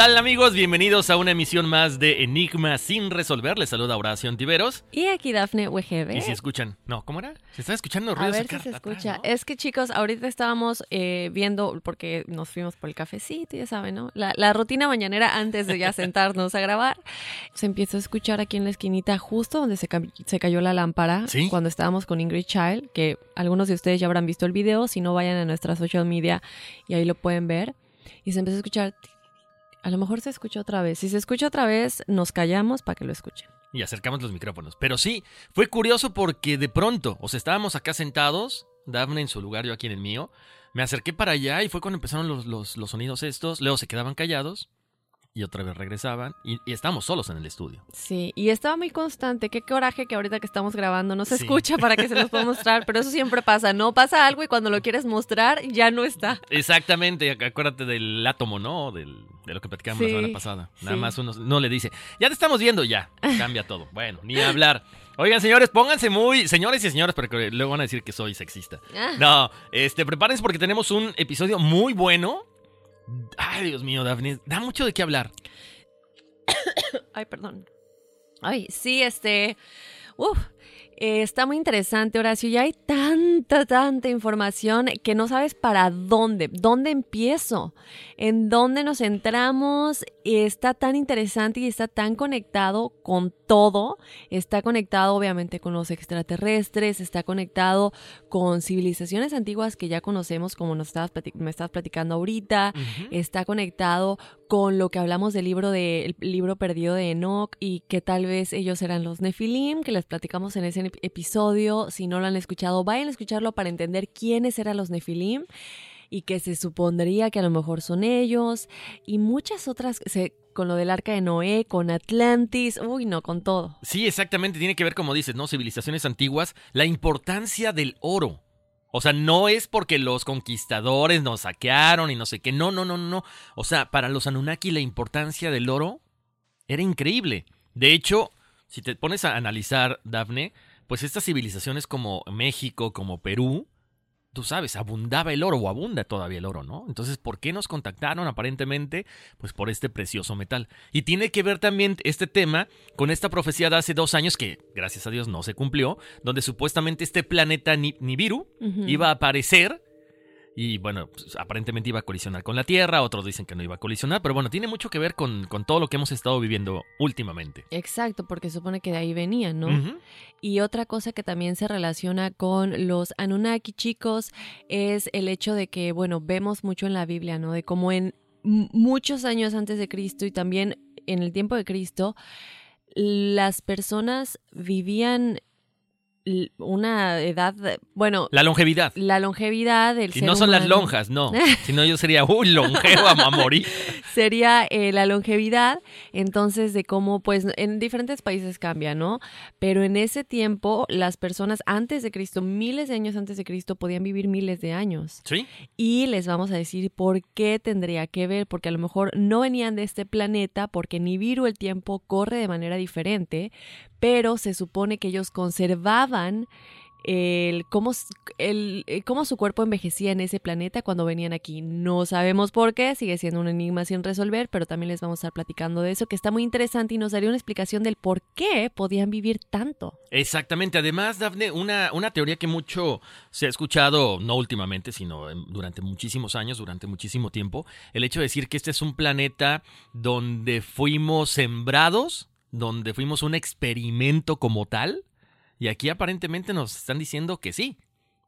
tal amigos? Bienvenidos a una emisión más de Enigma sin resolver. Les saluda Horacio Antiveros. Y aquí Dafne Wegebe. Y si escuchan, no, ¿cómo era? Se está escuchando A ruidos ver acá si se atrás, escucha. ¿no? Es que chicos, ahorita estábamos eh, viendo, porque nos fuimos por el cafecito, ya saben, ¿no? La, la rutina mañanera antes de ya sentarnos a grabar. Se empieza a escuchar aquí en la esquinita, justo donde se, ca- se cayó la lámpara, ¿Sí? cuando estábamos con Ingrid Child, que algunos de ustedes ya habrán visto el video, si no vayan a nuestra social media y ahí lo pueden ver. Y se empezó a escuchar, a lo mejor se escucha otra vez. Si se escucha otra vez, nos callamos para que lo escuchen. Y acercamos los micrófonos. Pero sí, fue curioso porque de pronto, o sea, estábamos acá sentados, Dafne en su lugar, yo aquí en el mío. Me acerqué para allá y fue cuando empezaron los, los, los sonidos estos. Luego se quedaban callados y otra vez regresaban. Y, y estábamos solos en el estudio. Sí, y estaba muy constante. Qué coraje que ahorita que estamos grabando no se Sí. escucha para que se los pueda mostrar, pero eso siempre pasa, ¿no? Pasa algo y cuando lo quieres mostrar ya no está. Exactamente, ac- acuérdate del átomo, ¿no? Del, de lo que platicamos Sí, la semana pasada. Nada sí. más uno no le dice, ya te estamos viendo, ya, cambia todo. Bueno, ni hablar. Oigan, señores, pónganse muy, señores y señores, porque luego van a decir que soy sexista. Ah. No, este, prepárense porque tenemos un episodio muy bueno. Ay, Dios mío, Daphne, da mucho de qué hablar. Ay, perdón. Ay, sí, este. Uf, eh, está muy interesante, Horacio. Ya hay tanta, tanta información que no sabes para dónde, dónde empiezo, en dónde nos centramos. Está tan interesante y está tan conectado con todo. Está conectado, obviamente, con los extraterrestres, está conectado con civilizaciones antiguas que ya conocemos, como nos estabas me estabas platicando ahorita. Está conectado con lo que hablamos del libro de el libro perdido de Enoch y que tal vez ellos eran los Nefilim, que les platicamos en ese ep- episodio. Si no lo han escuchado, vayan a escucharlo para entender quiénes eran los Nefilim y que se supondría que a lo mejor son ellos y muchas otras con lo del arca de Noé, con Atlantis, uy, no, con todo. Sí, exactamente, tiene que ver, como dices, ¿no? Civilizaciones antiguas, la importancia del oro. O sea, no es porque los conquistadores nos saquearon y no sé qué. No, no, no, no. O sea, para los Anunnaki la importancia del oro era increíble. De hecho, si te pones a analizar, Dafne, pues estas civilizaciones como México, como Perú, tú sabes, abundaba el oro o abunda todavía el oro, ¿no? Entonces, ¿por qué nos contactaron aparentemente? Pues por este precioso metal. Y tiene que ver también este tema con esta profecía de hace dos años que, gracias a Dios, no se cumplió, donde supuestamente este planeta Nibiru iba a aparecer y bueno, pues, aparentemente iba a colisionar con la Tierra, otros dicen que no iba a colisionar, pero bueno, tiene mucho que ver con, con todo lo que hemos estado viviendo últimamente. Exacto, porque supone que de ahí venía, ¿no? Y otra cosa que también se relaciona con los Anunnaki, chicos, es el hecho de que, bueno, vemos mucho en la Biblia, ¿no? De cómo en muchos años antes de Cristo y también en el tiempo de Cristo, las personas vivían una edad, bueno, La longevidad. la longevidad del Y ser no son las lonjas, no. Si no, yo sería, uy, longevo a a morir. sería eh, la longevidad, entonces de cómo pues en diferentes países cambia, ¿no? Pero en ese tiempo las personas antes de Cristo, miles de años antes de Cristo, podían vivir miles de años. ¿Sí? Y les vamos a decir por qué tendría que ver, porque a lo mejor no venían de este planeta, porque Nibiru el tiempo corre de manera diferente, pero se supone que ellos conservaban el cómo, el, eh, cómo su cuerpo envejecía en ese planeta cuando venían aquí. No sabemos por qué, sigue siendo un enigma sin resolver, pero también les vamos a estar platicando de eso, que está muy interesante y nos daría una explicación del por qué podían vivir tanto. Exactamente. Además, Dafne, una, una teoría que mucho se ha escuchado, no últimamente, sino durante muchísimos años, durante muchísimo tiempo, el hecho de decir que este es un planeta donde fuimos sembrados, donde fuimos un experimento como tal, y aquí aparentemente nos están diciendo que sí,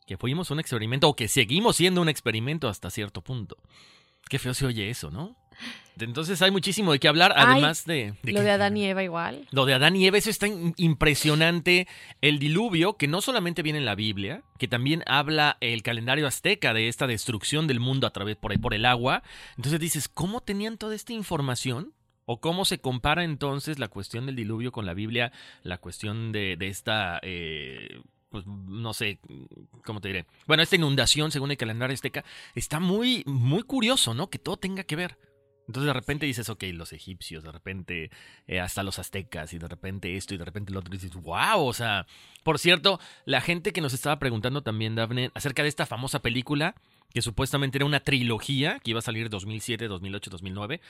que fuimos un experimento o que seguimos siendo un experimento hasta cierto punto. Qué feo se oye eso, ¿no? Entonces hay muchísimo de qué hablar, Ay, además de... Lo que- de Adán y Eva igual. lo de Adán y Eva, eso está impresionante. El diluvio, que no solamente viene en la Biblia, que también habla el calendario azteca de esta destrucción del mundo a través por, por el agua. Entonces dices, ¿cómo tenían toda esta información? ¿O cómo se compara entonces la cuestión del diluvio con la Biblia, la cuestión de, esta, eh, pues no sé, ¿cómo te diré? Bueno, esta inundación según el calendario azteca está muy, muy curioso, ¿no? Que todo tenga que ver. Entonces de repente dices, ok, los egipcios, de repente eh, hasta los aztecas y de repente esto y de repente lo otro y dices, wow, o sea, por cierto, la gente que nos estaba preguntando también, Daphne, acerca de esta famosa película, que supuestamente era una trilogía que iba a salir 2007, 2008, 2009,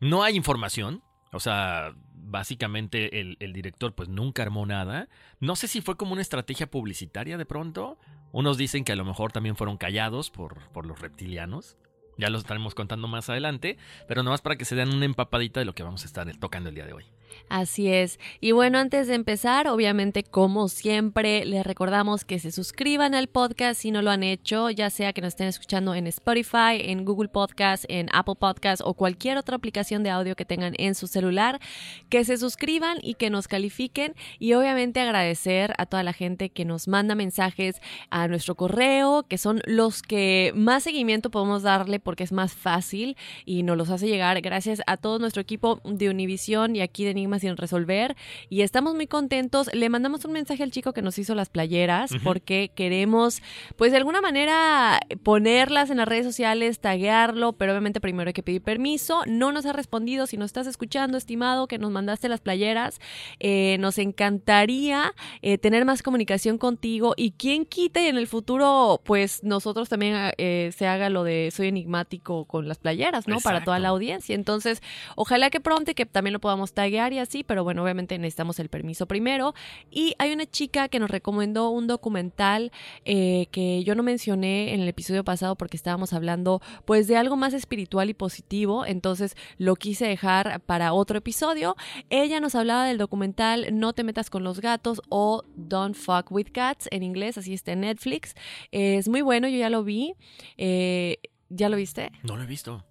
no hay información. O sea, básicamente el, director pues nunca armó nada. No sé si fue como una estrategia publicitaria de pronto. Unos dicen que a lo mejor también fueron callados por, por los reptilianos. Ya lo estaremos contando más adelante, pero nomás para que se den una empapadita de lo que vamos a estar tocando el día de hoy. Así es. Y bueno, antes de empezar, obviamente, como siempre, les recordamos que se suscriban al podcast si no lo han hecho, ya sea que nos estén escuchando en Spotify, en Google Podcast, en Apple Podcast o cualquier otra aplicación de audio que tengan en su celular, que se suscriban y que nos califiquen. Y obviamente agradecer a toda la gente que nos manda mensajes a nuestro correo, que son los que más seguimiento podemos darle porque es más fácil y nos los hace llegar gracias a todo nuestro equipo de Univision y aquí de Sin resolver. Y estamos muy contentos. Le mandamos un mensaje al chico que nos hizo las playeras porque queremos, pues de alguna manera, ponerlas en las redes sociales, taguearlo, pero obviamente primero hay que pedir permiso. No nos ha respondido. Si nos estás escuchando, estimado, que nos mandaste las playeras, eh, nos encantaría eh, tener más comunicación contigo y quien quite y en el futuro, pues nosotros también eh, se haga lo de soy enigmático con las playeras, ¿no? Para toda Exacto. la audiencia. Entonces, ojalá que pronto y que también lo podamos taguear así, pero bueno, obviamente necesitamos el permiso primero. Y hay una chica que nos recomendó un documental eh, que yo no mencioné en el episodio pasado porque estábamos hablando pues de algo más espiritual y positivo, entonces lo quise dejar para otro episodio. Ella nos hablaba del documental No te metas con los gatos o Don't fuck with cats en inglés, así está en Netflix. es muy bueno, yo ya lo vi. Eh, ¿Ya lo viste? No lo he visto.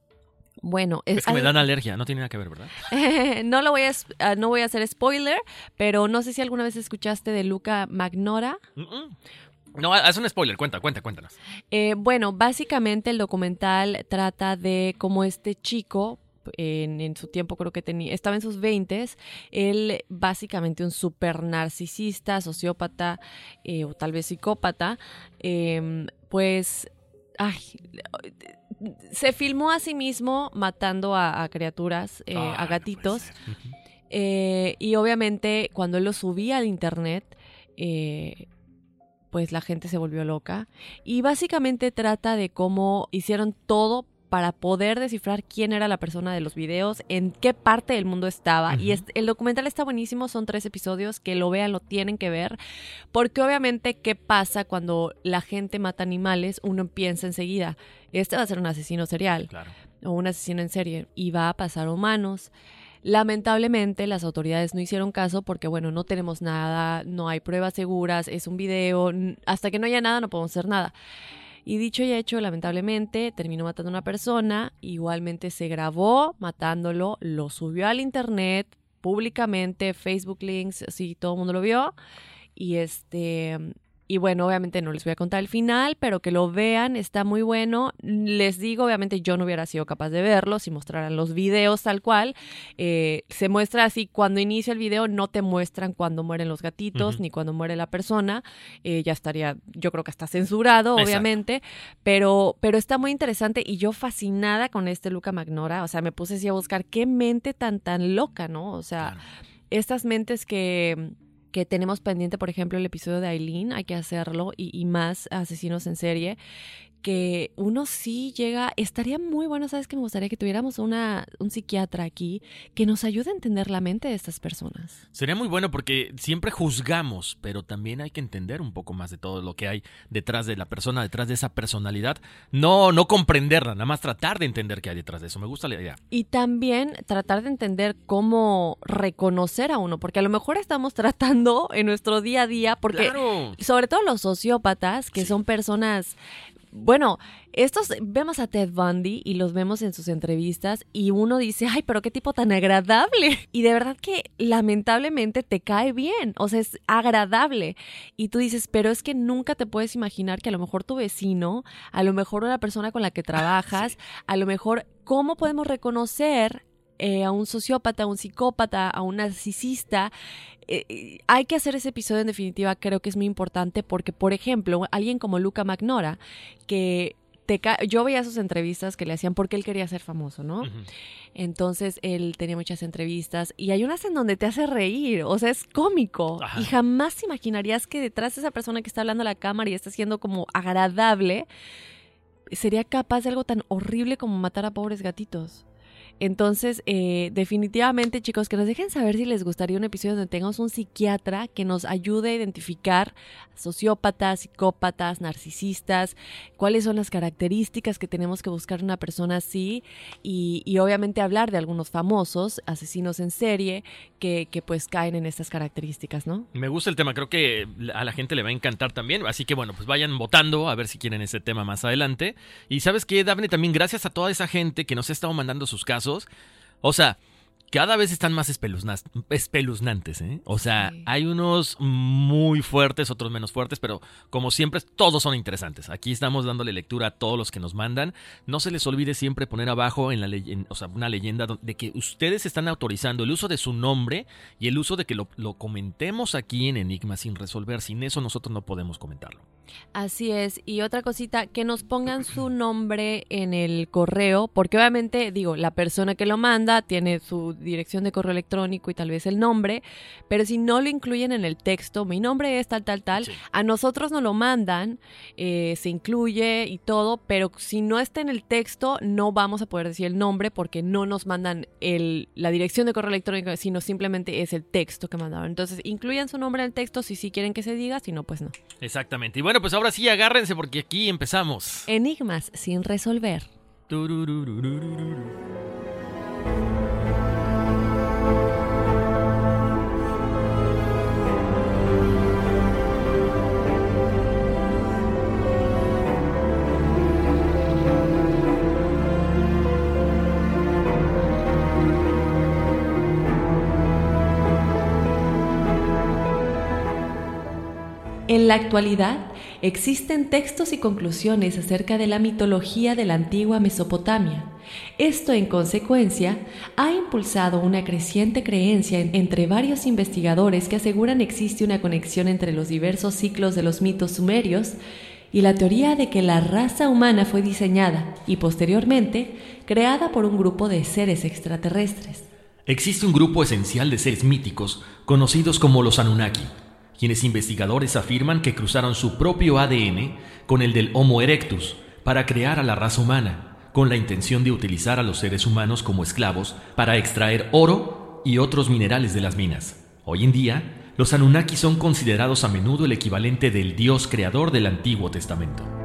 Bueno, Es que me dan alergia, no tiene nada que ver, ¿verdad? no lo voy a es- ah, no voy a hacer spoiler, pero no sé si alguna vez escuchaste de Luca Magnora. No, haz un spoiler, cuenta, cuenta, cuéntanos. Eh, bueno, básicamente el documental trata de cómo este chico, en, en su tiempo creo que tenía, estaba en sus 20, él básicamente un super narcisista, sociópata eh, o tal vez psicópata, eh, pues, ay, se filmó a sí mismo matando a, a criaturas, eh, Ay, a gatitos. Eh, y obviamente cuando él lo subía al internet, eh, pues la gente se volvió loca. Y básicamente trata de cómo hicieron todo para poder descifrar quién era la persona de los videos, en qué parte del mundo estaba. Y es- el documental está buenísimo, son tres episodios, que lo vean, lo tienen que ver, porque obviamente qué pasa cuando la gente mata animales, uno piensa enseguida, este va a ser un asesino serial Claro. o un asesino en serie y va a pasar a humanos. Lamentablemente las autoridades no hicieron caso porque bueno, no tenemos nada, no hay pruebas seguras, es un video, hasta que no haya nada no podemos hacer nada. Y dicho y hecho, lamentablemente terminó matando a una persona, igualmente se grabó matándolo, lo subió al internet públicamente, Facebook links, así todo el mundo lo vio. Y este y bueno, obviamente no les voy a contar el final, pero que lo vean, está muy bueno. Les digo, obviamente yo no hubiera sido capaz de verlo si mostraran los videos tal cual. Eh, se muestra así, cuando inicia el video no te muestran cuando mueren los gatitos ni cuando muere la persona. Eh, ya estaría, yo creo que está censurado, Exacto. obviamente, pero, pero está muy interesante y yo fascinada con este Luca Magnora. O sea, me puse así a buscar qué mente tan, tan loca, ¿no? O sea, Claro. estas mentes que, que tenemos pendiente, por ejemplo, el episodio de Aileen, hay que hacerlo, y, y más asesinos en serie, que uno sí llega, estaría muy bueno, ¿sabes? Que me gustaría que tuviéramos una, un psiquiatra aquí que nos ayude a entender la mente de estas personas. Sería muy bueno porque siempre juzgamos, pero también hay que entender un poco más de todo lo que hay detrás de la persona, detrás de esa personalidad. No, no comprenderla, nada más tratar de entender qué hay detrás de eso. Me gusta la idea. Y también tratar de entender cómo reconocer a uno, porque a lo mejor estamos tratando en nuestro día a día, porque Claro. sobre todo los sociópatas, que Sí. son personas, bueno, estos vemos a Ted Bundy y los vemos en sus entrevistas y uno dice, ay, pero qué tipo tan agradable. Y de verdad que lamentablemente te cae bien, o sea, es agradable. Y tú dices, pero es que nunca te puedes imaginar que a lo mejor tu vecino, a lo mejor una persona con la que trabajas, a lo mejor, ¿cómo podemos reconocer eh, a un sociópata, a un psicópata, a un narcisista? Eh, eh, hay que hacer ese episodio en definitiva, creo que es muy importante porque, por ejemplo, alguien como Luca Magnora, que te yo veía sus entrevistas que le hacían porque él quería ser famoso, ¿no? Entonces él tenía muchas entrevistas y hay unas en donde te hace reír, o sea, es cómico. Ajá. Y jamás imaginarías que detrás de esa persona que está hablando a la cámara y está siendo como agradable, sería capaz de algo tan horrible como matar a pobres gatitos. Entonces, eh, definitivamente, chicos, que nos dejen saber si les gustaría un episodio donde tengamos un psiquiatra que nos ayude a identificar sociópatas, psicópatas, narcisistas, cuáles son las características que tenemos que buscar en una persona así y, obviamente hablar de algunos famosos, asesinos en serie, que, pues caen en estas características, ¿no? Me gusta el tema, creo que a la gente le va a encantar también, así que bueno, pues vayan votando a ver si quieren ese tema más adelante. Y sabes qué, Daphne, también gracias a toda esa gente que nos ha estado mandando sus casos. O sea, cada vez están más espeluznantes, ¿eh? O sea, Sí. hay unos muy fuertes, otros menos fuertes, pero como siempre, todos son interesantes. Aquí estamos dándole lectura a todos los que nos mandan. No se les olvide siempre poner abajo en la leyenda, o sea, una leyenda de que ustedes están autorizando el uso de su nombre y el uso de que lo, lo comentemos aquí en Enigma sin resolver. Sin eso nosotros no podemos comentarlo. Así es. Y otra cosita, que nos pongan su nombre en el correo, porque obviamente, digo, la persona que lo manda tiene su dirección de correo electrónico y tal vez el nombre, pero si no lo incluyen en el texto, mi nombre es tal, tal, tal, Sí. a nosotros nos lo mandan, eh, se incluye y todo, pero si no está en el texto, no vamos a poder decir el nombre porque no nos mandan el, la dirección de correo electrónico, sino simplemente es el texto que mandaron. Entonces, incluyan su nombre en el texto si sí quieren que se diga, si no, pues no. Exactamente. Y bueno, pues ahora sí, agárrense porque aquí empezamos. Enigmas sin resolver. En la actualidad, existen textos y conclusiones acerca de la mitología de la antigua Mesopotamia. Esto, en consecuencia, ha impulsado una creciente creencia en- entre varios investigadores que aseguran existe una conexión entre los diversos ciclos de los mitos sumerios y la teoría de que la raza humana fue diseñada y posteriormente creada por un grupo de seres extraterrestres. Existe un grupo esencial de seres míticos conocidos como los Anunnaki, quienes investigadores afirman que cruzaron su propio ADN con el del Homo erectus para crear a la raza humana, con la intención de utilizar a los seres humanos como esclavos para extraer oro y otros minerales de las minas. Hoy en día, los Anunnaki son considerados a menudo el equivalente del Dios creador del Antiguo Testamento.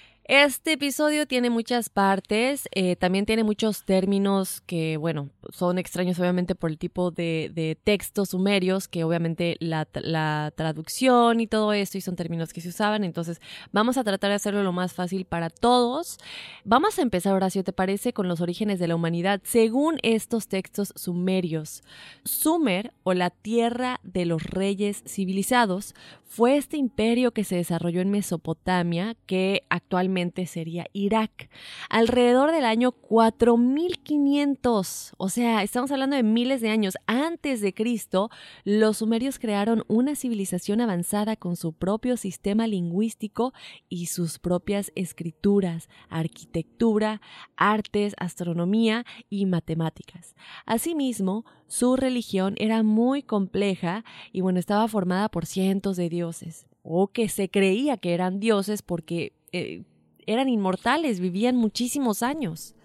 este episodio tiene muchas partes, eh, también tiene muchos términos que, bueno, son extraños obviamente por el tipo de, textos sumerios, que obviamente la, la, traducción y todo esto, y son términos que se usaban, entonces vamos a tratar de hacerlo lo más fácil para todos. Vamos a empezar, Horacio, ¿te parece? Con los orígenes de la humanidad, según estos textos sumerios. Sumer, o la tierra de los reyes civilizados, fue este imperio que se desarrolló en Mesopotamia, que actualmente sería Irak, alrededor del año 4500. O sea, estamos hablando de miles de años antes de Cristo. Los sumerios crearon una civilización avanzada con su propio sistema lingüístico y sus propias escrituras, arquitectura, artes, astronomía y matemáticas. Asimismo, su religión era muy compleja y bueno, estaba formada por cientos de dioses, o que se creía que eran dioses porque eh, eran inmortales, vivían muchísimos años.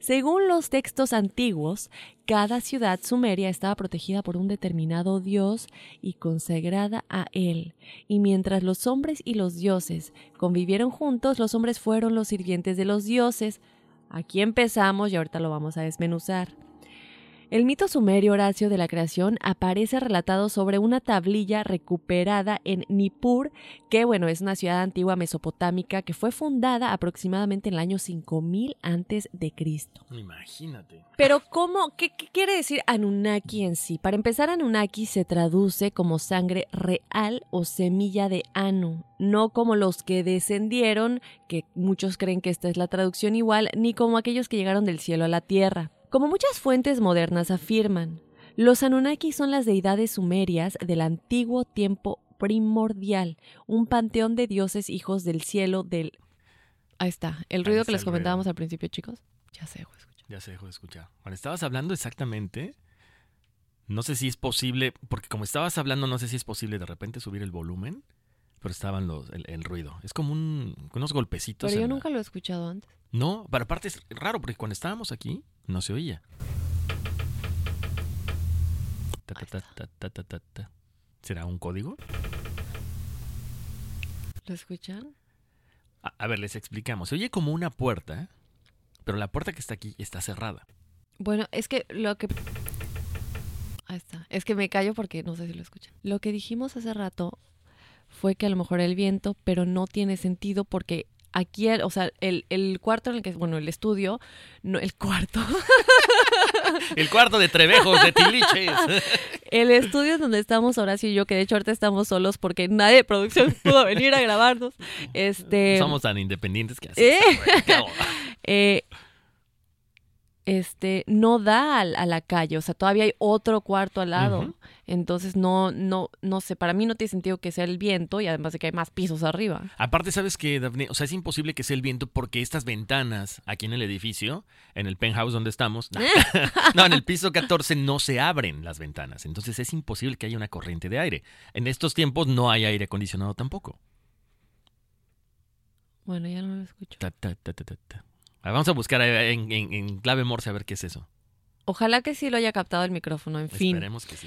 Según los textos antiguos, cada ciudad sumeria estaba protegida por un determinado dios y consagrada a él. Y mientras los hombres y los dioses convivieron juntos, los hombres fueron los sirvientes de los dioses. Aquí empezamos y ahorita lo vamos a desmenuzar. El mito sumerio Horacio de la creación aparece relatado sobre una tablilla recuperada en Nippur, que bueno, es una ciudad antigua mesopotámica que fue fundada aproximadamente en el año 5000 antes de Cristo. Imagínate. Pero ¿cómo qué, qué quiere decir Anunnaki en sí? Para empezar, Anunnaki se traduce como sangre real o semilla de Anu, no como los que descendieron, que muchos creen que esta es la traducción igual, ni como aquellos que llegaron del cielo a la tierra. Como muchas fuentes modernas afirman, los Anunnaki son las deidades sumerias del antiguo tiempo primordial, un panteón de dioses hijos del cielo del... Ahí está, el ruido que les comentábamos al principio, chicos. Ya se dejó de escuchar. Ya se dejó de escuchar. Bueno, estabas hablando exactamente. No sé si es posible, porque como estabas hablando, no sé si es posible de repente subir el volumen. Pero estaban los, el, el ruido. Es como un, unos golpecitos. Pero yo la- nunca lo he escuchado antes. No, pero aparte es raro porque cuando estábamos aquí no se oía. Ta, ta, ta, ta, ta, ta, ta, ta. ¿Será un código? ¿Lo escuchan? A, a ver, les explicamos. Se oye como una puerta, pero la puerta que está aquí está cerrada. Bueno, es que lo que... Ahí está. Es que me callo porque no sé si lo escuchan. Lo que dijimos hace rato fue que a lo mejor el viento, pero no tiene sentido porque aquí, o sea, el, el cuarto en el que, bueno, el estudio, no, el cuarto, El cuarto de Trevejos, de Tiliches. el estudio donde estamos Horacio y yo, que de hecho ahorita estamos solos porque nadie de producción pudo venir a grabarnos. Este, Somos tan independientes que así. ¿Eh? eh, este no da al- a, la calle, o sea, todavía hay otro cuarto al lado. Entonces no, no, no sé, para mí no tiene sentido que sea el viento y además de que hay más pisos arriba. Aparte, ¿sabes qué, Daphne? O sea, es imposible que sea el viento porque estas ventanas aquí en el edificio, en el penthouse donde estamos, no, no, en el piso 14 no se abren las ventanas. Entonces es imposible que haya una corriente de aire. En estos tiempos no hay aire acondicionado tampoco. Bueno, ya no lo escucho. Ta, ta, ta, Vamos a buscar en, en- en clave Morse a ver qué es eso. Ojalá que sí lo haya captado el micrófono, en fin. Esperemos que sí.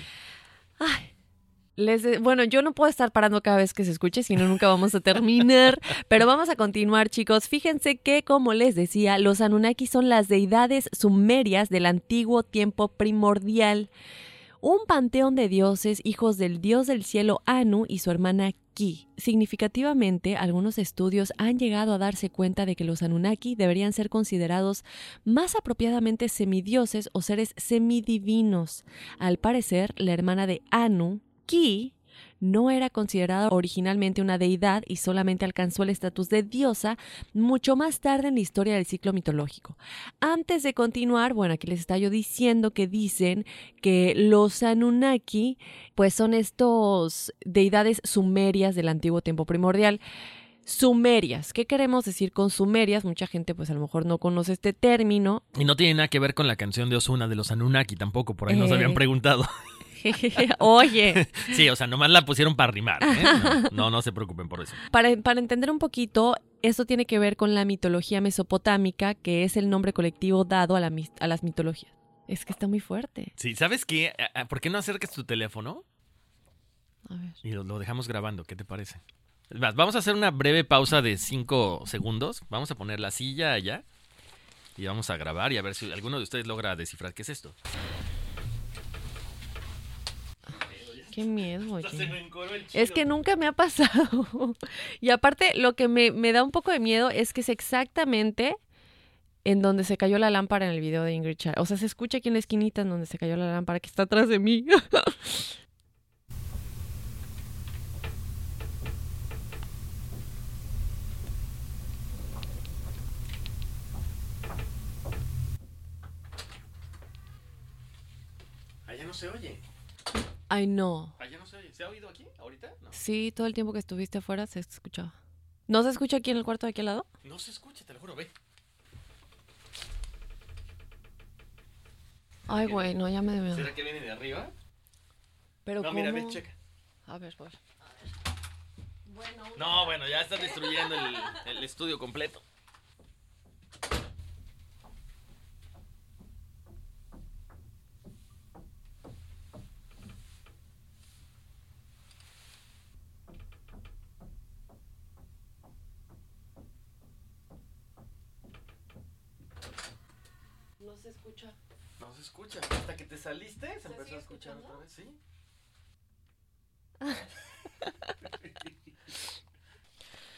Les de- bueno, yo no puedo estar parando cada vez que se escuche, si no nunca vamos a terminar. Pero vamos a continuar, chicos. Fíjense que, como les decía, los Anunnaki son las deidades sumerias del antiguo tiempo primordial. Un panteón de dioses, hijos del dios del cielo Anu y su hermana Significativamente, algunos estudios han llegado a darse cuenta de que los Anunnaki deberían ser considerados más apropiadamente semidioses o seres semidivinos. Al parecer, la hermana de Anu, Ki, no era considerada originalmente una deidad y solamente alcanzó el estatus de diosa mucho más tarde en la historia del ciclo mitológico. Antes de continuar, bueno, aquí les está yo diciendo que dicen que los Anunnaki pues son estos deidades sumerias del antiguo tiempo primordial. Sumerias, ¿qué queremos decir con sumerias? Mucha gente pues a lo mejor no conoce este término. Y no tiene nada que ver con la canción de Osuna de los Anunnaki tampoco, por ahí nos Eh. habían preguntado. Oye, Sí, o sea, nomás la pusieron para rimar. ¿eh? No, no, no se preocupen por eso. Para, para entender un poquito, esto tiene que ver con la mitología mesopotámica, que es el nombre colectivo dado a, la a las mitologías. Es que está muy fuerte. Sí, ¿sabes qué? ¿Por qué no acercas tu teléfono A ver. y lo, lo dejamos grabando? ¿Qué te parece? Vamos a hacer una breve pausa de 5 segundos. Vamos a poner la silla allá y vamos a grabar y a ver si alguno de ustedes logra descifrar qué es esto. Qué miedo, oye. Es que nunca me ha pasado. Y aparte, lo que me, me da un poco de miedo es que es exactamente en donde se cayó la lámpara en el video de Ingrid Char. O sea, se escucha aquí en la esquinita en donde se cayó la lámpara que está atrás de mí. Allá no se oye. Ay, no. Allá no se oye. ¿Se ha oído aquí ahorita? No. Sí, todo el tiempo que estuviste afuera se escuchaba. ¿No se escucha aquí en el cuarto de aquí al lado? No se escucha, te lo juro, ve. Ay, güey, no, ya me dio miedo. ¿Será que viene de arriba? Pero No, mira, ve, ¿cómo? checa. A ver, voy. No, bueno, ya estás destruyendo el, el estudio completo. Se escucha. No se escucha. Hasta que te saliste, se, empezó a escuchar escuchando? otra vez, ¿sí?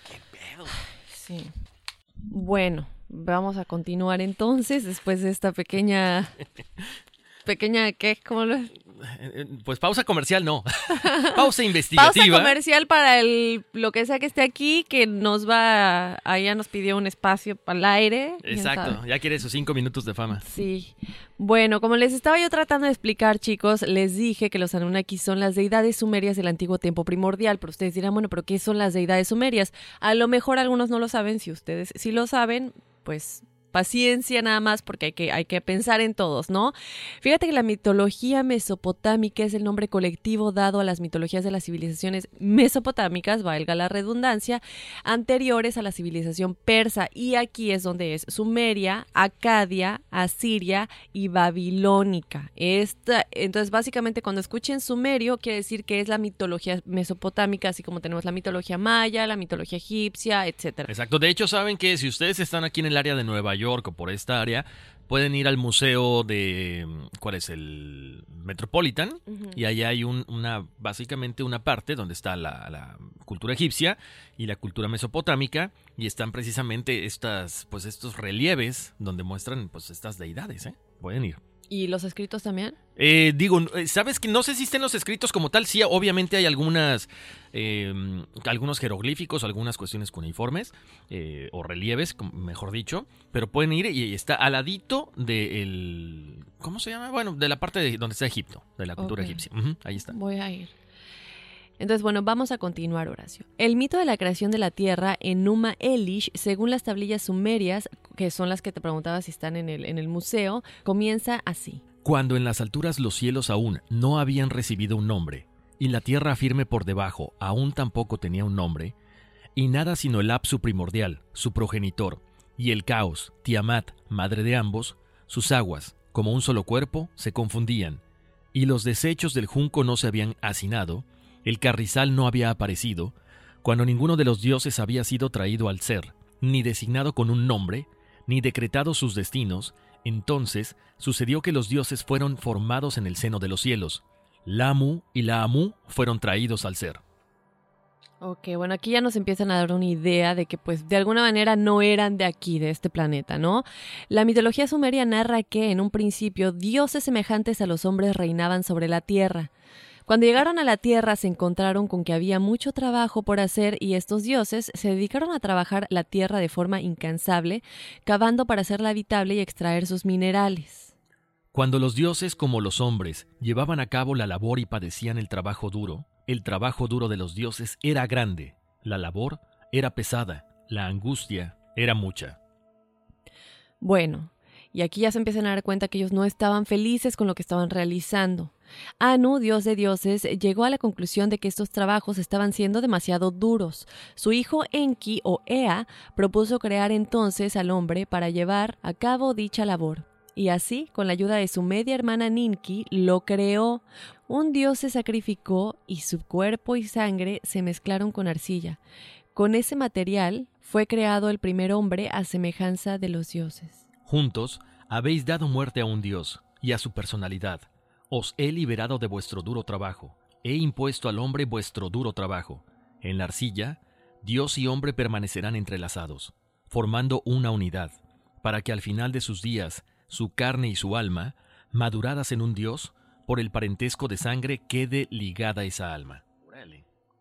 ¿Qué pedo? Sí. Bueno, vamos a continuar entonces después de esta pequeña. Pequeña, ¿qué? ¿Cómo lo Eh, eh, Pues pausa comercial, no. pausa investigativa. Pausa comercial para el lo que sea que esté aquí, que nos va. a- Ahí ya nos pidió un espacio al aire. ¿quién Exacto, ya quiere sus cinco minutos de fama. Sí. Bueno, como les estaba yo tratando de explicar, chicos, les dije que los Anunnaki son las deidades sumerias del antiguo tiempo primordial, pero ustedes dirán, bueno, pero ¿qué son las deidades sumerias? A lo mejor algunos no lo saben, si ustedes sí lo saben, pues paciencia nada más porque hay que, hay que pensar en todos, ¿no? Fíjate que la mitología mesopotámica es el nombre colectivo dado a las mitologías de las civilizaciones mesopotámicas, valga la redundancia, anteriores a la civilización persa. Y aquí es donde es Sumeria, Acadia, Asiria y Babilónica. Esta, entonces, básicamente, cuando escuchen sumerio, quiere decir que es la mitología mesopotámica, así como tenemos la mitología maya, la mitología egipcia, etcétera. Exacto. De hecho, saben que si ustedes están aquí en el área de Nueva York, o por esta área, pueden ir al museo de ¿cuál es el Metropolitan? Y ahí hay una básicamente una parte donde está la, la, cultura egipcia y la cultura mesopotámica y están precisamente estas pues estos relieves donde muestran pues estas deidades, ¿eh? Pueden ir. ¿Y los escritos también? Eh, digo, eh, ¿sabes que no sé si estén los escritos como tal? Sí, obviamente hay algunas, em, algunos jeroglíficos, algunas cuestiones cuneiformes, eh, o relieves, mejor dicho, pero pueden ir y está al ladito del, ¿cómo se llama? Bueno, de la parte de donde está Egipto, de la cultura egipcia. ahí está. Voy a ir. Entonces, bueno, vamos a continuar, Horacio. El mito de la creación de la Tierra en Numa Elish, según las tablillas sumerias, que son las que te preguntaba si están en el, en el museo, comienza así. Cuando en las alturas los cielos aún no habían recibido un nombre, y la tierra firme por debajo aún tampoco tenía un nombre, y nada sino el Apsu primordial, su progenitor, y el caos, Tiamat, madre de ambos, sus aguas, como un solo cuerpo, se confundían, y los desechos del junco no se habían hacinado, el carrizal no había aparecido, cuando ninguno de los dioses había sido traído al ser, ni designado con un nombre, ni decretado sus destinos, entonces sucedió que los dioses fueron formados en el seno de los cielos. Lamu y Laamu fueron traídos al ser. Ok, bueno, aquí ya nos empiezan a dar una idea de que pues de alguna manera no eran de aquí, de este planeta, ¿no? La mitología sumeria narra que en un principio dioses semejantes a los hombres reinaban sobre la tierra. Cuando llegaron a la tierra se encontraron con que había mucho trabajo por hacer y estos dioses se dedicaron a trabajar la tierra de forma incansable, cavando para hacerla habitable y extraer sus minerales. Cuando los dioses como los hombres llevaban a cabo la labor y padecían el trabajo duro, el trabajo duro de los dioses era grande, la labor era pesada, la angustia era mucha. Bueno, y aquí ya se empiezan a dar cuenta que ellos no estaban felices con lo que estaban realizando. Anu, dios de dioses, llegó a la conclusión de que estos trabajos estaban siendo demasiado duros. Su hijo Enki o Ea propuso crear entonces al hombre para llevar a cabo dicha labor. Y así, con la ayuda de su media hermana Ninki, lo creó. Un dios se sacrificó y su cuerpo y sangre se mezclaron con arcilla. Con ese material fue creado el primer hombre a semejanza de los dioses. Juntos habéis dado muerte a un dios y a su personalidad os he liberado de vuestro duro trabajo, he impuesto al hombre vuestro duro trabajo. En la arcilla, Dios y hombre permanecerán entrelazados, formando una unidad, para que al final de sus días, su carne y su alma, maduradas en un Dios, por el parentesco de sangre quede ligada esa alma.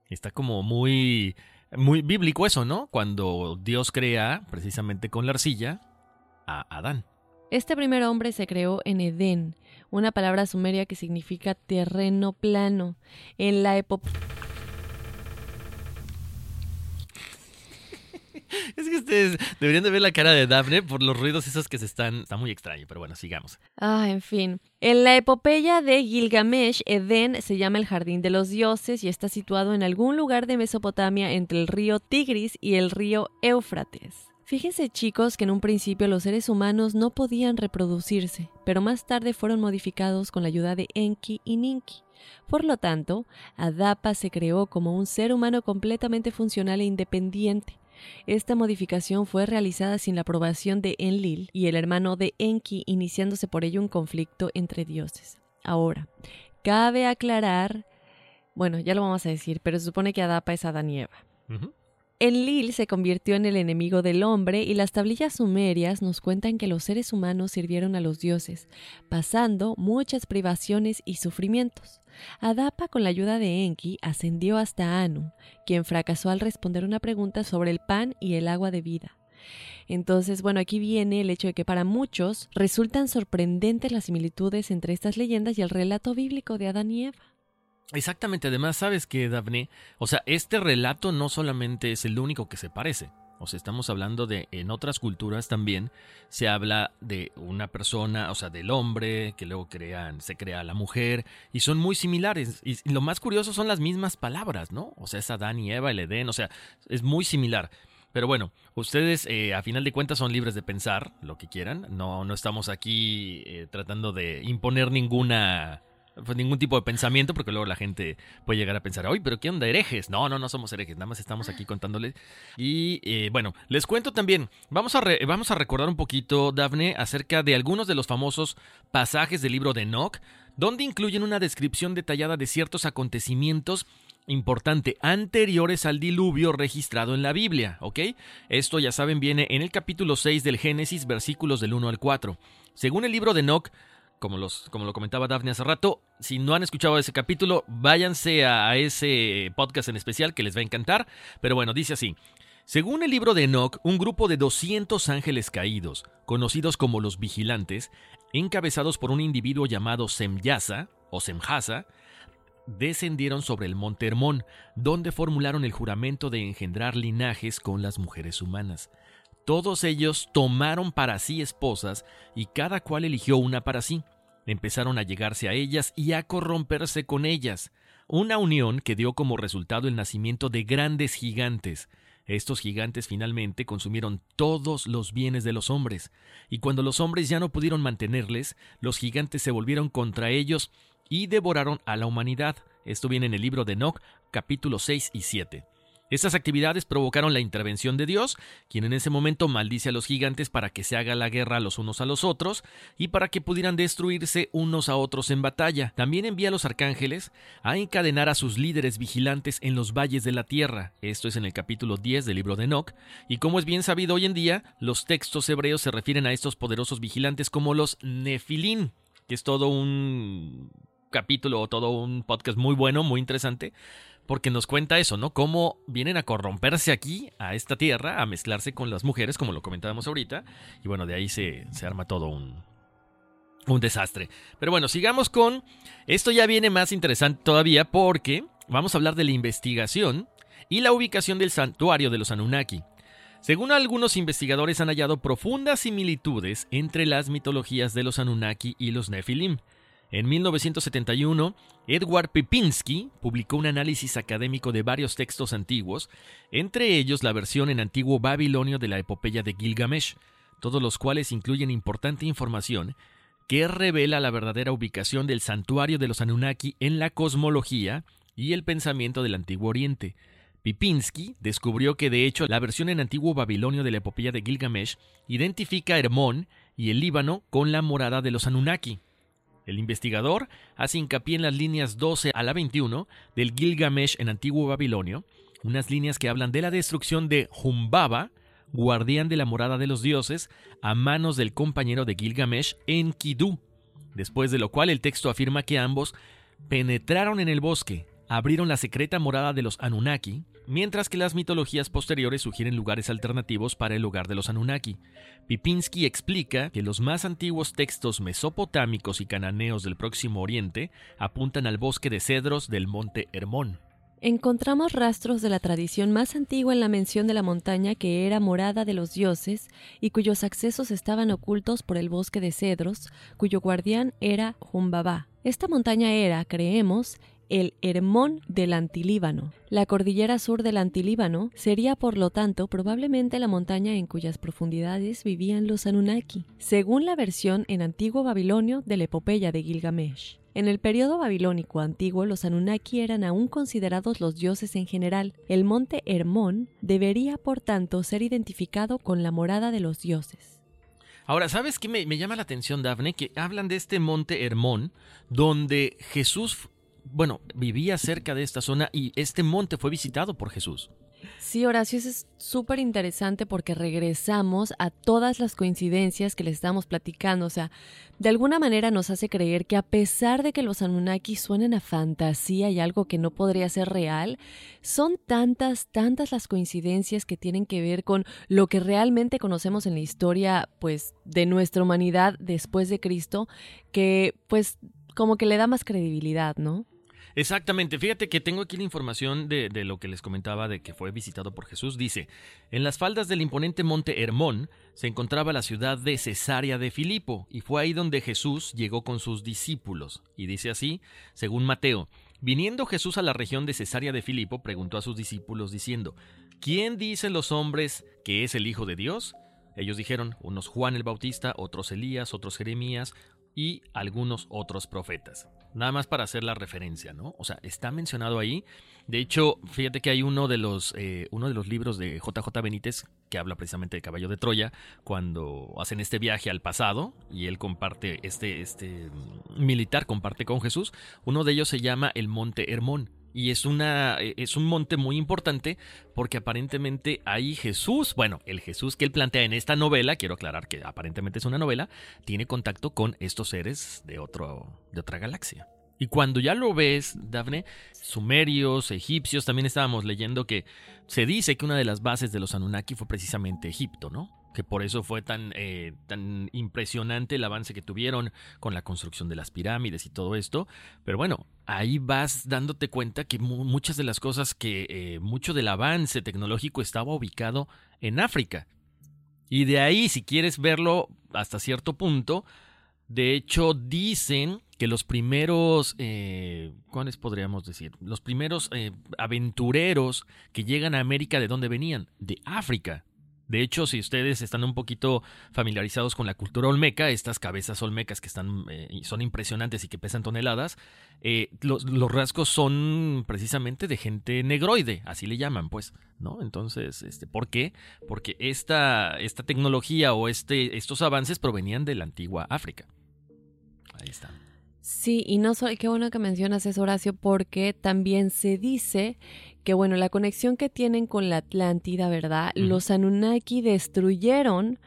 Está como muy muy bíblico eso, ¿no? Cuando Dios crea, precisamente con la arcilla, a Adán. Este primer hombre se creó en Edén, una palabra sumeria que significa terreno plano. En la época... Es que ustedes deberían de ver la cara de Daphne por los ruidos esos que se están... Está muy extraño, pero bueno, sigamos. Ah, en fin. En la epopeya de Gilgamesh, Edén se llama el Jardín de los Dioses y está situado en algún lugar de Mesopotamia entre el río Tigris y el río Éufrates. Fíjense chicos que en un principio los seres humanos no podían reproducirse, pero más tarde fueron modificados con la ayuda de Enki y Ninki. Por lo tanto, Adapa se creó como un ser humano completamente funcional e independiente. Esta modificación fue realizada sin la aprobación de Enlil y el hermano de Enki, iniciándose por ello un conflicto entre dioses. Ahora, cabe aclarar, bueno, ya lo vamos a decir, pero se supone que Adapa es Adán y Eva. Enlil se convirtió en el enemigo del hombre y las tablillas sumerias nos cuentan que los seres humanos sirvieron a los dioses, pasando muchas privaciones y sufrimientos. Adapa, con la ayuda de Enki, ascendió hasta Anu, quien fracasó al responder una pregunta sobre el pan y el agua de vida. Entonces, bueno, aquí viene el hecho de que para muchos resultan sorprendentes las similitudes entre estas leyendas y el relato bíblico de Adán y Eva. Exactamente, además sabes que Daphne, o sea, este relato no solamente es el único que se parece. O sea, estamos hablando de, en otras culturas también se habla de una persona, o sea, del hombre, que luego crean, se crea la mujer, y son muy similares. Y lo más curioso son las mismas palabras, ¿no? O sea, es Adán y Eva, el Edén, o sea, es muy similar. Pero bueno, ustedes eh, a final de cuentas son libres de pensar lo que quieran. No, no estamos aquí eh, tratando de imponer ninguna ningún tipo de pensamiento, porque luego la gente puede llegar a pensar, oye, pero ¿qué onda, herejes? No, no, no somos herejes, nada más estamos aquí contándoles. Y eh, bueno, les cuento también, vamos a, vamos a recordar un poquito, Dafne, acerca de algunos de los famosos pasajes del libro de Enoch, donde incluyen una descripción detallada de ciertos acontecimientos importante, anteriores al diluvio registrado en la Biblia, ¿ok? Esto ya saben viene en el capítulo 6 del Génesis, versículos del 1 al 4. Según el libro de Enoch, como, los, como lo comentaba Daphne hace rato, si no han escuchado ese capítulo, váyanse a, ese podcast en especial que les va a encantar, pero bueno, dice así. Según el libro de Enoch, un grupo de 200 ángeles caídos, conocidos como los vigilantes, encabezados por un individuo llamado Semyasa o Semjasa, descendieron sobre el monte Hermón, donde formularon el juramento de engendrar linajes con las mujeres humanas. Todos ellos tomaron para sí esposas y cada cual eligió una para sí. Empezaron a llegarse a ellas y a corromperse con ellas, una unión que dio como resultado el nacimiento de grandes gigantes. Estos gigantes finalmente consumieron todos los bienes de los hombres, y cuando los hombres ya no pudieron mantenerles, los gigantes se volvieron contra ellos y devoraron a la humanidad. Esto viene en el libro de Enoch, capítulos 6 y 7. Estas actividades provocaron la intervención de Dios, quien en ese momento maldice a los gigantes para que se haga la guerra los unos a los otros y para que pudieran destruirse unos a otros en batalla. También envía a los arcángeles a encadenar a sus líderes vigilantes en los valles de la tierra. Esto es en el capítulo 10 del libro de Enoch. Y como es bien sabido hoy en día, los textos hebreos se refieren a estos poderosos vigilantes como los Nefilín, que es todo un capítulo o todo un podcast muy bueno, muy interesante, porque nos cuenta eso, ¿no? Cómo vienen a corromperse aquí, a esta tierra, a mezclarse con las mujeres, como lo comentábamos ahorita, y bueno, de ahí se, se arma todo un, un desastre. Pero bueno, sigamos con... Esto ya viene más interesante todavía porque vamos a hablar de la investigación y la ubicación del santuario de los Anunnaki. Según algunos investigadores han hallado profundas similitudes entre las mitologías de los Anunnaki y los Nefilim. En 1971, Edward Pipinski publicó un análisis académico de varios textos antiguos, entre ellos la versión en antiguo babilonio de la epopeya de Gilgamesh, todos los cuales incluyen importante información que revela la verdadera ubicación del santuario de los Anunnaki en la cosmología y el pensamiento del Antiguo Oriente. Pipinski descubrió que de hecho la versión en antiguo babilonio de la epopeya de Gilgamesh identifica a Hermón y el Líbano con la morada de los Anunnaki. El investigador hace hincapié en las líneas 12 a la 21 del Gilgamesh en antiguo babilonio, unas líneas que hablan de la destrucción de Humbaba, guardián de la morada de los dioses, a manos del compañero de Gilgamesh en Kidu, después de lo cual el texto afirma que ambos penetraron en el bosque, abrieron la secreta morada de los Anunnaki, mientras que las mitologías posteriores sugieren lugares alternativos para el hogar de los Anunnaki. Pipinski explica que los más antiguos textos mesopotámicos y cananeos del Próximo Oriente apuntan al bosque de cedros del monte Hermón. Encontramos rastros de la tradición más antigua en la mención de la montaña que era morada de los dioses y cuyos accesos estaban ocultos por el bosque de cedros, cuyo guardián era Jumbabá. Esta montaña era, creemos, el Hermón del Antilíbano. La cordillera sur del Antilíbano sería, por lo tanto, probablemente la montaña en cuyas profundidades vivían los Anunnaki, según la versión en antiguo babilonio de la epopeya de Gilgamesh. En el periodo babilónico antiguo, los Anunnaki eran aún considerados los dioses en general. El monte Hermón debería, por tanto, ser identificado con la morada de los dioses. Ahora, ¿sabes qué me, llama la atención, Dafne? Que hablan de este monte Hermón, donde Jesús bueno, vivía cerca de esta zona y este monte fue visitado por Jesús. Sí, Horacio, eso es súper interesante porque regresamos a todas las coincidencias que le estamos platicando. O sea, de alguna manera nos hace creer que a pesar de que los Anunnaki suenen a fantasía y algo que no podría ser real, son tantas, tantas las coincidencias que tienen que ver con lo que realmente conocemos en la historia, pues, de nuestra humanidad después de Cristo, que, pues, como que le da más credibilidad, ¿no? Exactamente, fíjate que tengo aquí la información de, lo que les comentaba de que fue visitado por Jesús. Dice, en las faldas del imponente monte Hermón se encontraba la ciudad de Cesarea de Filipo, y fue ahí donde Jesús llegó con sus discípulos. Y dice así, según Mateo, viniendo Jesús a la región de Cesarea de Filipo, preguntó a sus discípulos diciendo, ¿quién dicen los hombres que es el Hijo de Dios? Ellos dijeron, unos Juan el Bautista, otros Elías, otros Jeremías y algunos otros profetas. Nada más para hacer la referencia, ¿no? O sea, está mencionado ahí. De hecho, fíjate que hay uno de los, eh, uno de los libros de JJ Benítez que habla precisamente de Caballo de Troya, cuando hacen este viaje al pasado y él comparte, este, este militar comparte con Jesús. Uno de ellos se llama el Monte Hermón. Y es, una, e, es un monte muy importante porque aparentemente ahí Jesús, bueno, el Jesús que él plantea en esta novela, quiero aclarar que aparentemente es una novela, tiene contacto con estos seres de, otro, de otra galaxia. Y cuando ya lo ves, Dafne, sumerios, egipcios, también estábamos leyendo que se dice que una de las bases de los Anunnaki fue precisamente Egipto, ¿no? Que por eso fue tan, eh, tan impresionante el avance que tuvieron con la construcción de las pirámides y todo esto. Pero bueno, ahí vas dándote cuenta que muchas de las cosas que eh, mucho del avance tecnológico estaba ubicado en África. Y de ahí, si quieres verlo hasta cierto punto, de hecho dicen que los primeros, eh, ¿cuáles podríamos decir? Los primeros aventureros que llegan a América, ¿de dónde venían? De África. De hecho, si ustedes están un poquito familiarizados con la cultura olmeca, estas cabezas olmecas que están, eh, son impresionantes y que pesan toneladas, eh, los, rasgos son precisamente de gente negroide, así le llaman, pues, ¿no? Entonces, este, ¿por qué? Porque esta, esta tecnología o este, estos avances provenían de la antigua África. Ahí están. Sí, y no solo, qué bueno que mencionas eso, Horacio, porque también se dice que bueno, la conexión que tienen con la Atlántida, ¿verdad? Los Anunnaki destruyeron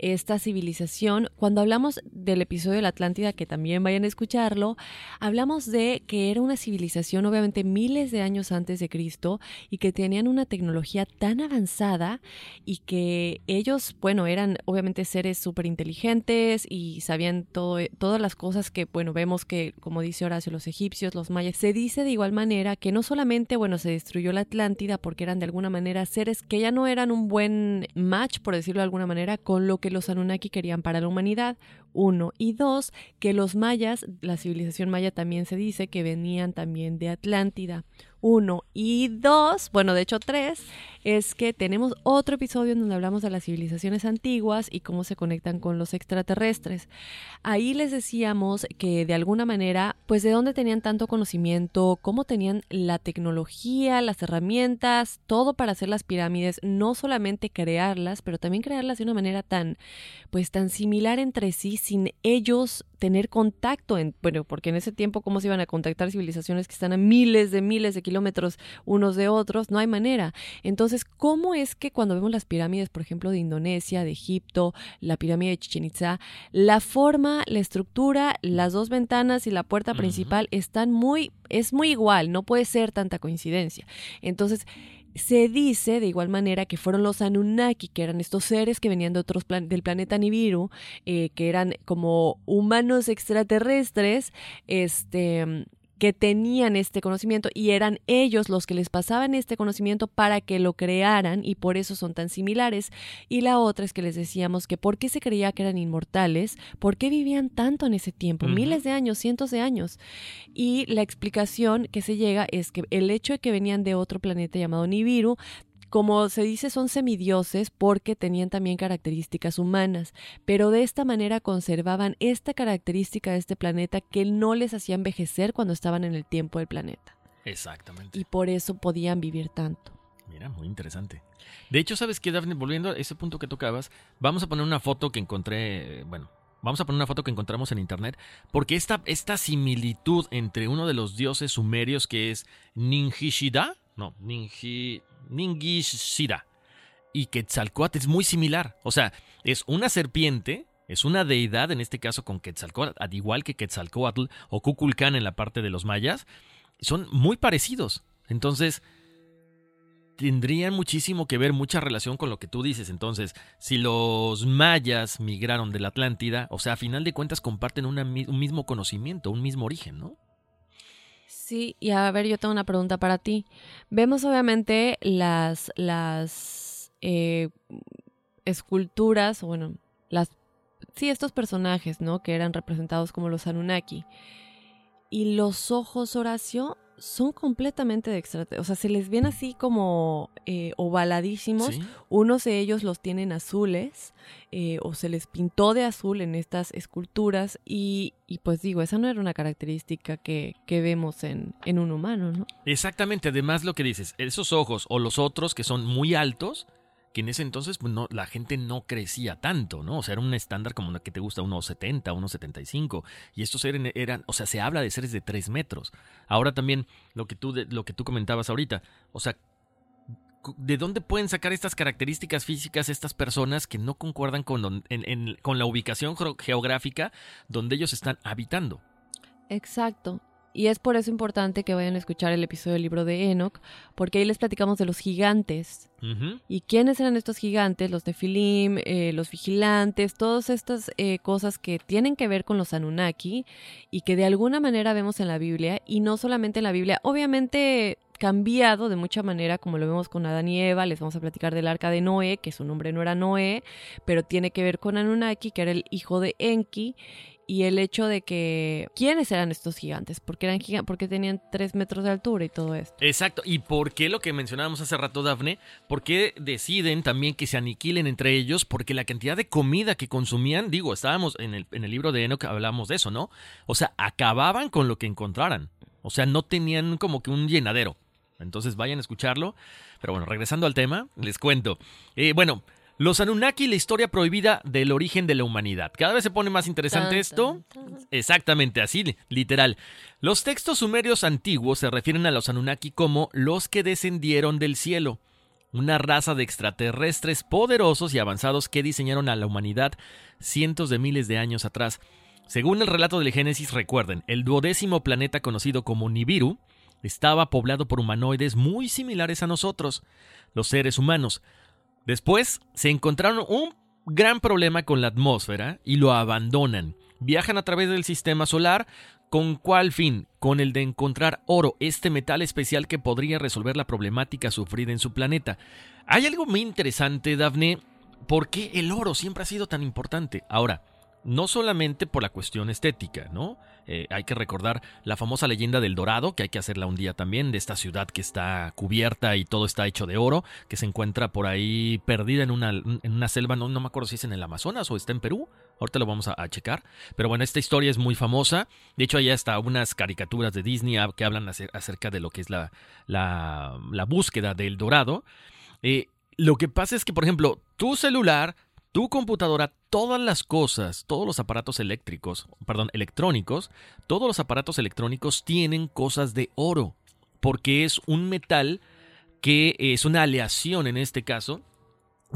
esta civilización. Cuando hablamos del episodio de la Atlántida, que también vayan a escucharlo, hablamos de que era una civilización obviamente miles de años antes de Cristo y que tenían una tecnología tan avanzada y que ellos, bueno, eran obviamente seres súper inteligentes y sabían todo, todas las cosas que, bueno, vemos que, como dice Horacio, los egipcios, los mayas, se dice de igual manera que no solamente, bueno, se destruyó la Atlántida porque eran de alguna manera seres que ya no eran un buen match, por decirlo de alguna manera, con lo que los Anunnaki querían para la humanidad, uno. Y dos, que los mayas, la civilización maya también se dice que venían también de Atlántida uno. Y dos, bueno, de hecho tres, es que tenemos otro episodio en donde hablamos de las civilizaciones antiguas y cómo se conectan con los extraterrestres. Ahí les decíamos que de alguna manera, pues de dónde tenían tanto conocimiento, cómo tenían la tecnología, las herramientas, todo para hacer las pirámides, no solamente crearlas, pero también crearlas de una manera tan, pues tan similar entre sí, sin ellos tener contacto, en, bueno, porque en ese tiempo cómo se iban a contactar civilizaciones que están a miles de miles de kilómetros unos de otros, no hay manera. Entonces, ¿cómo es que cuando vemos las pirámides, por ejemplo, de Indonesia, de Egipto, la pirámide de Chichen Itza, la forma, la estructura, las dos ventanas y la puerta principal están muy, es muy igual, no puede ser tanta coincidencia. Entonces, se dice de igual manera que fueron los Anunnaki, que eran estos seres que venían de otros del planeta Nibiru, eh, que eran como humanos extraterrestres, este, que tenían este conocimiento y eran ellos los que les pasaban este conocimiento para que lo crearan y por eso son tan similares. Y la otra es que les decíamos que por qué se creía que eran inmortales, por qué vivían tanto en ese tiempo, miles de años, cientos de años. Y la explicación que se llega es que el hecho de que venían de otro planeta llamado Nibiru como se dice, son semidioses porque tenían también características humanas, pero de esta manera conservaban esta característica de este planeta que no les hacía envejecer cuando estaban en el tiempo del planeta. Exactamente. Y por eso podían vivir tanto. Mira, muy interesante. De hecho, ¿sabes qué, Daphne? Volviendo a ese punto que tocabas, vamos a poner una foto que encontré, bueno, Vamos a poner una foto que encontramos en internet, porque esta, esta similitud entre uno de los dioses sumerios que es Ninjishida, no, Ninji, Ningishira. Y Quetzalcoatl es muy similar. O sea, es una serpiente, es una deidad, en este caso con Quetzalcoatl, al igual que Quetzalcoatl o Kukulcán en la parte de los mayas. Son muy parecidos. Entonces, tendrían muchísimo que ver, mucha relación con lo que tú dices. Entonces, si los mayas migraron de la Atlántida, o sea, a final de cuentas comparten un mismo conocimiento, un mismo origen, ¿no? Sí, y a ver, yo tengo una pregunta para ti. Vemos obviamente las, las eh, esculturas, o bueno, las, sí, estos personajes, ¿no? Que eran representados como los Anunnaki. Y los ojos, Horacio, son completamente de extraterrestres. O sea, se les ven así como eh, ovaladísimos. Sí. Unos de ellos los tienen azules eh, o se les pintó de azul en estas esculturas. Y, y pues digo, esa no era una característica que, que vemos en, en un humano, ¿no? Exactamente, además lo que dices, esos ojos o los otros que son muy altos, que en ese entonces pues, no, la gente no crecía tanto, ¿no? O sea, era un estándar como que te gusta, unos 70, unos 75. Y estos eran, eran, o sea, se habla de seres de 3 metros. Ahora también, lo que tú, lo que tú comentabas ahorita, o sea, ¿de dónde pueden sacar estas características físicas estas personas que no concuerdan con, con la ubicación geo- geográfica donde ellos están habitando? Exacto. Y es por eso importante que vayan a escuchar el episodio del libro de Enoch, porque ahí les platicamos de los gigantes. ¿Y quiénes eran estos gigantes? Los Nefilim, eh, los vigilantes, todas estas eh, cosas que tienen que ver con los Anunnaki y que de alguna manera vemos en la Biblia, y no solamente en la Biblia, obviamente cambiado de mucha manera, como lo vemos con Adán y Eva, les vamos a platicar del arca de Noé, que su nombre no era Noé, pero tiene que ver con Anunnaki, que era el hijo de Enki, y el hecho de que quiénes eran estos gigantes, porque eran gigantes, porque tenían tres metros de altura y todo esto. Exacto. ¿Y por qué lo que mencionábamos hace rato, Dafne? ¿Por qué deciden también que se aniquilen entre ellos? Porque la cantidad de comida que consumían, digo, estábamos en el, en el libro de Enoch, hablamos de eso, ¿no? O sea, acababan con lo que encontraran. O sea, no tenían como que un llenadero. Entonces vayan a escucharlo. Pero bueno, regresando al tema, les cuento. Eh, bueno, los Anunnaki, la historia prohibida del origen de la humanidad. Cada vez se pone más interesante Tan, esto. tan, tan. Exactamente así, li- literal. Los textos sumerios antiguos se refieren a los Anunnaki como los que descendieron del cielo, una raza de extraterrestres poderosos y avanzados que diseñaron a la humanidad cientos de miles de años atrás. Según el relato del Génesis, recuerden, el duodécimo planeta conocido como Nibiru estaba poblado por humanoides muy similares a nosotros, los seres humanos. Después se encontraron un gran problema con la atmósfera y lo abandonan. Viajan a través del sistema solar. ¿Con cuál fin? Con el de encontrar oro, este metal especial que podría resolver la problemática sufrida en su planeta. Hay algo muy interesante, Daphne. ¿Por qué el oro siempre ha sido tan importante? Ahora, no solamente por la cuestión estética, ¿no? Eh, hay que recordar la famosa leyenda del Dorado, que hay que hacerla un día también, de esta ciudad que está cubierta y todo está hecho de oro, que se encuentra por ahí perdida en una, en una selva, no, no me acuerdo si es en el Amazonas o está en Perú, ahorita lo vamos a, checar, pero bueno, esta historia es muy famosa, de hecho hay hasta unas caricaturas de Disney que hablan acer- acerca de lo que es la, la, la búsqueda del Dorado. Eh, lo que pasa es que, por ejemplo, tu celular, tu computadora, todas las cosas, todos los aparatos eléctricos, perdón, electrónicos, todos los aparatos electrónicos tienen cosas de oro, porque es un metal que es una aleación en este caso,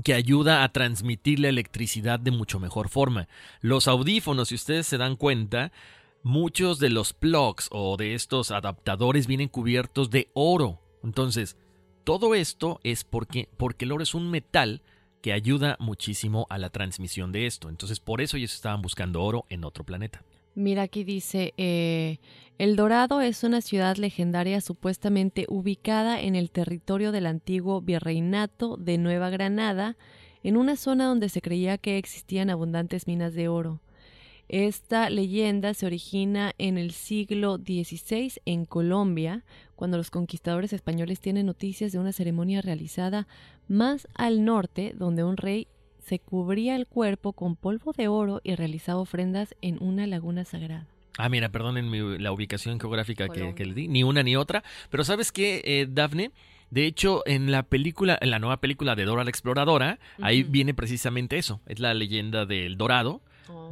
que ayuda a transmitir la electricidad de mucho mejor forma. Los audífonos, si ustedes se dan cuenta, muchos de los plugs o de estos adaptadores vienen cubiertos de oro. Entonces, todo esto es porque, porque el oro es un metal que ayuda muchísimo a la transmisión de esto. Entonces, por eso ellos estaban buscando oro en otro planeta. Mira, aquí dice, eh, El Dorado es una ciudad legendaria supuestamente ubicada en el territorio del antiguo virreinato de Nueva Granada, en una zona donde se creía que existían abundantes minas de oro. Esta leyenda se origina en el siglo XVI en Colombia, cuando los conquistadores españoles tienen noticias de una ceremonia realizada más al norte, donde un rey se cubría el cuerpo con polvo de oro y realizaba ofrendas en una laguna sagrada. Ah, mira, perdonen mi- la ubicación geográfica que, que le di, ni una ni otra. Pero ¿sabes qué, eh, Dafne? De hecho, en la película, en la nueva película de Dora la Exploradora, ahí viene precisamente eso. Es la leyenda del Dorado.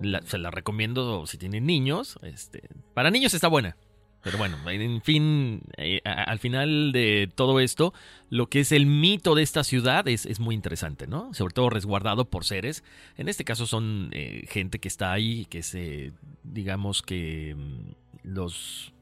La- se la recomiendo si tienen niños. Este, para niños está buena. Pero bueno, en fin, eh, al final de todo esto, lo que es el mito de esta ciudad es, es muy interesante, ¿no? Sobre todo resguardado por seres. En este caso son eh, gente que está ahí, que se, digamos que mm, los...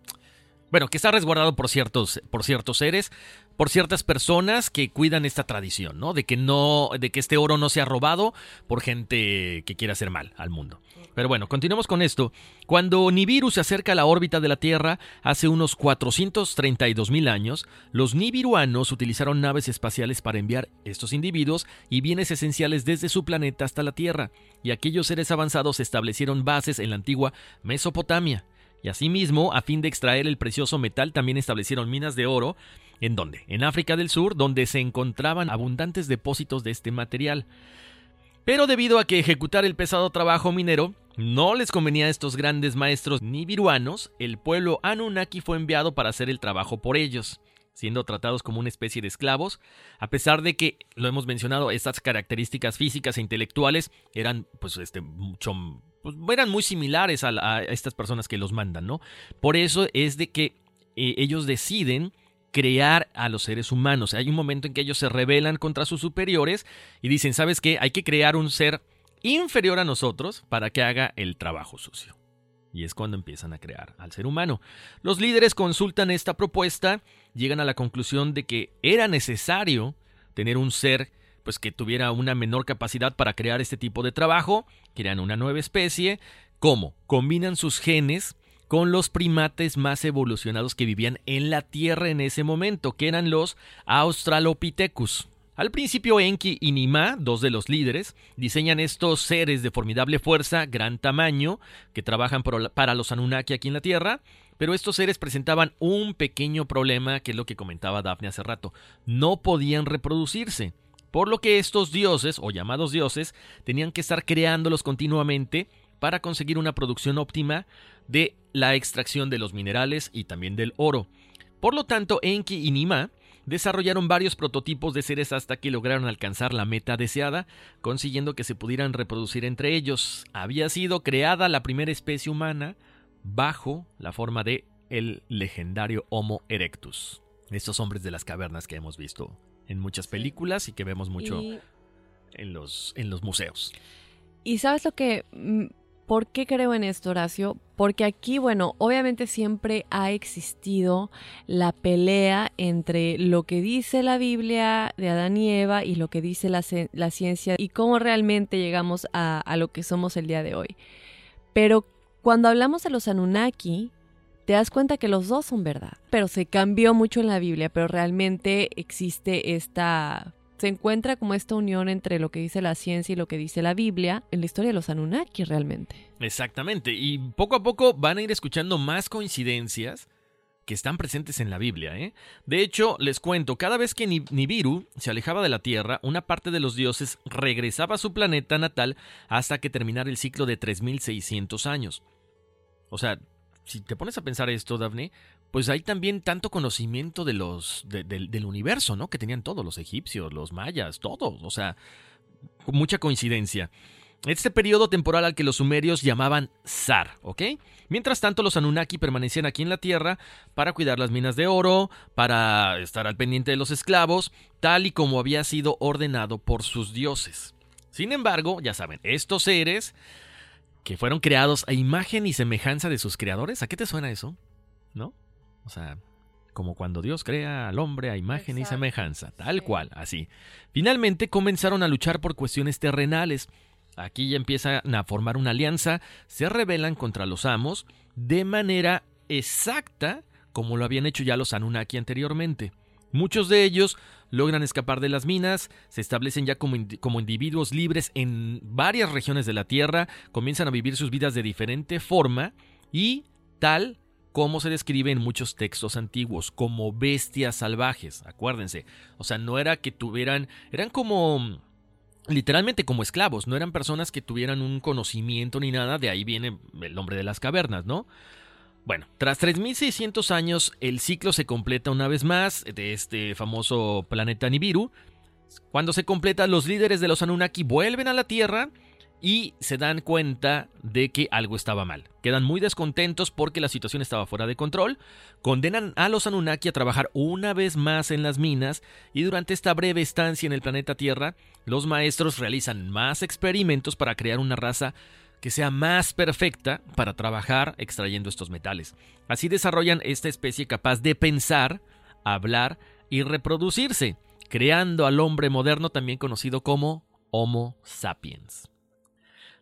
bueno, que está resguardado por ciertos, por ciertos seres, por ciertas personas que cuidan esta tradición, ¿no? De que no, de que este oro no sea robado por gente que quiera hacer mal al mundo. Pero bueno, continuemos con esto. Cuando Nibiru se acerca a la órbita de la Tierra hace unos 432 mil años, los nibiruanos utilizaron naves espaciales para enviar estos individuos y bienes esenciales desde su planeta hasta la Tierra, y aquellos seres avanzados establecieron bases en la antigua Mesopotamia. Y asimismo, a fin de extraer el precioso metal, también establecieron minas de oro. ¿En dónde? En África del Sur, donde se encontraban abundantes depósitos de este material. Pero debido a que ejecutar el pesado trabajo minero no les convenía a estos grandes maestros nibiruanos, el pueblo Anunnaki fue enviado para hacer el trabajo por ellos, siendo tratados como una especie de esclavos, a pesar de que, lo hemos mencionado, estas características físicas e intelectuales eran pues este mucho pues, eran muy similares a, estas personas que los mandan, ¿no? Por eso es de que eh, ellos deciden crear a los seres humanos. Hay un momento en que ellos se rebelan contra sus superiores y dicen, ¿sabes qué? Hay que crear un ser inferior a nosotros para que haga el trabajo sucio. Y es cuando empiezan a crear al ser humano. Los líderes consultan esta propuesta, llegan a la conclusión de que era necesario tener un ser pues que tuviera una menor capacidad para crear este tipo de trabajo, crean una nueva especie, ¿cómo? Combinan sus genes con los primates más evolucionados que vivían en la Tierra en ese momento, que eran los Australopithecus. Al principio Enki y Nima, dos de los líderes, diseñan estos seres de formidable fuerza, gran tamaño, que trabajan para los Anunnaki aquí en la Tierra, pero estos seres presentaban un pequeño problema, que es lo que comentaba Daphne hace rato, no podían reproducirse, por lo que estos dioses, o llamados dioses, tenían que estar creándolos continuamente para conseguir una producción óptima de la extracción de los minerales y también del oro. Por lo tanto, Enki y Nima desarrollaron varios prototipos de seres hasta que lograron alcanzar la meta deseada, consiguiendo que se pudieran reproducir entre ellos. Había sido creada la primera especie humana bajo la forma de el legendario Homo erectus. Estos hombres de las cavernas que hemos visto en muchas películas y que vemos mucho en, los, en los museos. Y sabes lo que ¿Por qué creo en esto, Horacio? Porque aquí, bueno, obviamente siempre ha existido la pelea entre lo que dice la Biblia de Adán y Eva y lo que dice la, ciencia y cómo realmente llegamos a, a lo que somos el día de hoy. Pero cuando hablamos de los Anunnaki, te das cuenta que los dos son verdad. Pero se cambió mucho en la Biblia, pero realmente existe esta se encuentra como esta unión entre lo que dice la ciencia y lo que dice la Biblia en la historia de los Anunnaki realmente. Exactamente, y poco a poco van a ir escuchando más coincidencias que están presentes en la Biblia. ¿eh? De hecho, les cuento, cada vez que Nibiru se alejaba de la Tierra, una parte de los dioses regresaba a su planeta natal hasta que terminara el ciclo de 3600 años. O sea, si te pones a pensar esto, Daphne, pues hay también tanto conocimiento del universo, ¿no? Que tenían todos los egipcios, los mayas, todos, o sea, mucha coincidencia. Este periodo temporal al que los sumerios llamaban Zar, ¿ok? Mientras tanto, los Anunnaki permanecían aquí en la Tierra para cuidar las minas de oro, para estar al pendiente de los esclavos, tal y como había sido ordenado por sus dioses. Sin embargo, ya saben, estos seres que fueron creados a imagen y semejanza de sus creadores, ¿a qué te suena eso? ¿No? O sea, como cuando Dios crea al hombre a imagen y semejanza, tal cual, así. Finalmente comenzaron a luchar por cuestiones terrenales. Aquí ya empiezan a formar una alianza, se rebelan contra los amos de manera exacta como lo habían hecho ya los Anunnaki anteriormente. Muchos de ellos logran escapar de las minas, se establecen ya como, como, individuos libres en varias regiones de la Tierra, comienzan a vivir sus vidas de diferente forma y tal como se describe en muchos textos antiguos, como bestias salvajes, acuérdense. O sea, no era que tuvieran, eran como literalmente como esclavos, no eran personas que tuvieran un conocimiento ni nada, de ahí viene el nombre de las cavernas, ¿no? Bueno, tras 3600 años, el ciclo se completa una vez más de este famoso planeta Nibiru. Cuando se completa, los líderes de los Anunnaki vuelven a la Tierra y se dan cuenta de que algo estaba mal. Quedan muy descontentos porque la situación estaba fuera de control, condenan a los Anunnaki a trabajar una vez más en las minas y durante esta breve estancia en el planeta Tierra, los maestros realizan más experimentos para crear una raza que sea más perfecta para trabajar extrayendo estos metales. Así desarrollan esta especie capaz de pensar, hablar y reproducirse, creando al hombre moderno también conocido como Homo sapiens.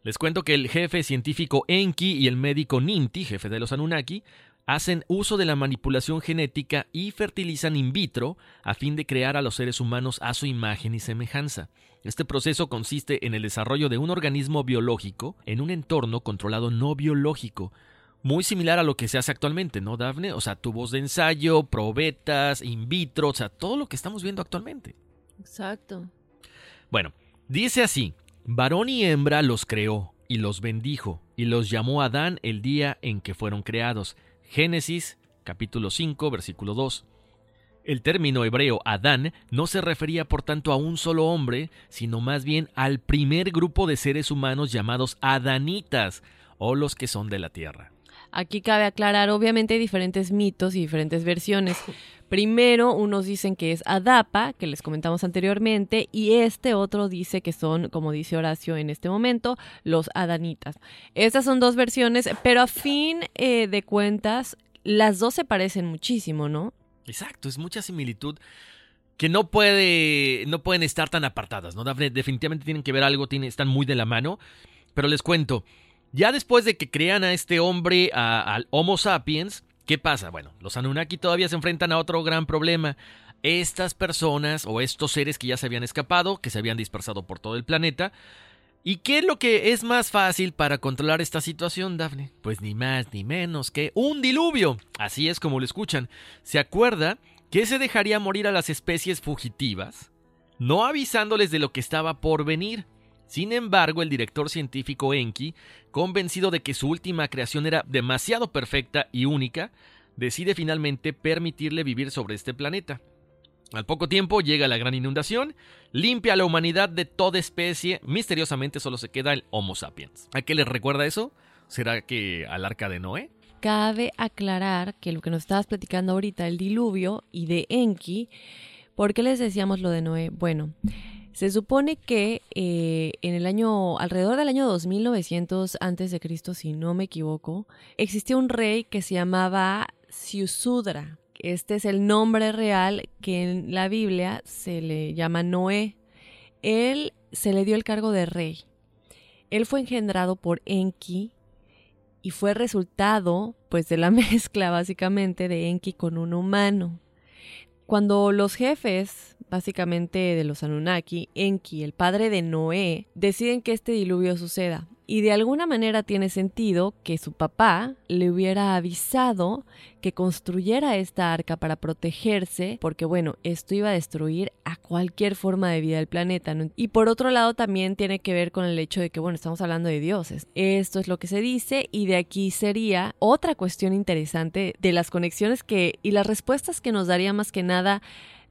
Les cuento que el jefe científico Enki y el médico Ninti, jefe de los Anunnaki, hacen uso de la manipulación genética y fertilizan in vitro a fin de crear a los seres humanos a su imagen y semejanza. Este proceso consiste en el desarrollo de un organismo biológico en un entorno controlado no biológico, muy similar a lo que se hace actualmente, ¿no, Dafne? O sea, tubos de ensayo, probetas, in vitro, o sea, todo lo que estamos viendo actualmente. Exacto. Bueno, dice así, varón y hembra los creó y los bendijo y los llamó Adán el día en que fueron creados. Génesis capítulo 5 versículo 2. El término hebreo Adán no se refería por tanto a un solo hombre, sino más bien al primer grupo de seres humanos llamados adanitas, o los que son de la tierra. Aquí cabe aclarar, obviamente hay diferentes mitos y diferentes versiones. Primero, unos dicen que es Adapa, que les comentamos anteriormente, y este otro dice que son, como dice Horacio en este momento, los Adanitas. Estas son dos versiones, pero a fin eh, de cuentas, las dos se parecen muchísimo, ¿no? Exacto, es mucha similitud que no puede, no pueden estar tan apartadas, ¿no? Definitivamente tienen que ver algo, están muy de la mano. Pero les cuento, ya después de que crean a este hombre, al Homo sapiens, ¿qué pasa? Bueno, los Anunnaki todavía se enfrentan a otro gran problema. Estas personas o estos seres que ya se habían escapado, que se habían dispersado por todo el planeta, ¿Y qué es lo que es más fácil para controlar esta situación, Dafne? Pues ni más ni menos que un diluvio. Así es como lo escuchan. ¿Se acuerda que se dejaría morir a las especies fugitivas? No avisándoles de lo que estaba por venir. Sin embargo, el director científico Enki, convencido de que su última creación era demasiado perfecta y única, decide finalmente permitirle vivir sobre este planeta. Al poco tiempo llega la gran inundación, limpia a la humanidad de toda especie, misteriosamente solo se queda el Homo sapiens. ¿A qué les recuerda eso? ¿Será que al arca de Noé? Cabe aclarar que lo que nos estabas platicando ahorita, el diluvio y de Enki, ¿por qué les decíamos lo de Noé? Bueno, se supone que eh, en el año, alrededor del año 2900 antes de Cristo, si no me equivoco, existía un rey que se llamaba Siusudra este es el nombre real que en la Biblia se le llama Noé. Él se le dio el cargo de rey. Él fue engendrado por Enki y fue resultado pues de la mezcla básicamente de Enki con un humano. Cuando los jefes básicamente de los Anunnaki, Enki, el padre de Noé, deciden que este diluvio suceda y de alguna manera tiene sentido que su papá le hubiera avisado que construyera esta arca para protegerse, porque bueno, esto iba a destruir a cualquier forma de vida del planeta. Y por otro lado también tiene que ver con el hecho de que, bueno, estamos hablando de dioses. Esto es lo que se dice y de aquí sería otra cuestión interesante de las conexiones que y las respuestas que nos daría más que nada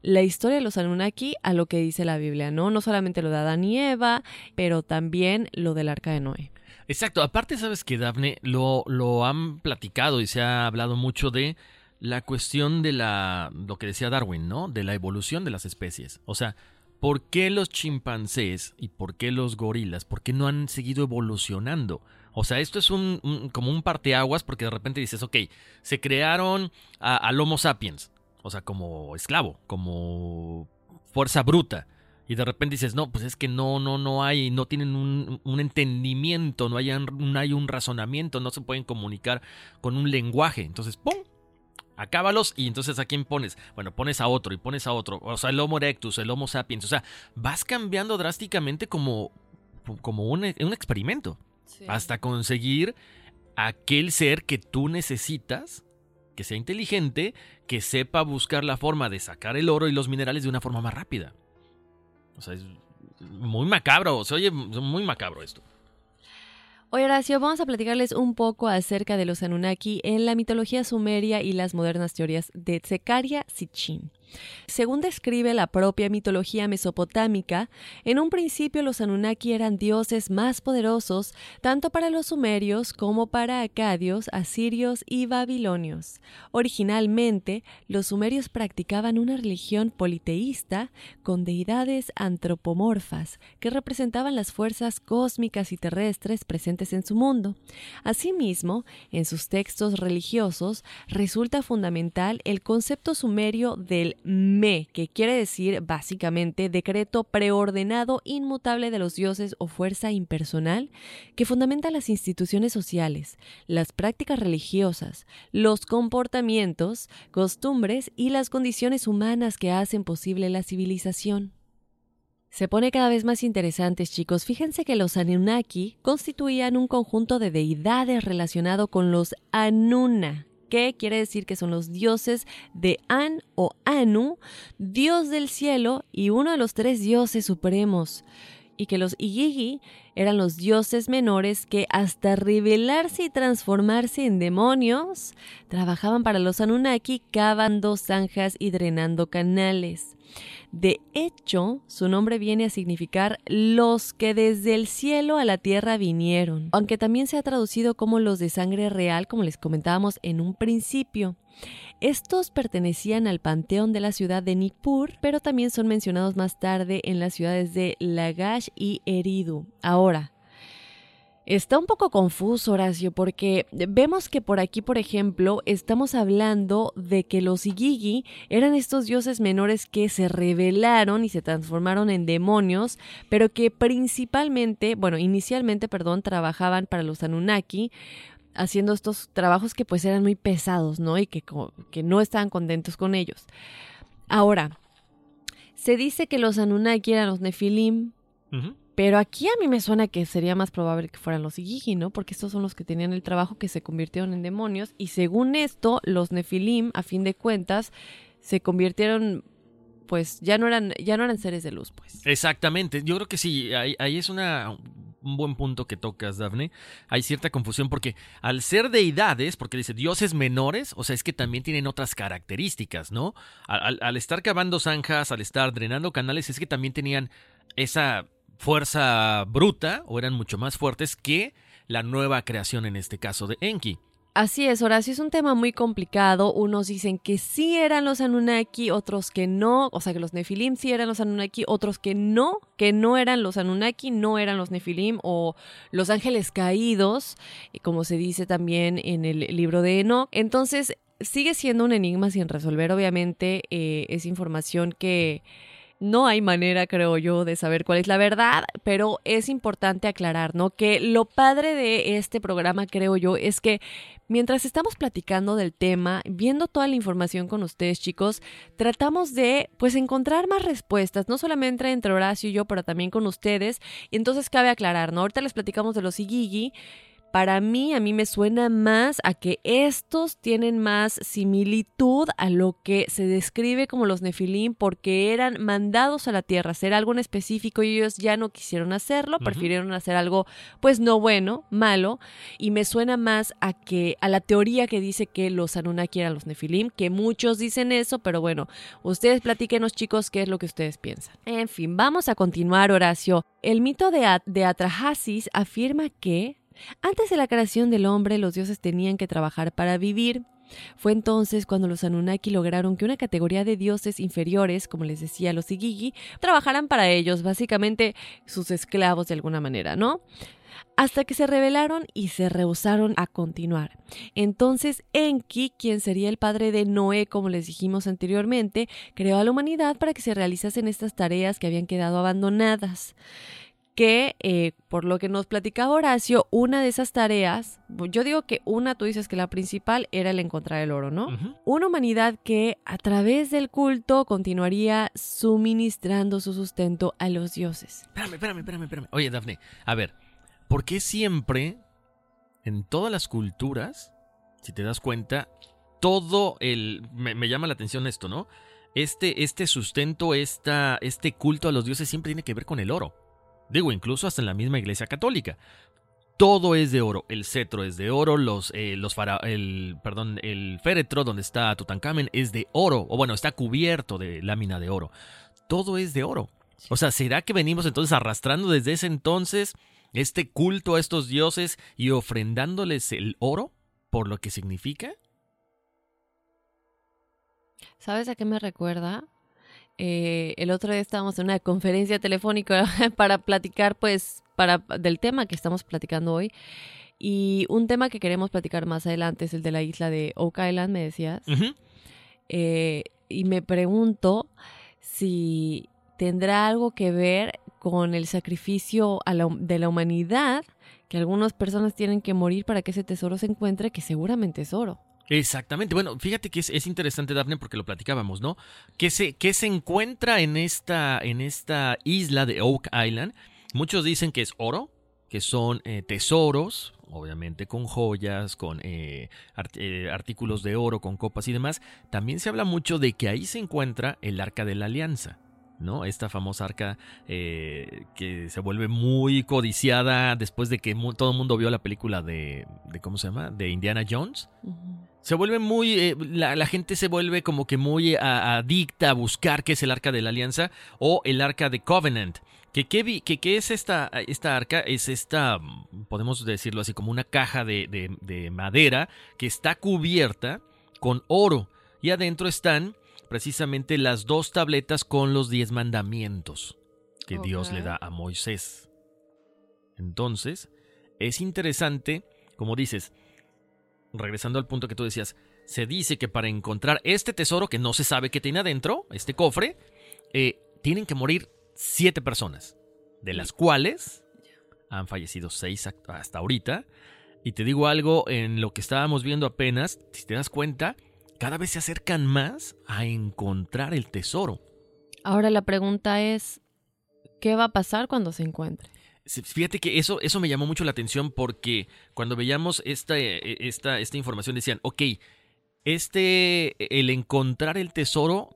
la historia de los Anunnaki a lo que dice la Biblia, ¿no? No solamente lo de Adán y Eva, pero también lo del arca de Noé. Exacto, aparte sabes que Daphne lo, lo han platicado y se ha hablado mucho de la cuestión de la, lo que decía Darwin, ¿no? De la evolución de las especies. O sea, ¿por qué los chimpancés y por qué los gorilas, por qué no han seguido evolucionando? O sea, esto es un, como un parteaguas porque de repente dices, ok, se crearon al Homo sapiens, o sea, como esclavo, como fuerza bruta. Y de repente dices, no, pues es que no, no, no hay, no tienen un, un entendimiento, no hay, no hay un razonamiento, no se pueden comunicar con un lenguaje. Entonces, ¡pum! Acábalos y entonces ¿a quién pones? Bueno, pones a otro y pones a otro. O sea, el Homo erectus, el Homo sapiens. O sea, vas cambiando drásticamente como, como un, un experimento. Hasta conseguir aquel ser que tú necesitas que sea inteligente, que sepa buscar la forma de sacar el oro y los minerales de una forma más rápida. O sea, es muy macabro, se oye muy macabro esto. Hoy Horacio, vamos a platicarles un poco acerca de los Anunnaki en la mitología sumeria y las modernas teorías de Tsekaria Sitchin. Según describe la propia mitología mesopotámica, en un principio los Anunnaki eran dioses más poderosos tanto para los sumerios como para acadios, asirios y babilonios. Originalmente, los sumerios practicaban una religión politeísta con deidades antropomorfas que representaban las fuerzas cósmicas y terrestres presentes en su mundo. Asimismo, en sus textos religiosos resulta fundamental el concepto sumerio del me, que quiere decir básicamente decreto preordenado inmutable de los dioses o fuerza impersonal que fundamenta las instituciones sociales, las prácticas religiosas, los comportamientos, costumbres y las condiciones humanas que hacen posible la civilización. Se pone cada vez más interesantes, chicos. Fíjense que los Anunnaki constituían un conjunto de deidades relacionado con los Anuna, que quiere decir que son los dioses de An o Anu, dios del cielo y uno de los tres dioses supremos, y que los Igigi eran los dioses menores que hasta revelarse y transformarse en demonios, trabajaban para los Anunnaki cavando zanjas y drenando canales. De hecho, su nombre viene a significar los que desde el cielo a la tierra vinieron, aunque también se ha traducido como los de sangre real, como les comentábamos en un principio. Estos pertenecían al panteón de la ciudad de Nippur, pero también son mencionados más tarde en las ciudades de Lagash y Eridu. Ahora, Está un poco confuso, Horacio, porque vemos que por aquí, por ejemplo, estamos hablando de que los Igigi eran estos dioses menores que se rebelaron y se transformaron en demonios, pero que principalmente, bueno, inicialmente, perdón, trabajaban para los Anunnaki, haciendo estos trabajos que pues eran muy pesados, ¿no? Y que, que no estaban contentos con ellos. Ahora, se dice que los Anunnaki eran los Nefilim, pero aquí a mí me suena que sería más probable que fueran los Igigi, ¿no? Porque estos son los que tenían el trabajo que se convirtieron en demonios. Y según esto, los Nefilim, a fin de cuentas, se convirtieron pues ya no eran ya no eran seres de luz pues exactamente yo creo que sí ahí, es una un buen punto que tocas, Dafne. Hay cierta confusión porque al ser deidades, porque dice dioses menores, o sea, es que también tienen otras características, ¿no? Al, estar cavando zanjas, al estar drenando canales, es que también tenían esa fuerza bruta o eran mucho más fuertes que la nueva creación en este caso de Enki. Así es, Horacio, es un tema muy complicado. Unos dicen que sí eran los Anunnaki, otros que no, o sea que los Nefilim sí eran los Anunnaki, otros que no, que no eran los Anunnaki, no eran los Nefilim o los ángeles caídos, como se dice también en el libro de Enoch. Entonces, sigue siendo un enigma sin resolver, obviamente eh, es información que no hay manera, creo yo, de saber cuál es la verdad, pero es importante aclarar, ¿no? Que lo padre de este programa, creo yo, es que mientras estamos platicando del tema, viendo toda la información con ustedes, chicos, tratamos de, pues, encontrar más respuestas, no solamente entre Horacio y yo, pero también con ustedes. Y entonces cabe aclarar, ¿no? Ahorita les platicamos de los Igigi para mí, a mí me suena más a que estos tienen más similitud a lo que se describe como los nefilim porque eran mandados a la tierra hacer algo en específico y ellos ya no quisieron hacerlo, prefirieron hacer algo pues no bueno, malo y me suena más a que a la teoría que dice que los Anunnaki eran los nefilim, que muchos dicen eso, pero bueno, ustedes platíquenos chicos qué es lo que ustedes piensan. En fin, vamos a continuar Horacio. El mito de, de Atrahasis afirma que antes de la creación del hombre, los dioses tenían que trabajar para vivir. Fue entonces cuando los Anunnaki lograron que una categoría de dioses inferiores, como les decía los Igigi, trabajaran para ellos, básicamente sus esclavos de alguna manera, ¿no? Hasta que se rebelaron y se rehusaron a continuar. Entonces Enki, quien sería el padre de Noé, como les dijimos anteriormente, creó a la humanidad para que se realizasen estas tareas que habían quedado abandonadas que eh, por lo que nos platicaba Horacio, una de esas tareas, yo digo que una, tú dices que la principal era el encontrar el oro, ¿no? Una humanidad que a través del culto continuaría suministrando su sustento a los dioses. Espérame, espérame, espérame, espérame. Oye, Dafne, a ver, ¿por qué siempre en todas las culturas, si te das cuenta, todo el... Me, me llama la atención esto, ¿no? Este, este sustento, esta, este culto a los dioses siempre tiene que ver con el oro. Digo, incluso hasta en la misma Iglesia Católica. todo es de oro. El cetro es de oro, los, eh, los fara- el, perdón, el féretro donde está Tutankamen es de oro, o bueno, está cubierto de lámina de oro. Todo es de oro. O sea, ¿será que venimos entonces arrastrando desde ese entonces este culto a estos dioses y ofrendándoles el oro por lo que significa? ¿Sabes a qué me recuerda? Eh, el otro día estábamos en una conferencia telefónica para platicar, pues, para, del tema que estamos platicando hoy. Y un tema que queremos platicar más adelante es el de la isla de Oak Island, me decías. Eh, y me pregunto si tendrá algo que ver con el sacrificio a la- de la humanidad, que algunas personas tienen que morir para que ese tesoro se encuentre, que seguramente es oro. Exactamente. Bueno, fíjate que es, es interesante, Daphne, porque lo platicábamos, ¿no? ¿Qué se, qué se encuentra en esta, en esta isla de Oak Island? Muchos dicen que es oro, que son eh, tesoros, obviamente con joyas, con eh, eh, artículos de oro, con copas y demás. También se habla mucho de que ahí se encuentra el Arca de la Alianza. ¿no? Esta famosa arca eh, que se vuelve muy codiciada después de que todo el mundo vio la película de, de ¿cómo se llama? De Indiana Jones. Se vuelve muy, eh, la, la gente se vuelve como que muy a- adicta a buscar qué es el arca de la alianza o el arca de Covenant. Que qué que, qué es esta, esta arca, es esta, podemos decirlo así, como una caja de, de- de madera que está cubierta con oro. Y adentro están precisamente las dos tabletas con los diez mandamientos que Dios le da a Moisés. Entonces, es interesante, como dices, regresando al punto que tú decías, se dice que para encontrar este tesoro que no se sabe qué tiene adentro, este cofre, eh, tienen que morir siete personas, de las cuales han fallecido seis hasta ahorita. Y te digo algo, en lo que estábamos viendo apenas, si te das cuenta, cada vez se acercan más a encontrar el tesoro. Ahora la pregunta es, ¿qué va a pasar cuando se encuentre? Fíjate que eso, eso me llamó mucho la atención porque cuando veíamos esta, eh, esta, esta información decían, ok, este, el encontrar el tesoro,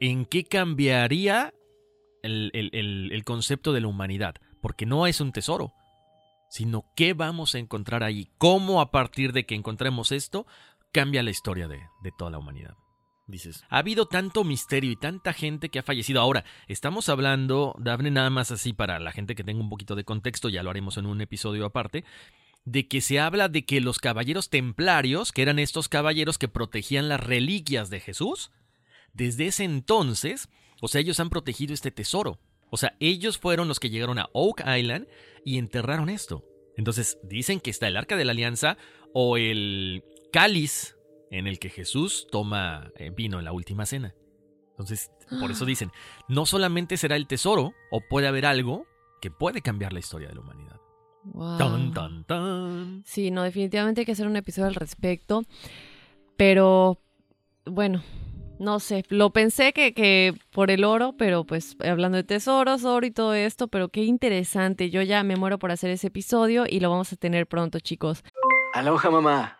¿en qué cambiaría el, el- el- el concepto de la humanidad? Porque no es un tesoro, sino qué vamos a encontrar ahí, cómo a partir de que encontremos esto, cambia la historia de, de toda la humanidad. Dices, ha habido tanto misterio y tanta gente que ha fallecido. Ahora, estamos hablando, Daphne, nada más así para la gente que tenga un poquito de contexto, ya lo haremos en un episodio aparte, de que se habla de que los caballeros templarios, que eran estos caballeros que protegían las reliquias de Jesús, desde ese entonces, o sea, ellos han protegido este tesoro. O sea, ellos fueron los que llegaron a Oak Island y enterraron esto. Entonces, dicen que está el Arca de la Alianza o el cáliz en el que Jesús toma eh, vino en la última cena. Entonces, por eso dicen, no solamente será el tesoro, o puede haber algo que puede cambiar la historia de la humanidad. Wow. Tan, tan, tan. Sí, no, definitivamente hay que hacer un episodio al respecto. Pero, bueno, no sé. Lo pensé que, que por el oro, pero pues hablando de tesoros, oro y todo esto, pero qué interesante. Yo ya me muero por hacer ese episodio y lo vamos a tener pronto, chicos. Aloha mamá.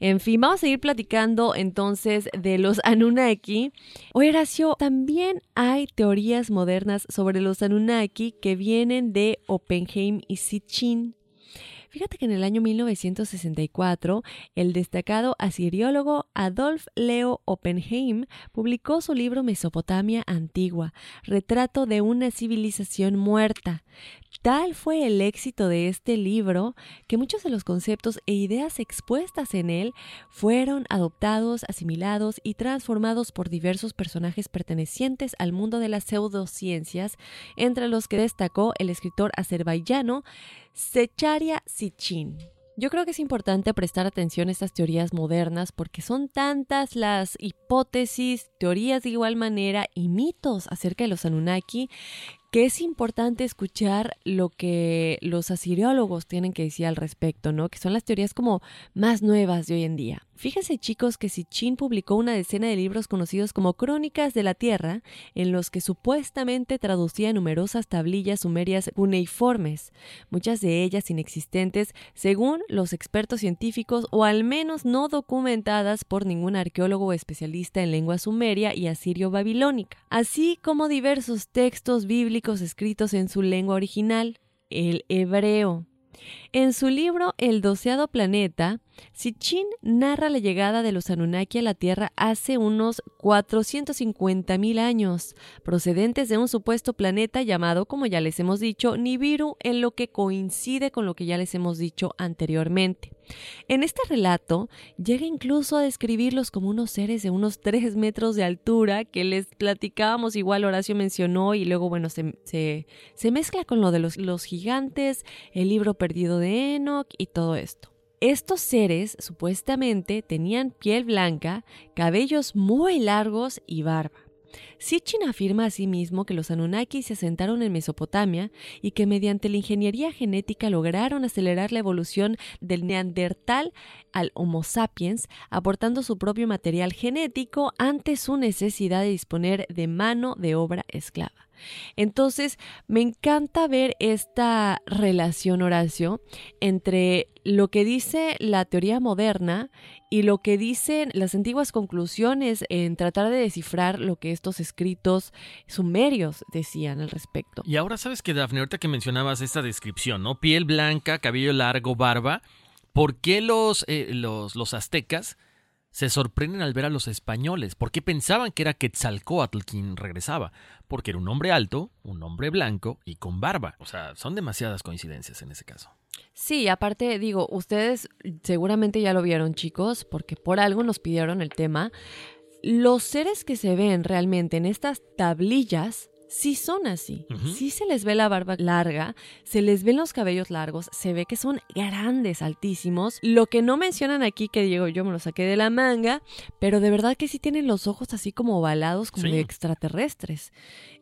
En fin, vamos a seguir platicando entonces de los Anunnaki. Oye, Horacio, también hay teorías modernas sobre los Anunnaki que vienen de Oppenheim y Sitchin. Fíjate que en el año 1964, el destacado asiriólogo Adolf Leo Oppenheim publicó su libro Mesopotamia Antigua, retrato de una civilización muerta. Tal fue el éxito de este libro que muchos de los conceptos e ideas expuestas en él fueron adoptados, asimilados y transformados por diversos personajes pertenecientes al mundo de las pseudociencias, entre los que destacó el escritor azerbaiyano Secharia Sitchin. Yo creo que es importante prestar atención a estas teorías modernas porque son tantas las hipótesis, teorías de igual manera y mitos acerca de los Anunnaki que es importante escuchar lo que los asiriólogos tienen que decir al respecto, ¿no? Que son las teorías como más nuevas de hoy en día. Fíjense chicos que Sitchin publicó una decena de libros conocidos como Crónicas de la Tierra, en los que supuestamente traducía numerosas tablillas sumerias cuneiformes, muchas de ellas inexistentes según los expertos científicos o al menos no documentadas por ningún arqueólogo o especialista en lengua sumeria y asirio-babilónica, así como diversos textos bíblicos escritos en su lengua original, el hebreo. En su libro El doceado planeta, Sitchin narra la llegada de los Anunnaki a la Tierra hace unos 450.000 años, procedentes de un supuesto planeta llamado, como ya les hemos dicho, Nibiru, en lo que coincide con lo que ya les hemos dicho anteriormente. En este relato llega incluso a describirlos como unos seres de unos 3 metros de altura que les platicábamos, igual Horacio mencionó, y luego, bueno, se, se, mezcla con lo de los, los gigantes, el libro perdido de Enoch y todo esto. Estos seres supuestamente tenían piel blanca, cabellos muy largos y barba. Sitchin afirma asimismo que los Anunnaki se asentaron en Mesopotamia y que mediante la ingeniería genética lograron acelerar la evolución del Neandertal al Homo sapiens, aportando su propio material genético ante su necesidad de disponer de mano de obra esclava. Entonces, me encanta ver esta relación, Horacio, entre lo que dice la teoría moderna y lo que dicen las antiguas conclusiones en tratar de descifrar lo que estos escritos sumerios decían al respecto. Y ahora sabes que, Dafne, ahorita que mencionabas esta descripción, ¿no? Piel blanca, cabello largo, barba, ¿por qué los, eh, los, los aztecas se sorprenden al ver a los españoles. ¿Por qué pensaban que era Quetzalcoatl quien regresaba? Porque era un hombre alto, un hombre blanco y con barba. O sea, son demasiadas coincidencias en ese caso. Sí, aparte digo, ustedes seguramente ya lo vieron chicos, porque por algo nos pidieron el tema. Los seres que se ven realmente en estas tablillas sí son así. Sí se les ve la barba larga, se les ven los cabellos largos, se ve que son grandes, altísimos. Lo que no mencionan aquí, que digo, yo me lo saqué de la manga, pero de verdad que sí tienen los ojos así como ovalados, como de extraterrestres.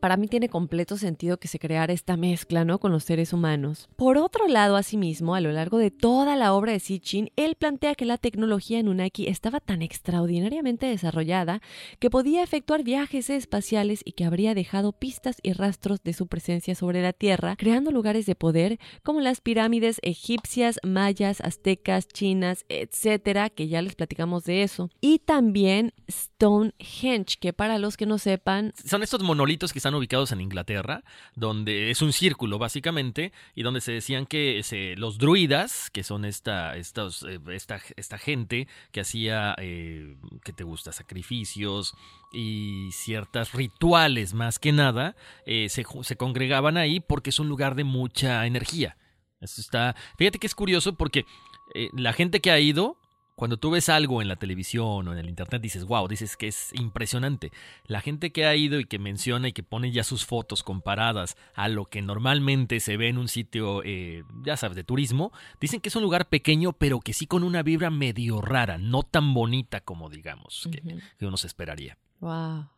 Para mí tiene completo sentido que se creara esta mezcla, ¿no? Con los seres humanos. Por otro lado, asimismo, a lo largo de toda la obra de Sitchin, él plantea que la tecnología en Unaki estaba tan extraordinariamente desarrollada que podía efectuar viajes espaciales y que habría dejado pistas y rastros de su presencia sobre la Tierra, creando lugares de poder como las pirámides egipcias, mayas, aztecas, chinas, etcétera, que ya les platicamos de eso. Y también Stonehenge, que para los que no sepan... Son estos monolitos que están ubicados en Inglaterra, donde es un círculo básicamente, y donde se decían que los druidas, que son esta, estos, eh, esta, esta gente que hacía, eh, que te gusta, sacrificios, y ciertos rituales más que nada eh, se, se, congregaban ahí porque es un lugar de mucha energía. Esto está, fíjate que es curioso porque eh, la gente que ha ido Cuando tú ves algo en la televisión o en el internet, dices, wow, dices que es impresionante. La gente que ha ido y que menciona y que pone ya sus fotos comparadas a lo que normalmente se ve en un sitio, eh, ya sabes, de turismo, dicen que es un lugar pequeño, pero que sí con una vibra medio rara, no tan bonita como digamos que, que uno se esperaría. Wow.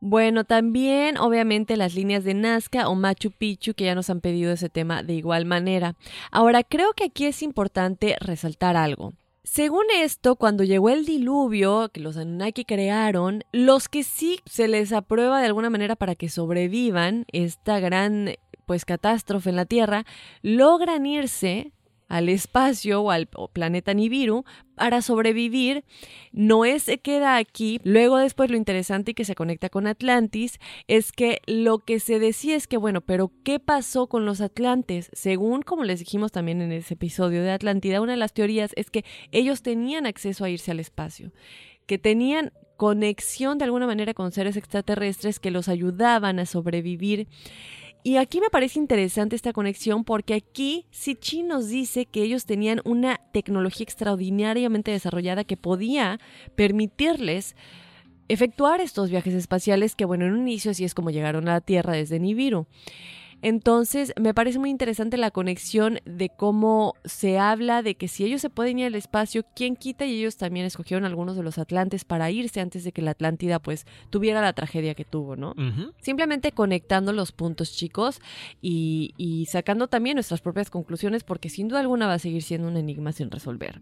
Bueno, también obviamente las líneas de Nazca o Machu Picchu que ya nos han pedido ese tema de igual manera. Ahora, creo que aquí es importante resaltar algo. Según esto, cuando llegó el diluvio que los Anunnaki crearon, los que sí se les aprueba de alguna manera para que sobrevivan esta gran pues catástrofe en la Tierra, logran irse al espacio o al planeta Nibiru para sobrevivir. Noé se queda aquí. Luego después lo interesante y que se conecta con Atlantis es que lo que se decía es que, bueno, pero ¿qué pasó con los Atlantes? Según como les dijimos también en ese episodio de Atlántida, una de las teorías es que ellos tenían acceso a irse al espacio, que tenían conexión de alguna manera con seres extraterrestres que los ayudaban a sobrevivir. Y aquí me parece interesante esta conexión porque aquí Sitchin nos dice que ellos tenían una tecnología extraordinariamente desarrollada que podía permitirles efectuar estos viajes espaciales que, bueno, en un inicio así es como llegaron a la Tierra desde Nibiru. Entonces, me parece muy interesante la conexión de cómo se habla de que si ellos se pueden ir al espacio, ¿quién quita? Y ellos también escogieron algunos de los atlantes para irse antes de que la Atlántida pues tuviera la tragedia que tuvo, ¿no? Simplemente conectando los puntos, chicos, y, y, sacando también nuestras propias conclusiones, porque sin duda alguna va a seguir siendo un enigma sin resolver.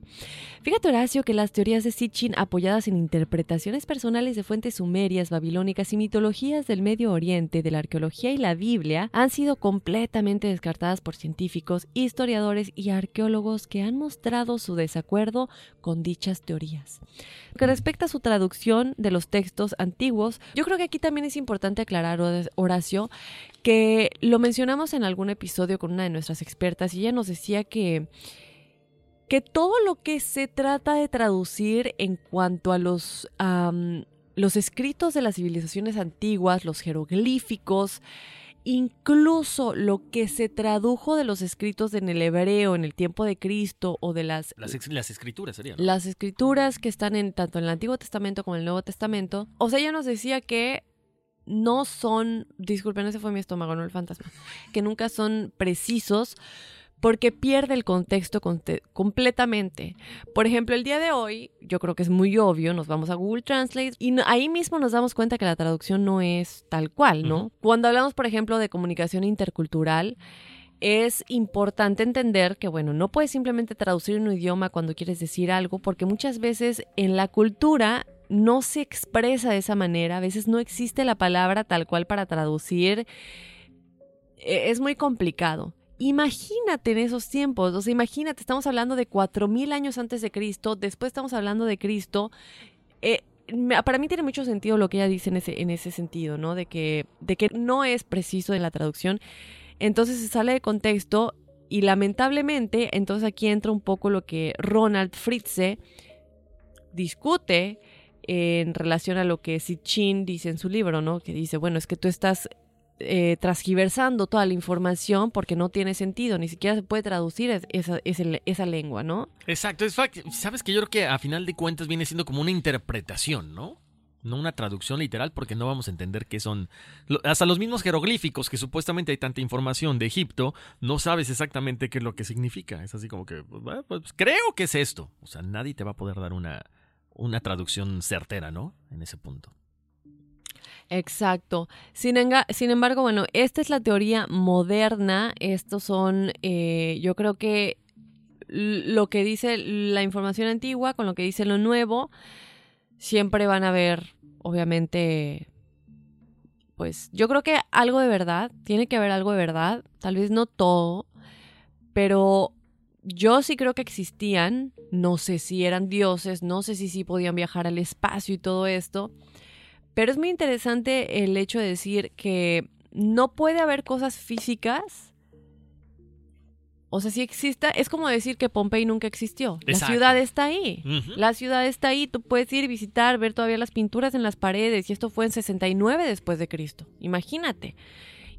Fíjate, Horacio, que las teorías de Sitchin, apoyadas en interpretaciones personales de fuentes sumerias, babilónicas y mitologías del Medio Oriente, de la arqueología y la Biblia, han sido completamente descartadas por científicos, historiadores y arqueólogos que han mostrado su desacuerdo con dichas teorías. Que respecta a su traducción de los textos antiguos, yo creo que aquí también es importante aclarar, Horacio, que lo mencionamos en algún episodio con una de nuestras expertas y ella nos decía que que todo lo que se trata de traducir en cuanto a los, los escritos de las civilizaciones antiguas, los jeroglíficos, incluso lo que se tradujo de los escritos en el hebreo en el tiempo de Cristo o de las... Las, escrituras serían. Las escrituras que están en tanto en el Antiguo Testamento como en el Nuevo Testamento. O sea, ella nos decía que no son, disculpen, ese fue mi estómago, no el fantasma, que nunca son precisos porque pierde el contexto completamente. Por ejemplo, el día de hoy, yo creo que es muy obvio, nos vamos a Google Translate y ahí mismo nos damos cuenta que la traducción no es tal cual, ¿no? Cuando hablamos, por ejemplo, de comunicación intercultural, es importante entender que, bueno, no puedes simplemente traducir un idioma cuando quieres decir algo, porque muchas veces en la cultura no se expresa de esa manera, a veces no existe la palabra tal cual para traducir. E-, es muy complicado. Imagínate en esos tiempos, o sea, imagínate, estamos hablando de cuatro mil años antes de Cristo, después estamos hablando de Cristo. Eh, para mí tiene mucho sentido lo que ella dice en ese, en ese sentido, ¿no? De que, de que no es preciso en la traducción. Entonces se sale de contexto y lamentablemente, entonces aquí entra un poco lo que Ronald Fritze discute en relación a lo que Sitchin dice en su libro, ¿no? Que dice, bueno, es que tú estás eh, transgiversando toda la información porque no tiene sentido, ni siquiera se puede traducir esa, esa, lengua, ¿no? Exacto, es, sabes que yo creo que a final de cuentas viene siendo como una interpretación, ¿no? No una traducción literal porque no vamos a entender qué son. Hasta los mismos jeroglíficos que supuestamente hay tanta información de Egipto, no sabes exactamente qué es lo que significa. Es así como que, pues, pues creo que es esto. O sea, nadie te va a poder dar una, una traducción certera, ¿no? En ese punto. Exacto. Sin, sin, embargo, bueno, esta es la teoría moderna. Estos son, eh, yo creo que lo que dice la información antigua con lo que dice lo nuevo, siempre van a haber, obviamente, pues yo creo que algo de verdad, tiene que haber algo de verdad, tal vez no todo, pero yo sí creo que existían, no sé si eran dioses, no sé si sí podían viajar al espacio y todo esto. Pero es muy interesante el hecho de decir que no puede haber cosas físicas. O sea, si exista, es como decir que Pompey nunca existió. La ciudad está ahí. La ciudad está ahí. Tú puedes ir, visitar, ver todavía las pinturas en las paredes. Y esto fue en 69 después de Cristo. Imagínate.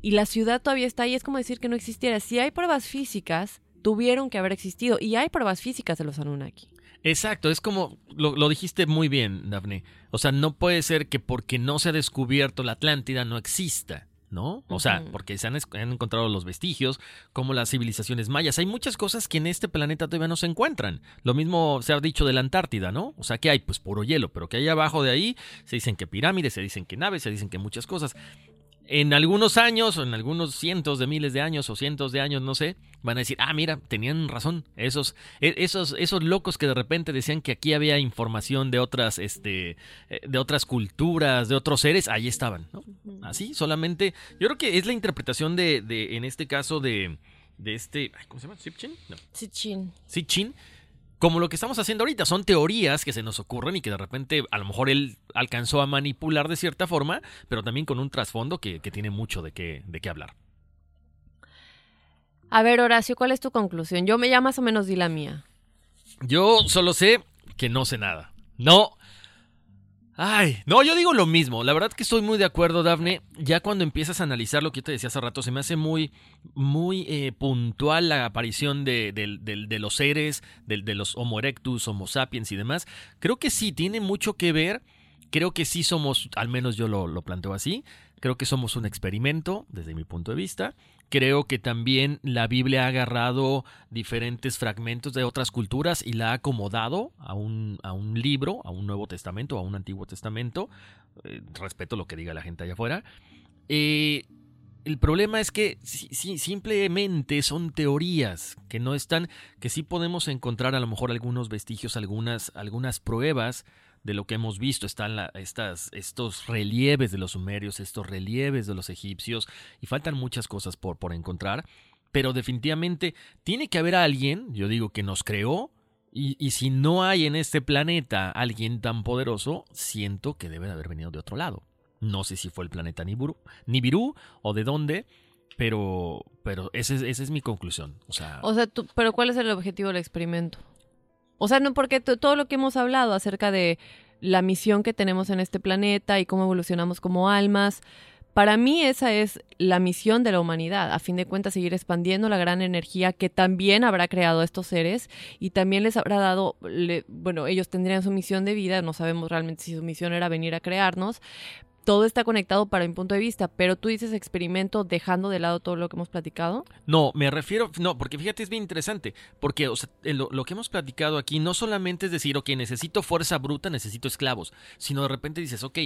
Y la ciudad todavía está ahí. Es como decir que no existiera. Si hay pruebas físicas, tuvieron que haber existido. Y hay pruebas físicas de los Anunnaki. Exacto, es como lo, lo dijiste muy bien, Daphne. O sea, no puede ser que porque no se ha descubierto la Atlántida no exista. ¿no? O sea, porque se han, han encontrado los vestigios, como las civilizaciones mayas. Hay muchas cosas que en este planeta todavía no se encuentran. Lo mismo se ha dicho de la Antártida, ¿no? O sea, que hay pues puro hielo, pero que hay abajo de ahí se dicen que pirámides, se dicen que naves, se dicen que muchas cosas. En algunos años, o en algunos cientos de miles de años, o cientos de años, no sé, van a decir, ah, mira, tenían razón. Esos, e- esos, esos locos que de repente decían que aquí había información de otras, este, eh, de otras culturas, de otros seres, ahí estaban, ¿no? Así, solamente. Yo creo que es la interpretación de, de en este caso, de, de este. ¿Cómo se llama? ¿Sitchin? No. Sitchin. Sitchin. Como lo que estamos haciendo ahorita, son teorías que se nos ocurren y que de repente a lo mejor él alcanzó a manipular de cierta forma, pero también con un trasfondo que, que tiene mucho de qué, de qué hablar. A ver, Horacio, ¿cuál es tu conclusión? Yo me ya más o menos di la mía. Yo solo sé que no sé nada. No. Ay, no, yo digo lo mismo. La verdad que estoy muy de acuerdo, Dafne. Ya cuando empiezas a analizar lo que yo te decía hace rato, se me hace muy, muy eh, puntual la aparición de, de los seres, de los Homo erectus, Homo sapiens y demás. Creo que sí, tiene mucho que ver. Creo que sí somos, al menos yo lo, lo planteo así. Creo que somos un experimento, desde mi punto de vista. Creo que también la Biblia ha agarrado diferentes fragmentos de otras culturas y la ha acomodado a un, a un libro, a un Nuevo Testamento, a un Antiguo Testamento. Eh, respeto lo que diga la gente allá afuera. Eh, el problema es que si- si- simplemente son teorías que no están, que sí podemos encontrar a lo mejor algunos vestigios, algunas, algunas pruebas de lo que hemos visto. Están estas, estos relieves de los sumerios, estos relieves de los egipcios, y faltan muchas cosas por, por encontrar. Pero definitivamente tiene que haber alguien, yo digo, que nos creó. Y, y si no hay en este planeta alguien tan poderoso, siento que debe de haber venido de otro lado. No sé si fue el planeta Nibiru, Nibiru o de dónde, pero, pero esa es, esa es mi conclusión. O sea, O sea, tú, pero ¿cuál es el objetivo del experimento? O sea, no porque todo lo que hemos hablado acerca de la misión que tenemos en este planeta y cómo evolucionamos como almas, para mí esa es la misión de la humanidad, a fin de cuentas seguir expandiendo la gran energía que también habrá creado a estos seres y también les habrá dado, bueno, ellos tendrían su misión de vida, no sabemos realmente si su misión era venir a crearnos, todo está conectado para mi punto de vista, pero tú dices experimento dejando de lado todo lo que hemos platicado. No, me refiero, no, porque fíjate, es bien interesante, porque o sea, lo, que hemos platicado aquí no solamente es decir, ok, necesito fuerza bruta, necesito esclavos, sino de repente dices, ok,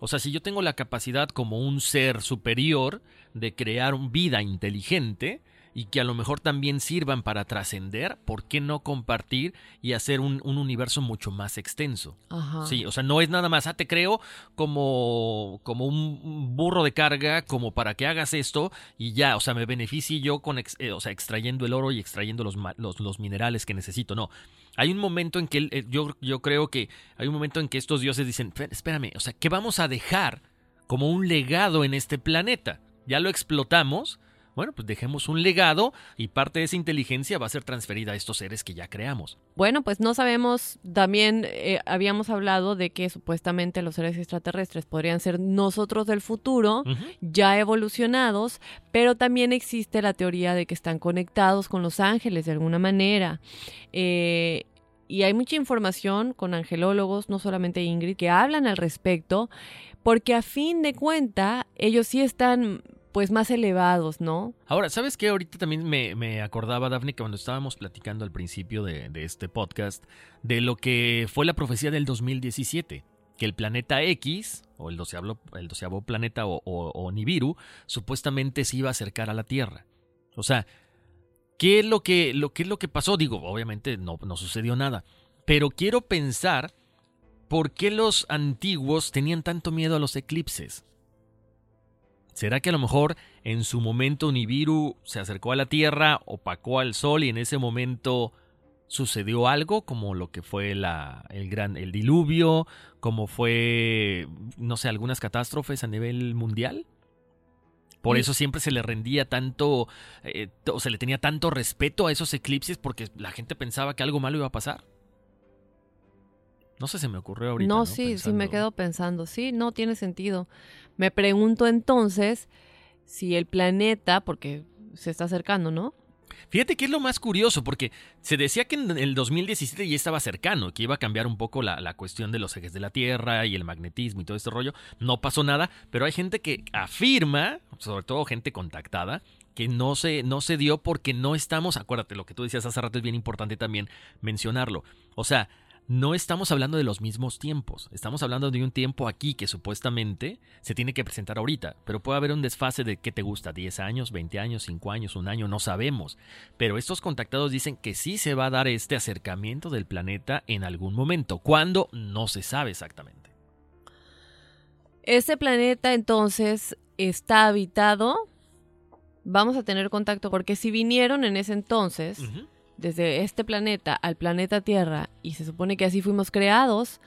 o sea, si yo tengo la capacidad como un ser superior de crear vida inteligente y que a lo mejor también sirvan para trascender, ¿por qué no compartir y hacer un, un universo mucho más extenso? Ajá. Sí, o sea, no es nada más, ah, te creo como, como un burro de carga, como para que hagas esto y ya, o sea, me beneficie yo con, ex- eh, o sea, extrayendo el oro y extrayendo los, los, los minerales que necesito. No, hay un momento en que eh, yo, yo creo que hay un momento en que estos dioses dicen, "Espé- espérame, o sea, ¿qué vamos a dejar como un legado en este planeta? Ya lo explotamos. Bueno, pues dejemos un legado y parte de esa inteligencia va a ser transferida a estos seres que ya creamos. Bueno, pues no sabemos, también eh, habíamos hablado de que supuestamente los seres extraterrestres podrían ser nosotros del futuro, ya evolucionados, pero también existe la teoría de que están conectados con los ángeles de alguna manera. Eh, y hay mucha información con angelólogos, no solamente Ingrid, que hablan al respecto, porque a fin de cuenta ellos sí están pues más elevados, ¿no? Ahora, ¿sabes qué? Ahorita también me, me acordaba, Daphne, que cuando estábamos platicando al principio de, de este podcast, de lo que fue la profecía del 2017, que el planeta X, o el doceavo, el doceavo planeta, o, o- o Nibiru, supuestamente se iba a acercar a la Tierra. O sea, ¿qué es lo que, lo, qué es lo que pasó? Digo, obviamente no, no sucedió nada, pero quiero pensar por qué los antiguos tenían tanto miedo a los eclipses. ¿Será que a lo mejor en su momento Nibiru se acercó a la Tierra, opacó al Sol y en ese momento sucedió algo como lo que fue la, el gran el diluvio, como fue no sé algunas catástrofes a nivel mundial? Por eso siempre se le rendía tanto, eh, o se le tenía tanto respeto a esos eclipses porque la gente pensaba que algo malo iba a pasar. No sé, se me ocurrió ahorita. no, No, sí, sí me quedo pensando, sí, no tiene sentido. Me pregunto entonces si el planeta, porque se está acercando, ¿no? Fíjate que es lo más curioso, porque se decía que en el 2017 ya estaba cercano, que iba a cambiar un poco la, la, cuestión de los ejes de la Tierra y el magnetismo y todo este rollo. No pasó nada, pero hay gente que afirma, sobre todo gente contactada, que no se, no se dio porque no estamos, acuérdate, lo que tú decías hace rato es bien importante también mencionarlo. O sea, no estamos hablando de los mismos tiempos. Estamos hablando de un tiempo aquí que supuestamente se tiene que presentar ahorita, pero puede haber un desfase de qué te gusta, 10 años, 20 años, 5 años, un año, no sabemos. Pero estos contactados dicen que sí se va a dar este acercamiento del planeta en algún momento. ¿Cuándo? No se sabe exactamente. Ese planeta entonces está habitado. Vamos a tener contacto porque si vinieron en ese entonces... Uh -huh desde este planeta al planeta Tierra y se supone que así fuimos creados,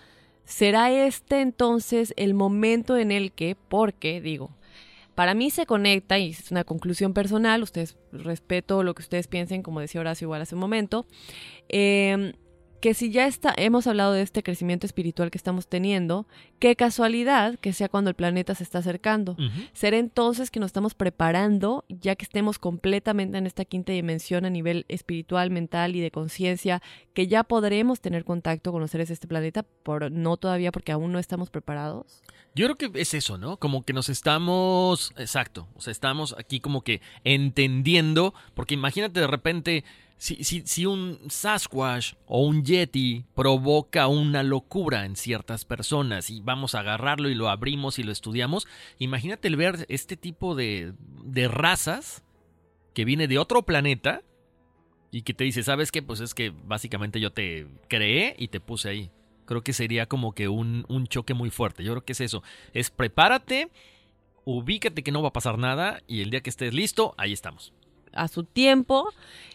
¿será este entonces el momento en el que, porque digo, para mí se conecta, y es una conclusión personal, ustedes respeto lo que ustedes piensen, como decía Horacio igual hace un momento, eh, que si ya está, hemos hablado de este crecimiento espiritual que estamos teniendo, qué casualidad que sea cuando el planeta se está acercando. Uh -huh. Será entonces que nos estamos preparando, ya que estemos completamente en esta quinta dimensión a nivel espiritual, mental y de conciencia, que ya podremos tener contacto con los seres de este planeta, por no todavía porque aún no estamos preparados. Yo creo que es eso, ¿no? Como que nos estamos, exacto, o sea, estamos aquí como que entendiendo, porque imagínate de repente si, un Sasquatch o un Yeti provoca una locura en ciertas personas y vamos a agarrarlo y lo abrimos y lo estudiamos, imagínate el ver este tipo de, de razas que viene de otro planeta y que te dice, ¿sabes qué? Pues es que básicamente yo te creé y te puse ahí. Creo que sería como que un, un choque muy fuerte. Yo creo que es eso. Es prepárate, ubícate que no va a pasar nada y el día que estés listo, ahí estamos a su tiempo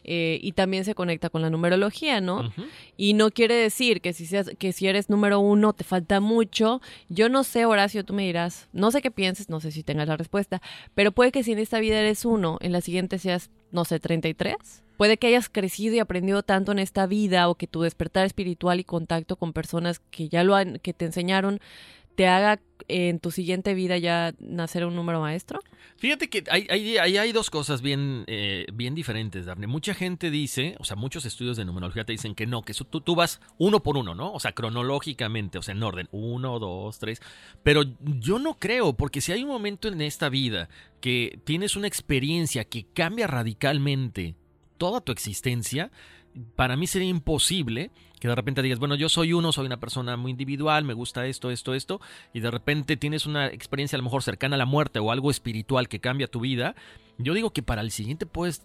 eh, y también se conecta con la numerología, ¿no? Uh -huh. Y no quiere decir que si, seas, que si eres número uno te falta mucho. Yo no sé, Horacio, tú me dirás, no sé qué pienses, no sé si tengas la respuesta, pero puede que si en esta vida eres uno, en la siguiente seas, no sé, 33. Puede que hayas crecido y aprendido tanto en esta vida o que tu despertar espiritual y contacto con personas que ya lo han, que te enseñaron haga en tu siguiente vida ya nacer un número maestro? Fíjate que hay, hay, hay, dos cosas bien, eh, bien diferentes, Daphne. Mucha gente dice, o sea, muchos estudios de numerología te dicen que no, que tú, tú vas uno por uno, ¿no? O sea, cronológicamente, o sea, en orden, uno, dos, tres. Pero yo no creo, porque si hay un momento en esta vida que tienes una experiencia que cambia radicalmente toda tu existencia, para mí sería imposible que de repente digas, bueno, yo soy uno, soy una persona muy individual, me gusta esto, esto, esto, y de repente tienes una experiencia a lo mejor cercana a la muerte o algo espiritual que cambia tu vida, yo digo que para el siguiente puedes,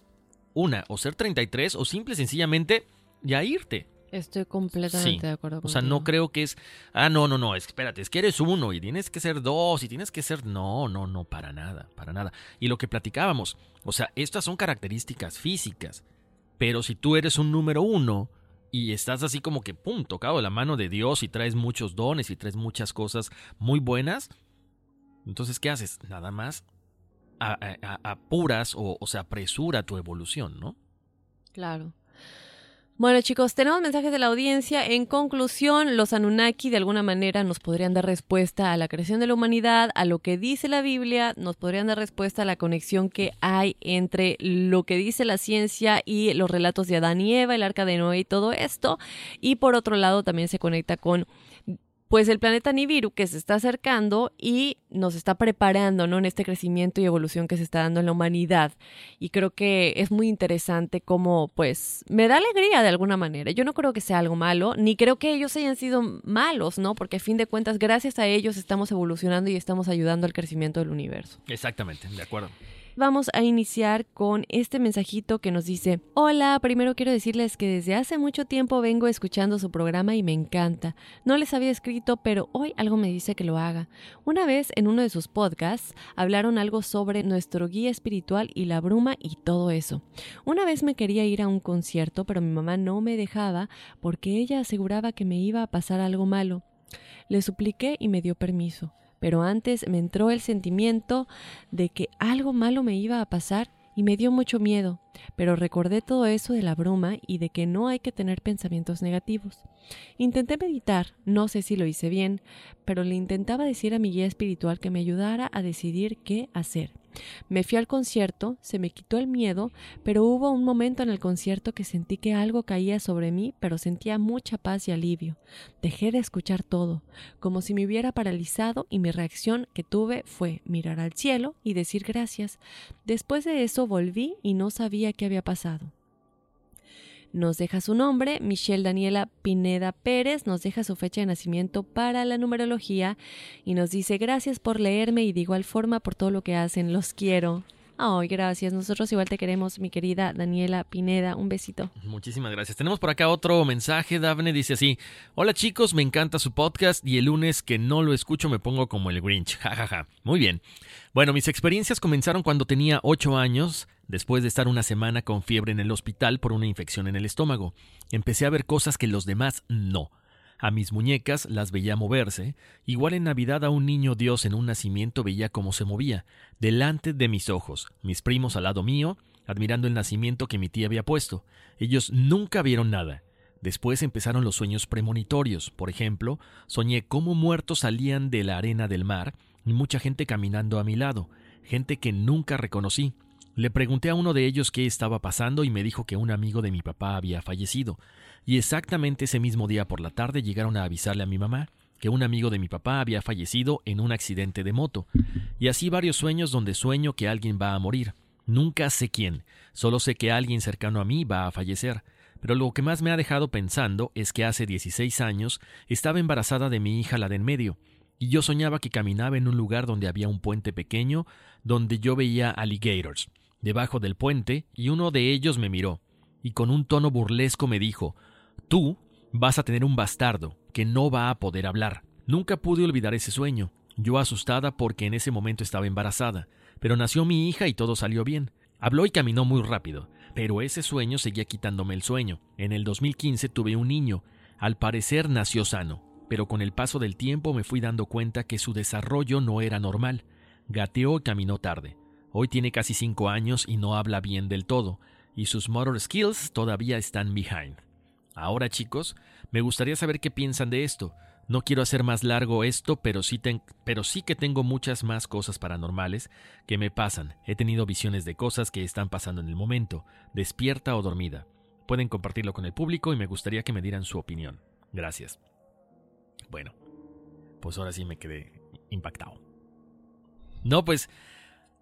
una, o ser 33 o simple y sencillamente ya irte. Estoy completamente sí. de acuerdo O sea, no creo que es, ah, no, no, no, espérate, es que eres uno y tienes que ser dos y tienes que ser, no, no, no, para nada, para nada. Y lo que platicábamos, o sea, estas son características físicas, pero si tú eres un número uno, y estás así como que, pum, tocado de la mano de Dios y traes muchos dones y traes muchas cosas muy buenas, entonces, ¿qué haces? Nada más apuras o, o se apresura tu evolución, ¿no? Claro. Bueno chicos, tenemos mensajes de la audiencia. En conclusión, los Anunnaki de alguna manera nos podrían dar respuesta a la creación de la humanidad, a lo que dice la Biblia, nos podrían dar respuesta a la conexión que hay entre lo que dice la ciencia y los relatos de Adán y Eva, el arca de Noé y todo esto. Y por otro lado también se conecta con pues el planeta Nibiru que se está acercando y nos está preparando ¿no? en este crecimiento y evolución que se está dando en la humanidad. Y creo que es muy interesante como, pues, me da alegría de alguna manera. Yo no creo que sea algo malo, ni creo que ellos hayan sido malos, ¿no? Porque a fin de cuentas, gracias a ellos estamos evolucionando y estamos ayudando al crecimiento del universo. Exactamente, de acuerdo vamos a iniciar con este mensajito que nos dice, hola, primero quiero decirles que desde hace mucho tiempo vengo escuchando su programa y me encanta. No les había escrito, pero hoy algo me dice que lo haga. Una vez en uno de sus podcasts hablaron algo sobre nuestro guía espiritual y la bruma y todo eso. Una vez me quería ir a un concierto, pero mi mamá no me dejaba porque ella aseguraba que me iba a pasar algo malo. Le supliqué y me dio permiso pero antes me entró el sentimiento de que algo malo me iba a pasar y me dio mucho miedo, pero recordé todo eso de la bruma y de que no hay que tener pensamientos negativos. Intenté meditar, no sé si lo hice bien, pero le intentaba decir a mi guía espiritual que me ayudara a decidir qué hacer. Me fui al concierto, se me quitó el miedo, pero hubo un momento en el concierto que sentí que algo caía sobre mí, pero sentía mucha paz y alivio. Dejé de escuchar todo, como si me hubiera paralizado y mi reacción que tuve fue mirar al cielo y decir gracias. Después de eso volví y no sabía qué había pasado. Nos deja su nombre, Michelle Daniela Pineda Pérez, nos deja su fecha de nacimiento para la numerología y nos dice gracias por leerme y de igual forma por todo lo que hacen, los quiero. Ay, gracias. Nosotros igual te queremos, mi querida Daniela Pineda. Un besito. Muchísimas gracias. Tenemos por acá otro mensaje. Dafne dice así: Hola chicos, me encanta su podcast y el lunes que no lo escucho me pongo como el Grinch. Jajaja. Muy bien. Bueno, mis experiencias comenzaron cuando tenía 8 años, después de estar una semana con fiebre en el hospital por una infección en el estómago. Empecé a ver cosas que los demás no. A mis muñecas las veía moverse, igual en Navidad a un niño Dios en un nacimiento veía cómo se movía, delante de mis ojos, mis primos al lado mío, admirando el nacimiento que mi tía había puesto. Ellos nunca vieron nada. Después empezaron los sueños premonitorios. Por ejemplo, soñé cómo muertos salían de la arena del mar y mucha gente caminando a mi lado, gente que nunca reconocí. Le pregunté a uno de ellos qué estaba pasando y me dijo que un amigo de mi papá había fallecido. Y exactamente ese mismo día por la tarde llegaron a avisarle a mi mamá que un amigo de mi papá había fallecido en un accidente de moto, y así varios sueños donde sueño que alguien va a morir. Nunca sé quién, solo sé que alguien cercano a mí va a fallecer. Pero lo que más me ha dejado pensando es que hace 16 años estaba embarazada de mi hija la de en medio, y yo soñaba que caminaba en un lugar donde había un puente pequeño donde yo veía alligators debajo del puente y uno de ellos me miró y con un tono burlesco me dijo Tú vas a tener un bastardo que no va a poder hablar. Nunca pude olvidar ese sueño, yo asustada porque en ese momento estaba embarazada, pero nació mi hija y todo salió bien. Habló y caminó muy rápido, pero ese sueño seguía quitándome el sueño. En el 2015 tuve un niño, al parecer nació sano, pero con el paso del tiempo me fui dando cuenta que su desarrollo no era normal. Gateó y caminó tarde. Hoy tiene casi cinco años y no habla bien del todo, y sus motor skills todavía están behind. Ahora chicos, me gustaría saber qué piensan de esto. No quiero hacer más largo esto, pero sí, pero sí que tengo muchas más cosas paranormales que me pasan. He tenido visiones de cosas que están pasando en el momento, despierta o dormida. Pueden compartirlo con el público y me gustaría que me dieran su opinión. Gracias. Bueno, pues ahora sí me quedé impactado. No, pues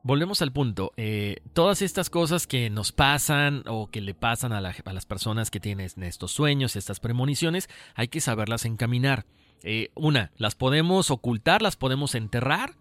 volvemos al punto. Eh, todas estas cosas que nos pasan o que le pasan a, las personas que tienen estos sueños, estas premoniciones, hay que saberlas encaminar. Eh, una, las podemos ocultar, las podemos enterrar.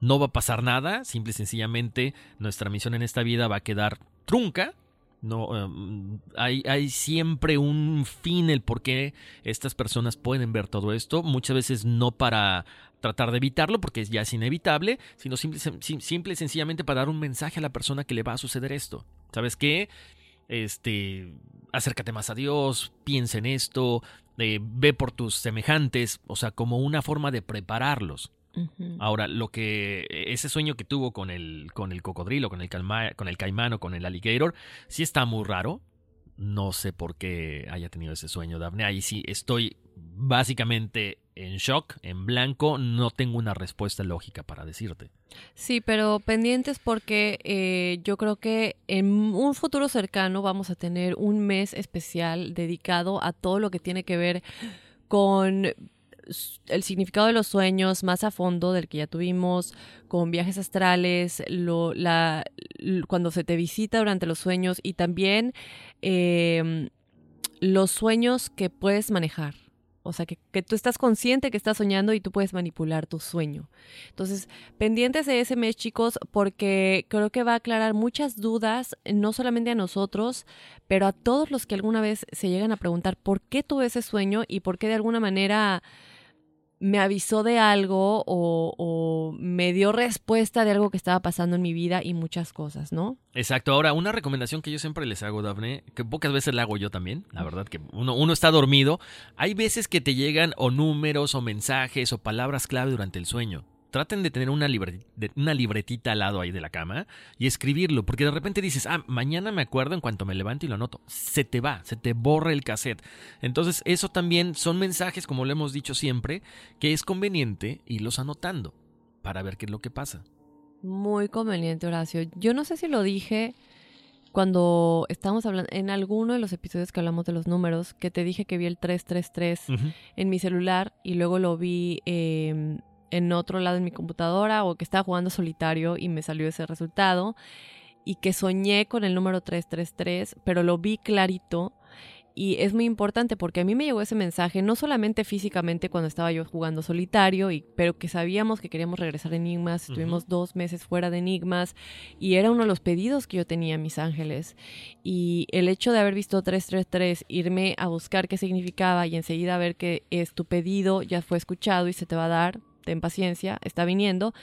No va a pasar nada, simple y sencillamente nuestra misión en esta vida va a quedar trunca, no, em, hay, hay, siempre un fin el por qué estas personas pueden ver todo esto. Muchas veces no para tratar de evitarlo, porque ya es inevitable, sino simple, simple y sencillamente para dar un mensaje a la persona que le va a suceder esto. ¿Sabes qué? Este, acércate más a Dios, piensa en esto, eh, ve por tus semejantes, o sea, como una forma de prepararlos. Ahora, lo que ese sueño que tuvo con el con el cocodrilo, con el con el caimán o con el alligator, sí está muy raro. No sé por qué haya tenido ese sueño, Daphne. Ahí sí estoy básicamente en shock, en blanco. No tengo una respuesta lógica para decirte. Sí, pero pendientes porque eh, yo creo que en un futuro cercano vamos a tener un mes especial dedicado a todo lo que tiene que ver con el significado de los sueños más a fondo del que ya tuvimos, con viajes astrales, lo, la, cuando se te visita durante los sueños y también em, los sueños que puedes manejar. O sea, que, que, tú estás consciente que estás soñando y tú puedes manipular tu sueño. Entonces, pendientes de ese mes, chicos, porque creo que va a aclarar muchas dudas, no solamente a nosotros, pero a todos los que alguna vez se llegan a preguntar por qué tuve ese sueño y por qué de alguna manera me avisó de algo o, me dio respuesta de algo que estaba pasando en mi vida y muchas cosas, ¿no? Exacto. Ahora, una recomendación que yo siempre les hago, Dafne, que pocas veces la hago yo también, la verdad que uno, uno está dormido, hay veces que te llegan o números o mensajes o palabras clave durante el sueño traten de tener una, una libretita al lado ahí de la cama y escribirlo, porque de repente dices, ah, mañana me acuerdo en cuanto me levanto y lo anoto. Se te va, se te borra el cassette. Entonces, eso también son mensajes, como lo hemos dicho siempre, que es conveniente irlos anotando para ver qué es lo que pasa. Muy conveniente, Horacio. Yo no sé si lo dije cuando estábamos hablando, en alguno de los episodios que hablamos de los números, que te dije que vi el 333 Ujú. en mi celular y luego lo vi eh, en otro lado en mi computadora o que estaba jugando solitario y me salió ese resultado y que soñé con el número 333, pero lo vi clarito y es muy importante porque a mí me llegó ese mensaje no solamente físicamente cuando estaba yo jugando solitario, y, pero que sabíamos que queríamos regresar a Enigmas, estuvimos dos meses fuera de Enigmas y era uno de los pedidos que yo tenía en Mis Ángeles. Y el hecho de haber visto 333, irme a buscar qué significaba y enseguida ver que es tu pedido ya fue escuchado y se te va a dar, ten paciencia, está viniendo,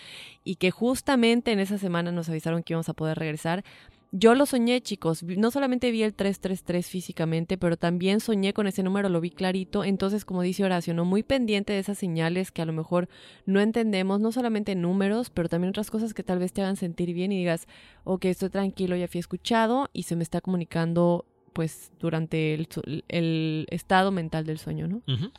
y que justamente en esa semana nos avisaron que íbamos a poder regresar. Yo lo soñé, chicos. No solamente vi el 333 físicamente, pero también soñé con ese número, lo vi clarito. Entonces, como dice Horacio, ¿no? muy pendiente de esas señales que a lo mejor no entendemos, no solamente números, pero también otras cosas que tal vez te hagan sentir bien y digas, ok, estoy tranquilo, ya fui escuchado y se me está comunicando pues durante el, el estado mental del sueño, ¿no? Ujú.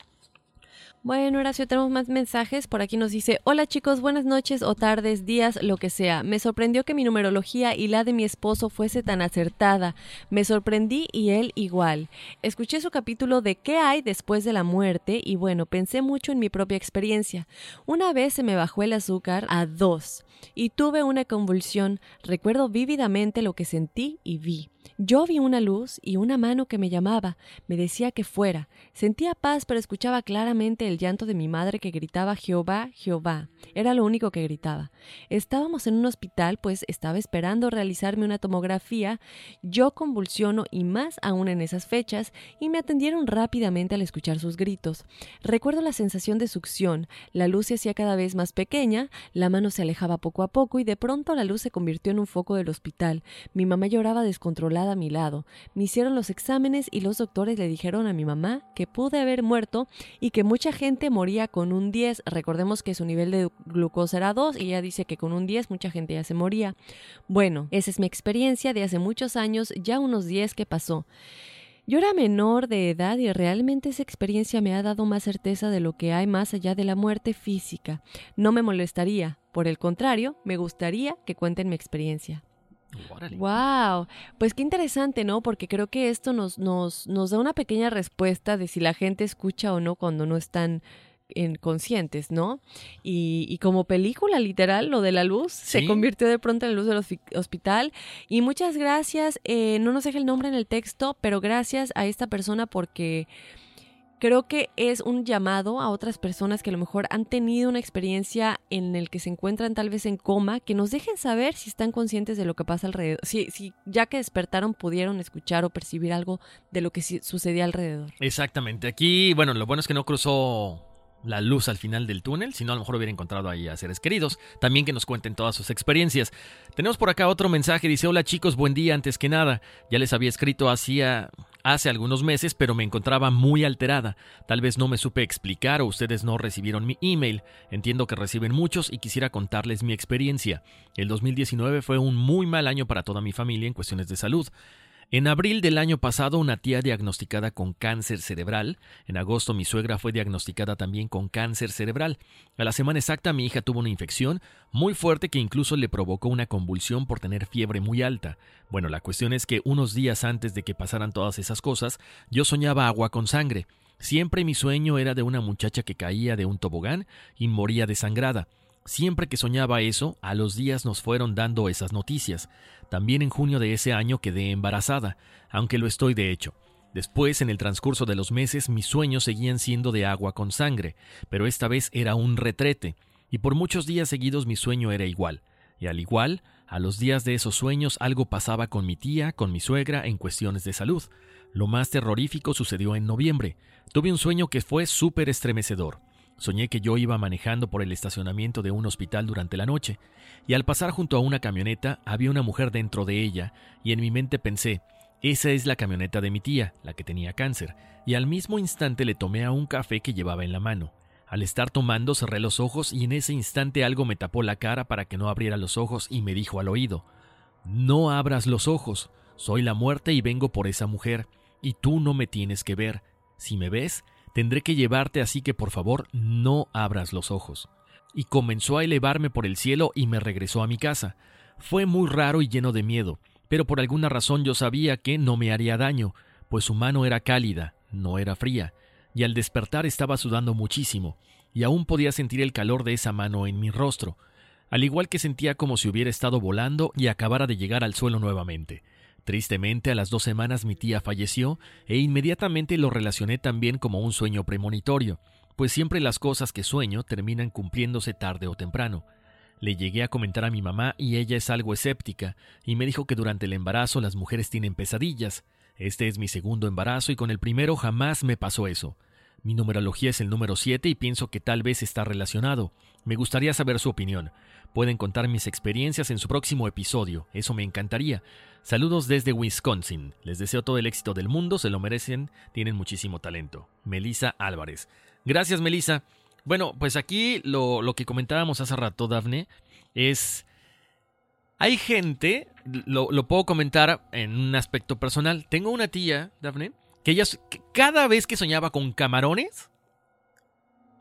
Bueno, Horacio, tenemos más mensajes. Por aquí nos dice, hola chicos, buenas noches o tardes, días, lo que sea. Me sorprendió que mi numerología y la de mi esposo fuese tan acertada. Me sorprendí y él igual. Escuché su capítulo de ¿Qué hay después de la muerte? Y bueno, pensé mucho en mi propia experiencia. Una vez se me bajó el azúcar a dos y tuve una convulsión. Recuerdo vívidamente lo que sentí y vi. Yo vi una luz y una mano que me llamaba, me decía que fuera. Sentía paz, pero escuchaba claramente el llanto de mi madre que gritaba Jehová, Jehová. Era lo único que gritaba. Estábamos en un hospital, pues estaba esperando realizarme una tomografía. Yo convulsiono y más aún en esas fechas, y me atendieron rápidamente al escuchar sus gritos. Recuerdo la sensación de succión, la luz se hacía cada vez más pequeña, la mano se alejaba poco a poco y de pronto la luz se convirtió en un foco del hospital. Mi mamá lloraba a mi lado. Me hicieron los exámenes y los doctores le dijeron a mi mamá que pude haber muerto y que mucha gente moría con un 10. Recordemos que su nivel de glucosa era 2 y ella dice que con un 10 mucha gente ya se moría. Bueno, esa es mi experiencia de hace muchos años, ya unos 10 que pasó. Yo era menor de edad y realmente esa experiencia me ha dado más certeza de lo que hay más allá de la muerte física. No me molestaría, por el contrario, me gustaría que cuenten mi experiencia. Órale. Wow, pues qué interesante, ¿no? Porque creo que esto nos, nos, nos da una pequeña respuesta de si la gente escucha o no cuando no están en conscientes, ¿no? Y, y como película literal, lo de la luz se convirtió de pronto en la luz del hospi- hospital. Y muchas gracias, eh, no nos deja el nombre en el texto, pero gracias a esta persona porque creo que es un llamado a otras personas que a lo mejor han tenido una experiencia en el que se encuentran tal vez en coma, que nos dejen saber si están conscientes de lo que pasa alrededor, si, si ya que despertaron pudieron escuchar o percibir algo de lo que sucedía alrededor. Exactamente. Aquí, bueno, lo bueno es que no cruzó la luz al final del túnel, si no a lo mejor hubiera encontrado ahí a seres queridos. También que nos cuenten todas sus experiencias. Tenemos por acá otro mensaje, dice, hola chicos, buen día antes que nada. Ya les había escrito hacía hace algunos meses, pero me encontraba muy alterada. Tal vez no me supe explicar o ustedes no recibieron mi email. Entiendo que reciben muchos y quisiera contarles mi experiencia. El 2019 fue un muy mal año para toda mi familia en cuestiones de salud. En abril del año pasado, una tía diagnosticada con cáncer cerebral. En agosto, mi suegra fue diagnosticada también con cáncer cerebral. A la semana exacta, mi hija tuvo una infección muy fuerte que incluso le provocó una convulsión por tener fiebre muy alta. Bueno, la cuestión es que unos días antes de que pasaran todas esas cosas, yo soñaba agua con sangre. Siempre mi sueño era de una muchacha que caía de un tobogán y moría desangrada. Siempre que soñaba eso, a los días nos fueron dando esas noticias. También en junio de ese año quedé embarazada, aunque lo estoy de hecho. Después, en el transcurso de los meses, mis sueños seguían siendo de agua con sangre, pero esta vez era un retrete, y por muchos días seguidos mi sueño era igual. Y al igual, a los días de esos sueños algo pasaba con mi tía, con mi suegra, en cuestiones de salud. Lo más terrorífico sucedió en noviembre. Tuve un sueño que fue súper estremecedor. Soñé que yo iba manejando por el estacionamiento de un hospital durante la noche, y al pasar junto a una camioneta había una mujer dentro de ella, y en mi mente pensé, esa es la camioneta de mi tía, la que tenía cáncer, y al mismo instante le tomé a un café que llevaba en la mano. Al estar tomando cerré los ojos y en ese instante algo me tapó la cara para que no abriera los ojos y me dijo al oído, No abras los ojos, soy la muerte y vengo por esa mujer, y tú no me tienes que ver. Si me ves, tendré que llevarte así que por favor no abras los ojos. y comenzó a elevarme por el cielo y me regresó a mi casa. Fue muy raro y lleno de miedo, pero por alguna razón yo sabía que no me haría daño, pues su mano era cálida, no era fría, y al despertar estaba sudando muchísimo, y aún podía sentir el calor de esa mano en mi rostro, al igual que sentía como si hubiera estado volando y acabara de llegar al suelo nuevamente. Tristemente, a las dos semanas mi tía falleció e inmediatamente lo relacioné también como un sueño premonitorio, pues siempre las cosas que sueño terminan cumpliéndose tarde o temprano. Le llegué a comentar a mi mamá y ella es algo escéptica, y me dijo que durante el embarazo las mujeres tienen pesadillas. Este es mi segundo embarazo y con el primero jamás me pasó eso. Mi numerología es el número 7 y pienso que tal vez está relacionado. Me gustaría saber su opinión. Pueden contar mis experiencias en su próximo episodio, eso me encantaría. Saludos desde Wisconsin. Les deseo todo el éxito del mundo, se lo merecen, tienen muchísimo talento. Melisa Álvarez. Gracias, Melisa. Bueno, pues aquí lo, lo que comentábamos hace rato, Dafne, es... Hay gente, lo, lo, puedo comentar en un aspecto personal. Tengo una tía, Dafne, que ella cada vez que soñaba con camarones,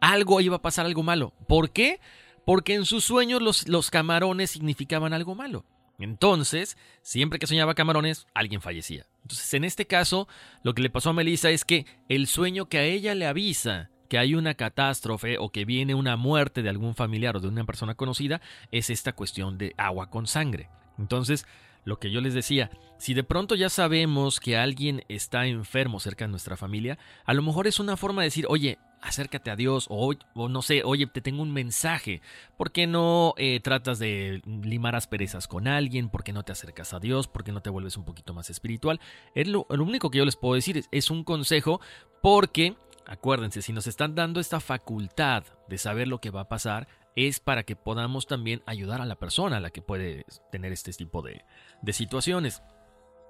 algo iba a pasar algo malo. ¿Por qué? Porque en sus sueños los, los camarones significaban algo malo. Entonces, siempre que soñaba camarones, alguien fallecía. Entonces, en este caso, lo que le pasó a Melissa es que el sueño que a ella le avisa que hay una catástrofe o que viene una muerte de algún familiar o de una persona conocida es esta cuestión de agua con sangre. Entonces, lo que yo les decía, si de pronto ya sabemos que alguien está enfermo cerca de nuestra familia, a lo mejor es una forma de decir, oye, acércate a Dios o, no sé, oye, te tengo un mensaje. ¿Por qué no eh, tratas de limar asperezas con alguien? ¿Por qué no te acercas a Dios? ¿Por qué no te vuelves un poquito más espiritual? Es lo, único que yo les puedo decir es, es un consejo porque Acuérdense, si nos están dando esta facultad de saber lo que va a pasar, es para que podamos también ayudar a la persona a la que puede tener este tipo de, situaciones.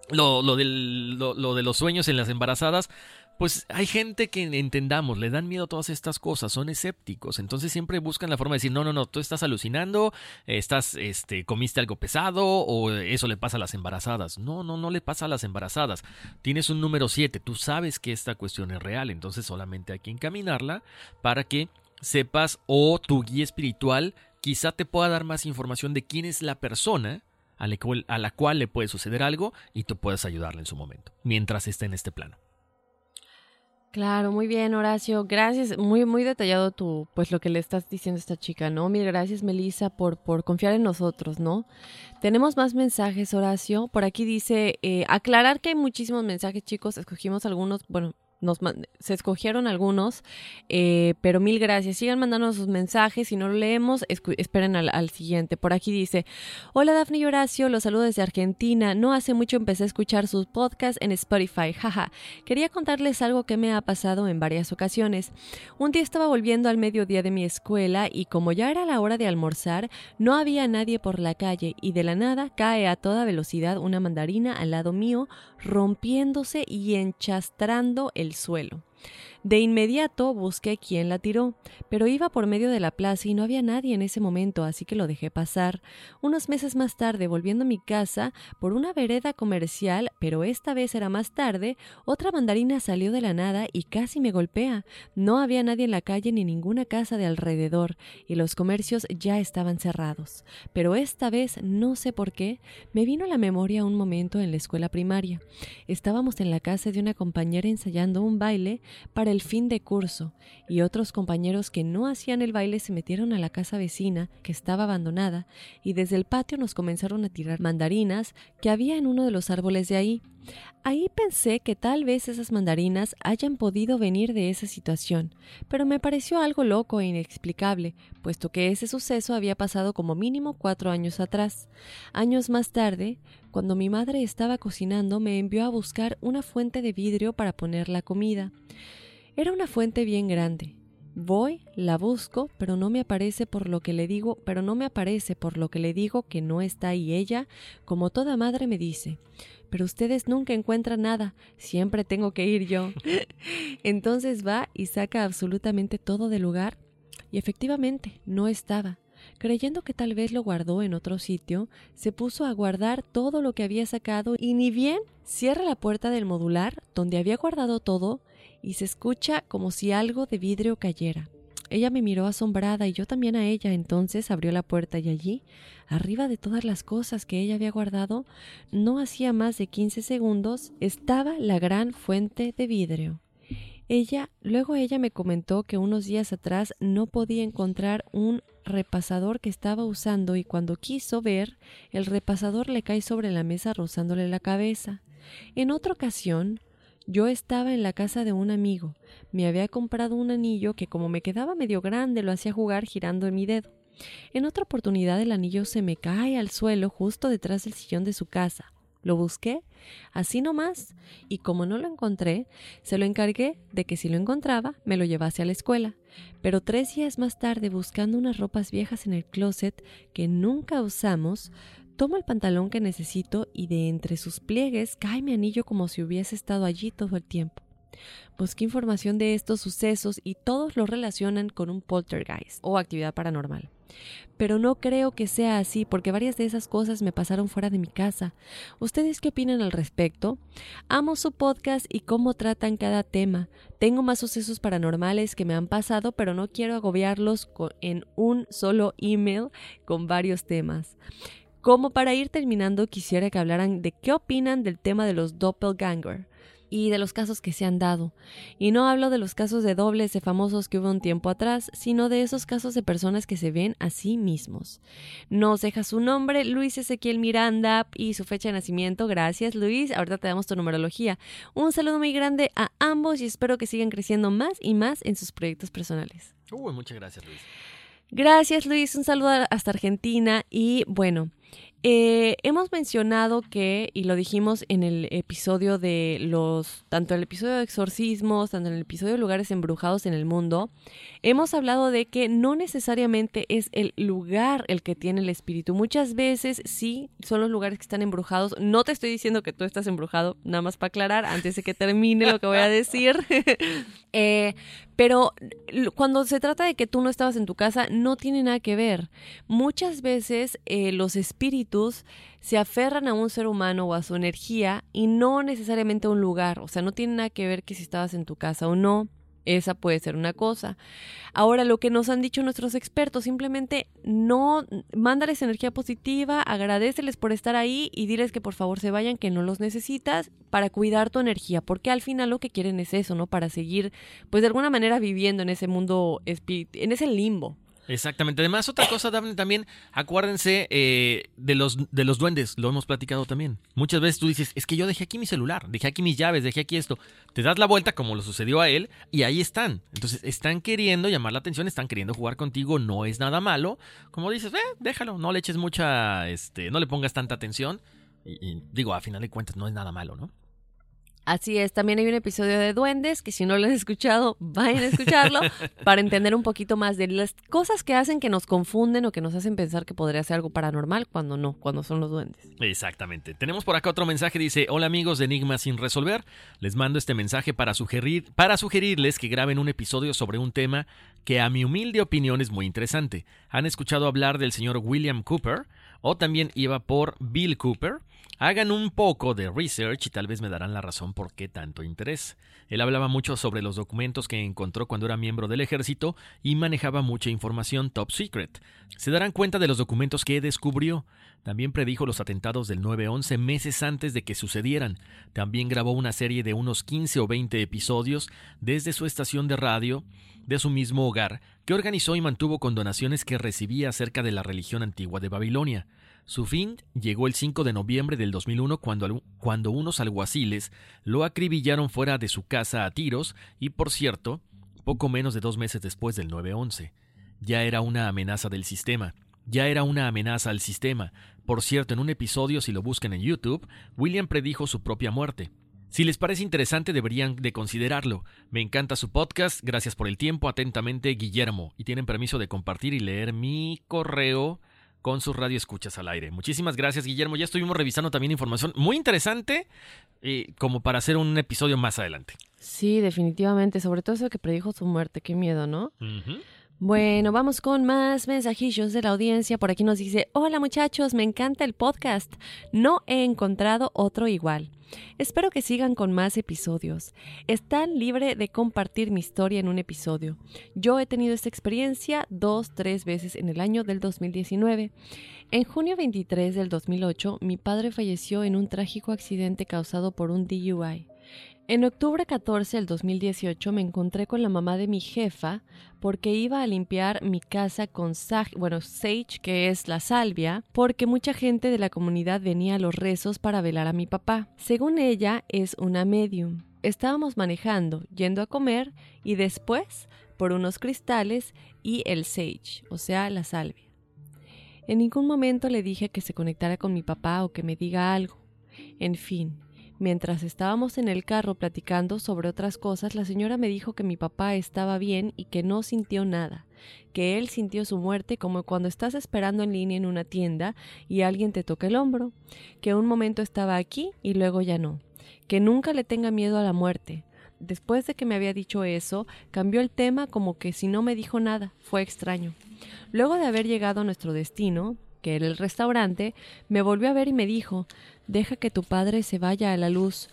Lo, de los sueños en las embarazadas, pues hay gente que entendamos, le dan miedo a todas estas cosas, son escépticos, entonces siempre buscan la forma de decir, no, no, no, tú estás alucinando, estás, este, comiste algo pesado o eso le pasa a las embarazadas. No, no, no le pasa a las embarazadas. Tienes un número 7, tú sabes que esta cuestión es real, entonces solamente hay que encaminarla para que sepas o tu guía espiritual quizá te pueda dar más información de quién es la persona a la, cual, a la cual le puede suceder algo y tú puedes ayudarle en su momento, mientras esté en este plano. Claro, muy bien, Horacio. Gracias, muy muy detallado tu pues lo que le estás diciendo a esta chica, ¿no? Mil gracias, Melissa, por por confiar en nosotros, ¿no? Tenemos más mensajes, Horacio. Por aquí dice eh, aclarar que hay muchísimos mensajes, chicos. Escogimos algunos, bueno, se escogieron algunos, eh, pero mil gracias. Sigan mandando sus mensajes. Si no lo leemos, esperen al, al, siguiente. Por aquí dice: Hola Dafne y Horacio, los saludo desde Argentina. No hace mucho empecé a escuchar sus podcasts en Spotify. Jaja. Quería contarles algo que me ha pasado en varias ocasiones. Un día estaba volviendo al mediodía de mi escuela y como ya era la hora de almorzar, no había nadie por la calle y de la nada cae a toda velocidad una mandarina al lado mío, rompiéndose y enchastrando el suelo. De inmediato busqué quién la tiró, pero iba por medio de la plaza y no había nadie en ese momento, así que lo dejé pasar. Unos meses más tarde, volviendo a mi casa, por una vereda comercial, pero esta vez era más tarde, otra mandarina salió de la nada y casi me golpea. No había nadie en la calle ni ninguna casa de alrededor, y los comercios ya estaban cerrados. Pero esta vez, no sé por qué, me vino a la memoria un momento en la escuela primaria. Estábamos en la casa de una compañera ensayando un baile para el fin de curso, y otros compañeros que no hacían el baile se metieron a la casa vecina, que estaba abandonada, y desde el patio nos comenzaron a tirar mandarinas que había en uno de los árboles de ahí. Ahí pensé que tal vez esas mandarinas hayan podido venir de esa situación, pero me pareció algo loco e inexplicable, puesto que ese suceso había pasado como mínimo cuatro años atrás. Años más tarde, cuando mi madre estaba cocinando, me envió a buscar una fuente de vidrio para poner la comida. Era una fuente bien grande. Voy, la busco, pero no me aparece por lo que le digo, pero no me aparece por lo que le digo que no está ahí ella, como toda madre me dice. Pero ustedes nunca encuentran nada, siempre tengo que ir yo. Entonces va y saca absolutamente todo del lugar, y efectivamente no estaba. Creyendo que tal vez lo guardó en otro sitio, se puso a guardar todo lo que había sacado y ni bien cierra la puerta del modular donde había guardado todo y se escucha como si algo de vidrio cayera. Ella me miró asombrada y yo también a ella. Entonces abrió la puerta y allí, arriba de todas las cosas que ella había guardado, no hacía más de 15 segundos, estaba la gran fuente de vidrio. Ella, luego ella me comentó que unos días atrás no podía encontrar un repasador que estaba usando y cuando quiso ver, el repasador le cae sobre la mesa rozándole la cabeza. En otra ocasión, yo estaba en la casa de un amigo. Me había comprado un anillo que como me quedaba medio grande lo hacía jugar girando en mi dedo. En otra oportunidad el anillo se me cae al suelo justo detrás del sillón de su casa. Lo busqué, así nomás, y como no lo encontré, se lo encargué de que si lo encontraba me lo llevase a la escuela. Pero tres días más tarde, buscando unas ropas viejas en el closet que nunca usamos, tomo el pantalón que necesito y de entre sus pliegues cae mi anillo como si hubiese estado allí todo el tiempo. Busqué información de estos sucesos y todos lo relacionan con un poltergeist o actividad paranormal. Pero no creo que sea así porque varias de esas cosas me pasaron fuera de mi casa. ¿Ustedes qué opinan al respecto? Amo su podcast y cómo tratan cada tema. Tengo más sucesos paranormales que me han pasado, pero no quiero agobiarlos en un solo email con varios temas. Como para ir terminando, quisiera que hablaran de qué opinan del tema de los doppelganger y de los casos que se han dado. Y no hablo de los casos de dobles de famosos que hubo un tiempo atrás, sino de esos casos de personas que se ven a sí mismos. Nos deja su nombre, Luis Ezequiel Miranda, y su fecha de nacimiento. Gracias, Luis. Ahorita te damos tu numerología. Un saludo muy grande a ambos y espero que sigan creciendo más y más en sus proyectos personales. Uy, muchas gracias, Luis. Gracias, Luis. Un saludo hasta Argentina. Y bueno, eh, hemos mencionado que, y lo dijimos en el episodio de los, tanto el episodio de exorcismos, tanto en el episodio de lugares embrujados en el mundo, hemos hablado de que no necesariamente es el lugar el que tiene el espíritu. Muchas veces sí son los lugares que están embrujados. No te estoy diciendo que tú estás embrujado, nada más para aclarar, antes de que termine lo que voy a decir. eh, pero cuando se trata de que tú no estabas en tu casa, no tiene nada que ver. Muchas veces eh, los espíritus se aferran a un ser humano o a su energía y no necesariamente a un lugar. O sea, no tiene nada que ver que si estabas en tu casa o no. Esa puede ser una cosa. Ahora, lo que nos han dicho nuestros expertos, simplemente no mándales energía positiva, agradeceles por estar ahí y diles que por favor se vayan, que no los necesitas para cuidar tu energía, porque al final lo que quieren es eso, ¿no? Para seguir, pues de alguna manera viviendo en ese mundo, en ese limbo. Exactamente. Además, otra cosa, Daphne, también, acuérdense eh, de, los, de los duendes, lo hemos platicado también. Muchas veces tú dices, es que yo dejé aquí mi celular, dejé aquí mis llaves, dejé aquí esto. Te das la vuelta, como lo sucedió a él, y ahí están. Entonces, están queriendo llamar la atención, están queriendo jugar contigo, no es nada malo. Como dices, eh, déjalo, no le eches mucha, este, no le pongas tanta atención. y digo, a final de cuentas, no es nada malo, ¿no? Así es, también hay un episodio de Duendes que si no lo han escuchado, vayan a escucharlo para entender un poquito más de las cosas que hacen que nos confunden o que nos hacen pensar que podría ser algo paranormal cuando no, cuando son los duendes. Exactamente. Tenemos por acá otro mensaje, dice, hola amigos de Enigma sin resolver, les mando este mensaje para, sugerir, para sugerirles que graben un episodio sobre un tema que a mi humilde opinión es muy interesante. ¿Han escuchado hablar del señor William Cooper? O también iba por Bill Cooper. Hagan un poco de research y tal vez me darán la razón por qué tanto interés. Él hablaba mucho sobre los documentos que encontró cuando era miembro del ejército y manejaba mucha información top secret. Se darán cuenta de los documentos que descubrió. También predijo los atentados del 9-11 meses antes de que sucedieran. También grabó una serie de unos 15 o 20 episodios desde su estación de radio de su mismo hogar, que organizó y mantuvo con donaciones que recibía acerca de la religión antigua de Babilonia. Su fin llegó el 5 de noviembre del 2001 cuando, cuando unos alguaciles lo acribillaron fuera de su casa a tiros y, por cierto, poco menos de dos meses después del 9-11. Ya era una amenaza del sistema. Ya era una amenaza al sistema. Por cierto, en un episodio, si lo buscan en YouTube, William predijo su propia muerte. Si les parece interesante, deberían de considerarlo. Me encanta su podcast. Gracias por el tiempo. Atentamente, Guillermo. Y tienen permiso de compartir y leer mi correo con sus escuchas al aire. Muchísimas gracias, Guillermo. Ya estuvimos revisando también información muy interesante eh, como para hacer un episodio más adelante. Sí, definitivamente. Sobre todo eso que predijo su muerte. Qué miedo, ¿no? Bueno, vamos con más mensajillos de la audiencia. Por aquí nos dice, hola muchachos, me encanta el podcast. No he encontrado otro igual. Espero que sigan con más episodios. Están libre de compartir mi historia en un episodio. Yo he tenido esta experiencia dos, tres veces en el año del 2019. En junio 23 del 2008, mi padre falleció en un trágico accidente causado por un DUI. En octubre 14 del 2018 me encontré con la mamá de mi jefa porque iba a limpiar mi casa con sage, bueno, sage, que es la salvia, porque mucha gente de la comunidad venía a los rezos para velar a mi papá. Según ella, es una medium. Estábamos manejando, yendo a comer y después por unos cristales y el sage, o sea, la salvia. En ningún momento le dije que se conectara con mi papá o que me diga algo. En fin, Mientras estábamos en el carro platicando sobre otras cosas, la señora me dijo que mi papá estaba bien y que no sintió nada, que él sintió su muerte como cuando estás esperando en línea en una tienda y alguien te toca el hombro, que un momento estaba aquí y luego ya no, que nunca le tenga miedo a la muerte. Después de que me había dicho eso, cambió el tema como que si no me dijo nada, fue extraño. Luego de haber llegado a nuestro destino, que era el restaurante, me volvió a ver y me dijo Deja que tu padre se vaya a la luz,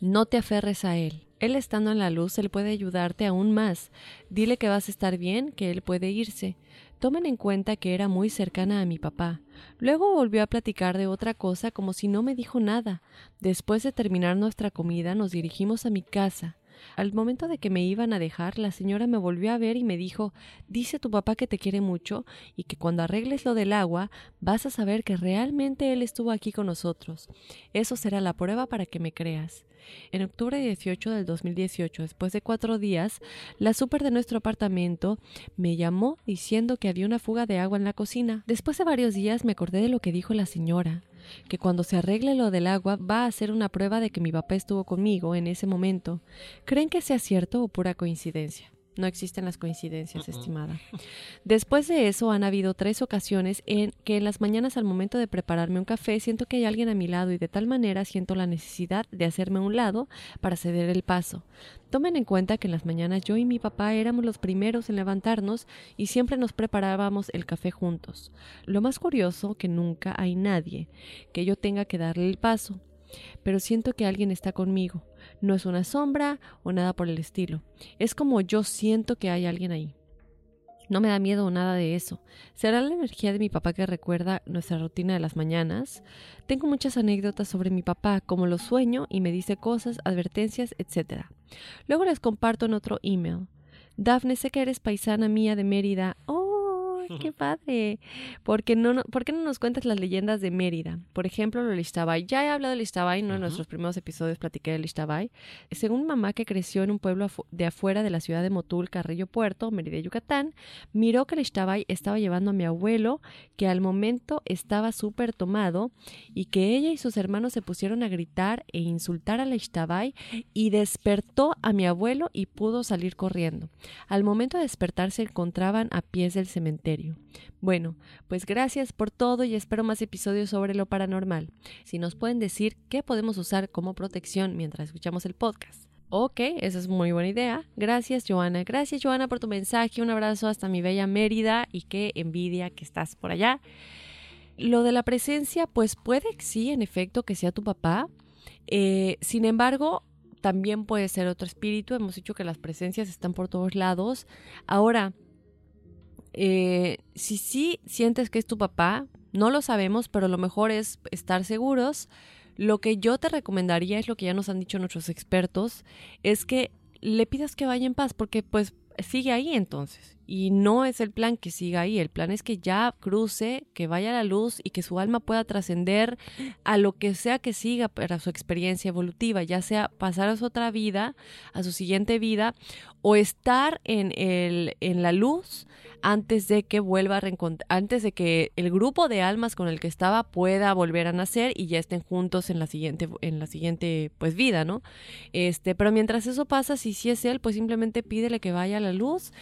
no te aferres a él. Él estando en la luz, él puede ayudarte aún más. Dile que vas a estar bien, que él puede irse. Tomen en cuenta que era muy cercana a mi papá. Luego volvió a platicar de otra cosa como si no me dijo nada. Después de terminar nuestra comida nos dirigimos a mi casa. Al momento de que me iban a dejar, la señora me volvió a ver y me dijo Dice tu papá que te quiere mucho y que cuando arregles lo del agua vas a saber que realmente él estuvo aquí con nosotros. Eso será la prueba para que me creas. En octubre 18 del 2018, después de cuatro días, la súper de nuestro apartamento me llamó diciendo que había una fuga de agua en la cocina. Después de varios días me acordé de lo que dijo la señora que cuando se arregle lo del agua va a ser una prueba de que mi papá estuvo conmigo en ese momento. ¿Creen que sea cierto o pura coincidencia? No existen las coincidencias, estimada. Después de eso, han habido tres ocasiones en que en las mañanas al momento de prepararme un café siento que hay alguien a mi lado y de tal manera siento la necesidad de hacerme a un lado para ceder el paso. Tomen en cuenta que en las mañanas yo y mi papá éramos los primeros en levantarnos y siempre nos preparábamos el café juntos. Lo más curioso que nunca hay nadie que yo tenga que darle el paso pero siento que alguien está conmigo. No es una sombra o nada por el estilo. Es como yo siento que hay alguien ahí. No me da miedo nada de eso. ¿Será la energía de mi papá que recuerda nuestra rutina de las mañanas? Tengo muchas anécdotas sobre mi papá, como lo sueño y me dice cosas, advertencias, etc. Luego les comparto en otro email. Dafne, sé que eres paisana mía de Mérida. Oh, qué padre! Porque no, ¿Por qué no nos cuentas las leyendas de Mérida? Por ejemplo, lo Listabay. Ya he hablado de Listabay, ¿no? En nuestros primeros episodios platiqué de Listabay. Según mamá que creció en un pueblo de afuera de la ciudad de Motul, Carrillo Puerto, Mérida, Yucatán, miró que Listabay estaba llevando a mi abuelo, que al momento estaba súper tomado, y que ella y sus hermanos se pusieron a gritar e insultar a Listabay y despertó a mi abuelo y pudo salir corriendo. Al momento de despertar se encontraban a pies del cementerio bueno, pues gracias por todo y espero más episodios sobre lo paranormal. Si nos pueden decir qué podemos usar como protección mientras escuchamos el podcast. Ok, esa es muy buena idea. Gracias, Joana. Gracias, Joana, por tu mensaje. Un abrazo hasta mi bella Mérida y qué envidia que estás por allá. Lo de la presencia, pues puede, sí, en efecto, que sea tu papá. Eh, sin embargo, también puede ser otro espíritu. Hemos dicho que las presencias están por todos lados. Ahora, eh, si sí sientes que es tu papá, no lo sabemos, pero lo mejor es estar seguros. Lo que yo te recomendaría es lo que ya nos han dicho nuestros expertos, es que le pidas que vaya en paz, porque pues sigue ahí entonces. Y no es el plan que siga ahí, el plan es que ya cruce, que vaya a la luz y que su alma pueda trascender a lo que sea que siga para su experiencia evolutiva, ya sea pasar a su otra vida, a su siguiente vida, o estar en, el, en la luz antes de que vuelva a reencontrar, antes de que el grupo de almas con el que estaba pueda volver a nacer y ya estén juntos en la siguiente, en la siguiente pues vida, ¿no? Este, pero mientras eso pasa, si sí es él, pues simplemente pídele que vaya a la luz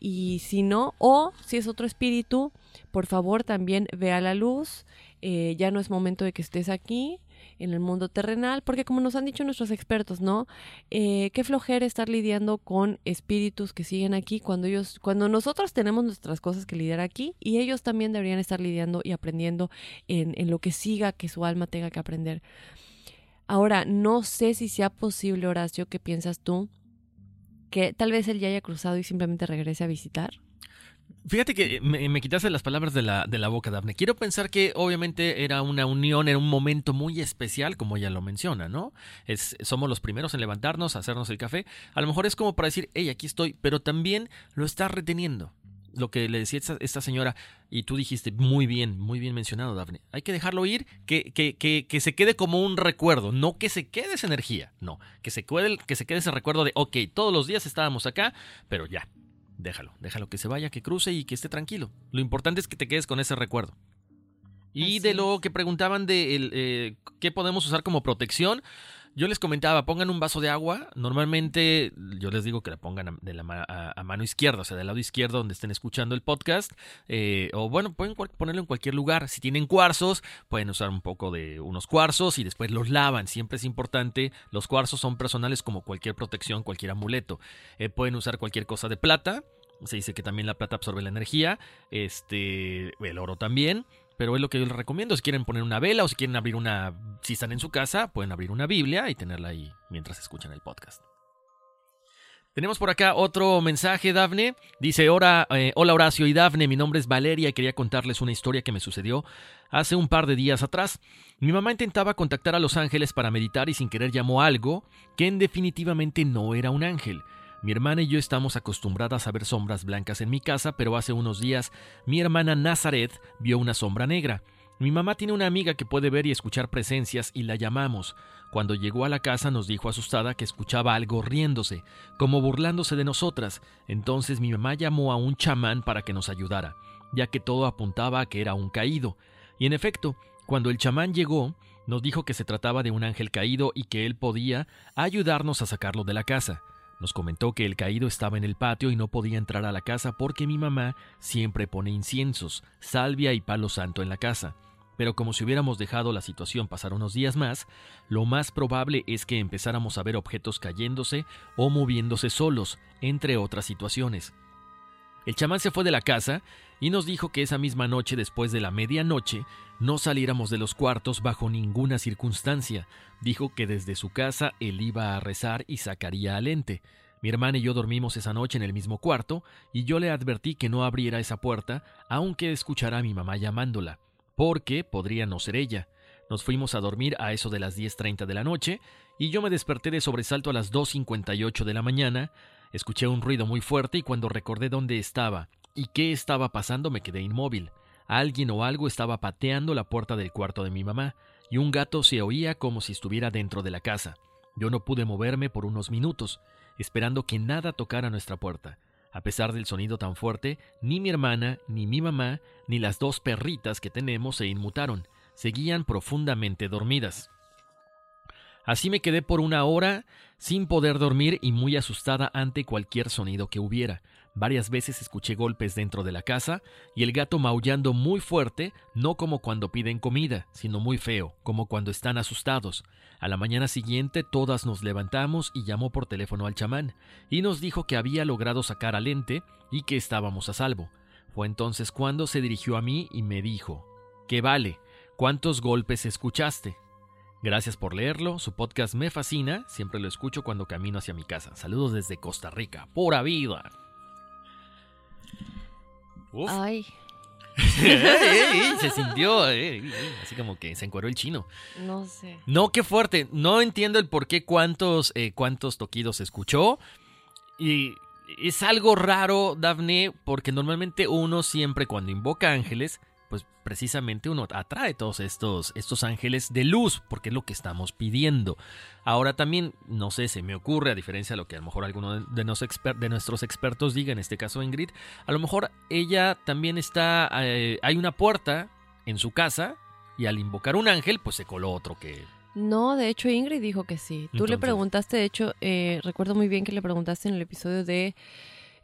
y si no, o si es otro espíritu, por favor también vea la luz, eh, ya no es momento de que estés aquí, en el mundo terrenal, porque como nos han dicho nuestros expertos, ¿no? Eh, qué flojera estar lidiando con espíritus que siguen aquí cuando ellos, cuando nosotros tenemos nuestras cosas que lidiar aquí y ellos también deberían estar lidiando y aprendiendo en, en lo que siga que su alma tenga que aprender. Ahora, no sé si sea posible, Horacio, ¿qué piensas tú? Que tal vez él ya haya cruzado y simplemente regrese a visitar. Fíjate que me, me quitaste las palabras de la, de la boca, Dafne. Quiero pensar que obviamente era una unión, era un momento muy especial, como ella lo menciona, ¿no? Somos los primeros en levantarnos, hacernos el café. A lo mejor es como para decir, hey, aquí estoy, pero también lo está reteniendo. Lo que le decía esta, señora, y tú dijiste muy bien, muy bien mencionado, Dafne. Hay que dejarlo ir, que, que, que, que se quede como un recuerdo, no que se quede esa energía, no, que se, quede, que se quede ese recuerdo de, ok, todos los días estábamos acá, pero ya, déjalo, déjalo que se vaya, que cruce y que esté tranquilo. Lo importante es que te quedes con ese recuerdo. Y Así de lo es. que preguntaban de el, eh, qué podemos usar como protección, yo les comentaba, pongan un vaso de agua. Normalmente yo les digo que la pongan a, de la ma- a, a mano izquierda, o sea, del lado izquierdo donde estén escuchando el podcast. eh, o bueno, pueden ponerlo en cualquier lugar. Si tienen cuarzos, pueden usar un poco de unos cuarzos y después los lavan. Siempre es importante. Los cuarzos son personales como cualquier protección, cualquier amuleto. Eh, pueden usar cualquier cosa de plata. Se dice que también la plata absorbe la energía. Este, el oro también. Pero es lo que yo les recomiendo. Si quieren poner una vela o si quieren abrir una. Si están en su casa, pueden abrir una Biblia y tenerla ahí mientras escuchan el podcast. Tenemos por acá otro mensaje, Dafne. Dice: Hola, eh, hola Horacio y Dafne, mi nombre es Valeria y quería contarles una historia que me sucedió hace un par de días atrás. Mi mamá intentaba contactar a los ángeles para meditar y sin querer llamó algo que en definitivamente no era un ángel. Mi hermana y yo estamos acostumbradas a ver sombras blancas en mi casa, pero hace unos días mi hermana Nazaret vio una sombra negra. Mi mamá tiene una amiga que puede ver y escuchar presencias y la llamamos. Cuando llegó a la casa nos dijo asustada que escuchaba algo riéndose, como burlándose de nosotras. Entonces mi mamá llamó a un chamán para que nos ayudara, ya que todo apuntaba a que era un caído. Y en efecto, cuando el chamán llegó, nos dijo que se trataba de un ángel caído y que él podía ayudarnos a sacarlo de la casa. Nos comentó que el caído estaba en el patio y no podía entrar a la casa porque mi mamá siempre pone inciensos, salvia y palo santo en la casa. Pero como si hubiéramos dejado la situación pasar unos días más, lo más probable es que empezáramos a ver objetos cayéndose o moviéndose solos, entre otras situaciones. El chamán se fue de la casa y nos dijo que esa misma noche después de la medianoche no saliéramos de los cuartos bajo ninguna circunstancia. Dijo que desde su casa él iba a rezar y sacaría al ente. Mi hermana y yo dormimos esa noche en el mismo cuarto y yo le advertí que no abriera esa puerta aunque escuchara a mi mamá llamándola, porque podría no ser ella. Nos fuimos a dormir a eso de las 10.30 de la noche y yo me desperté de sobresalto a las 2.58 de la mañana. Escuché un ruido muy fuerte y cuando recordé dónde estaba y qué estaba pasando me quedé inmóvil. Alguien o algo estaba pateando la puerta del cuarto de mi mamá y un gato se oía como si estuviera dentro de la casa. Yo no pude moverme por unos minutos, esperando que nada tocara nuestra puerta. A pesar del sonido tan fuerte, ni mi hermana, ni mi mamá, ni las dos perritas que tenemos se inmutaron, seguían profundamente dormidas. Así me quedé por una hora sin poder dormir y muy asustada ante cualquier sonido que hubiera. Varias veces escuché golpes dentro de la casa y el gato maullando muy fuerte, no como cuando piden comida, sino muy feo, como cuando están asustados. A la mañana siguiente todas nos levantamos y llamó por teléfono al chamán, y nos dijo que había logrado sacar al ente y que estábamos a salvo. Fue entonces cuando se dirigió a mí y me dijo, ¿qué vale? ¿Cuántos golpes escuchaste? Gracias por leerlo, su podcast me fascina, siempre lo escucho cuando camino hacia mi casa. Saludos desde Costa Rica, pura vida. Uf. Ay, se sintió, así como que se encueró el chino. no sé. No, qué fuerte. No entiendo el por qué cuántos, eh, cuántos toquidos escuchó. Y es algo raro, Dafne, porque normalmente uno siempre cuando invoca ángeles, pues precisamente uno atrae todos estos, estos ángeles de luz, porque es lo que estamos pidiendo. Ahora también, no sé, se me ocurre, a diferencia de lo que a lo mejor alguno de, nos exper- de nuestros expertos diga, en este caso Ingrid, a lo mejor ella también está, eh, hay una puerta en su casa y al invocar un ángel, pues se coló otro que No, de hecho Ingrid dijo que sí. Tú le preguntaste, de hecho, eh, recuerdo muy bien que le preguntaste en el episodio de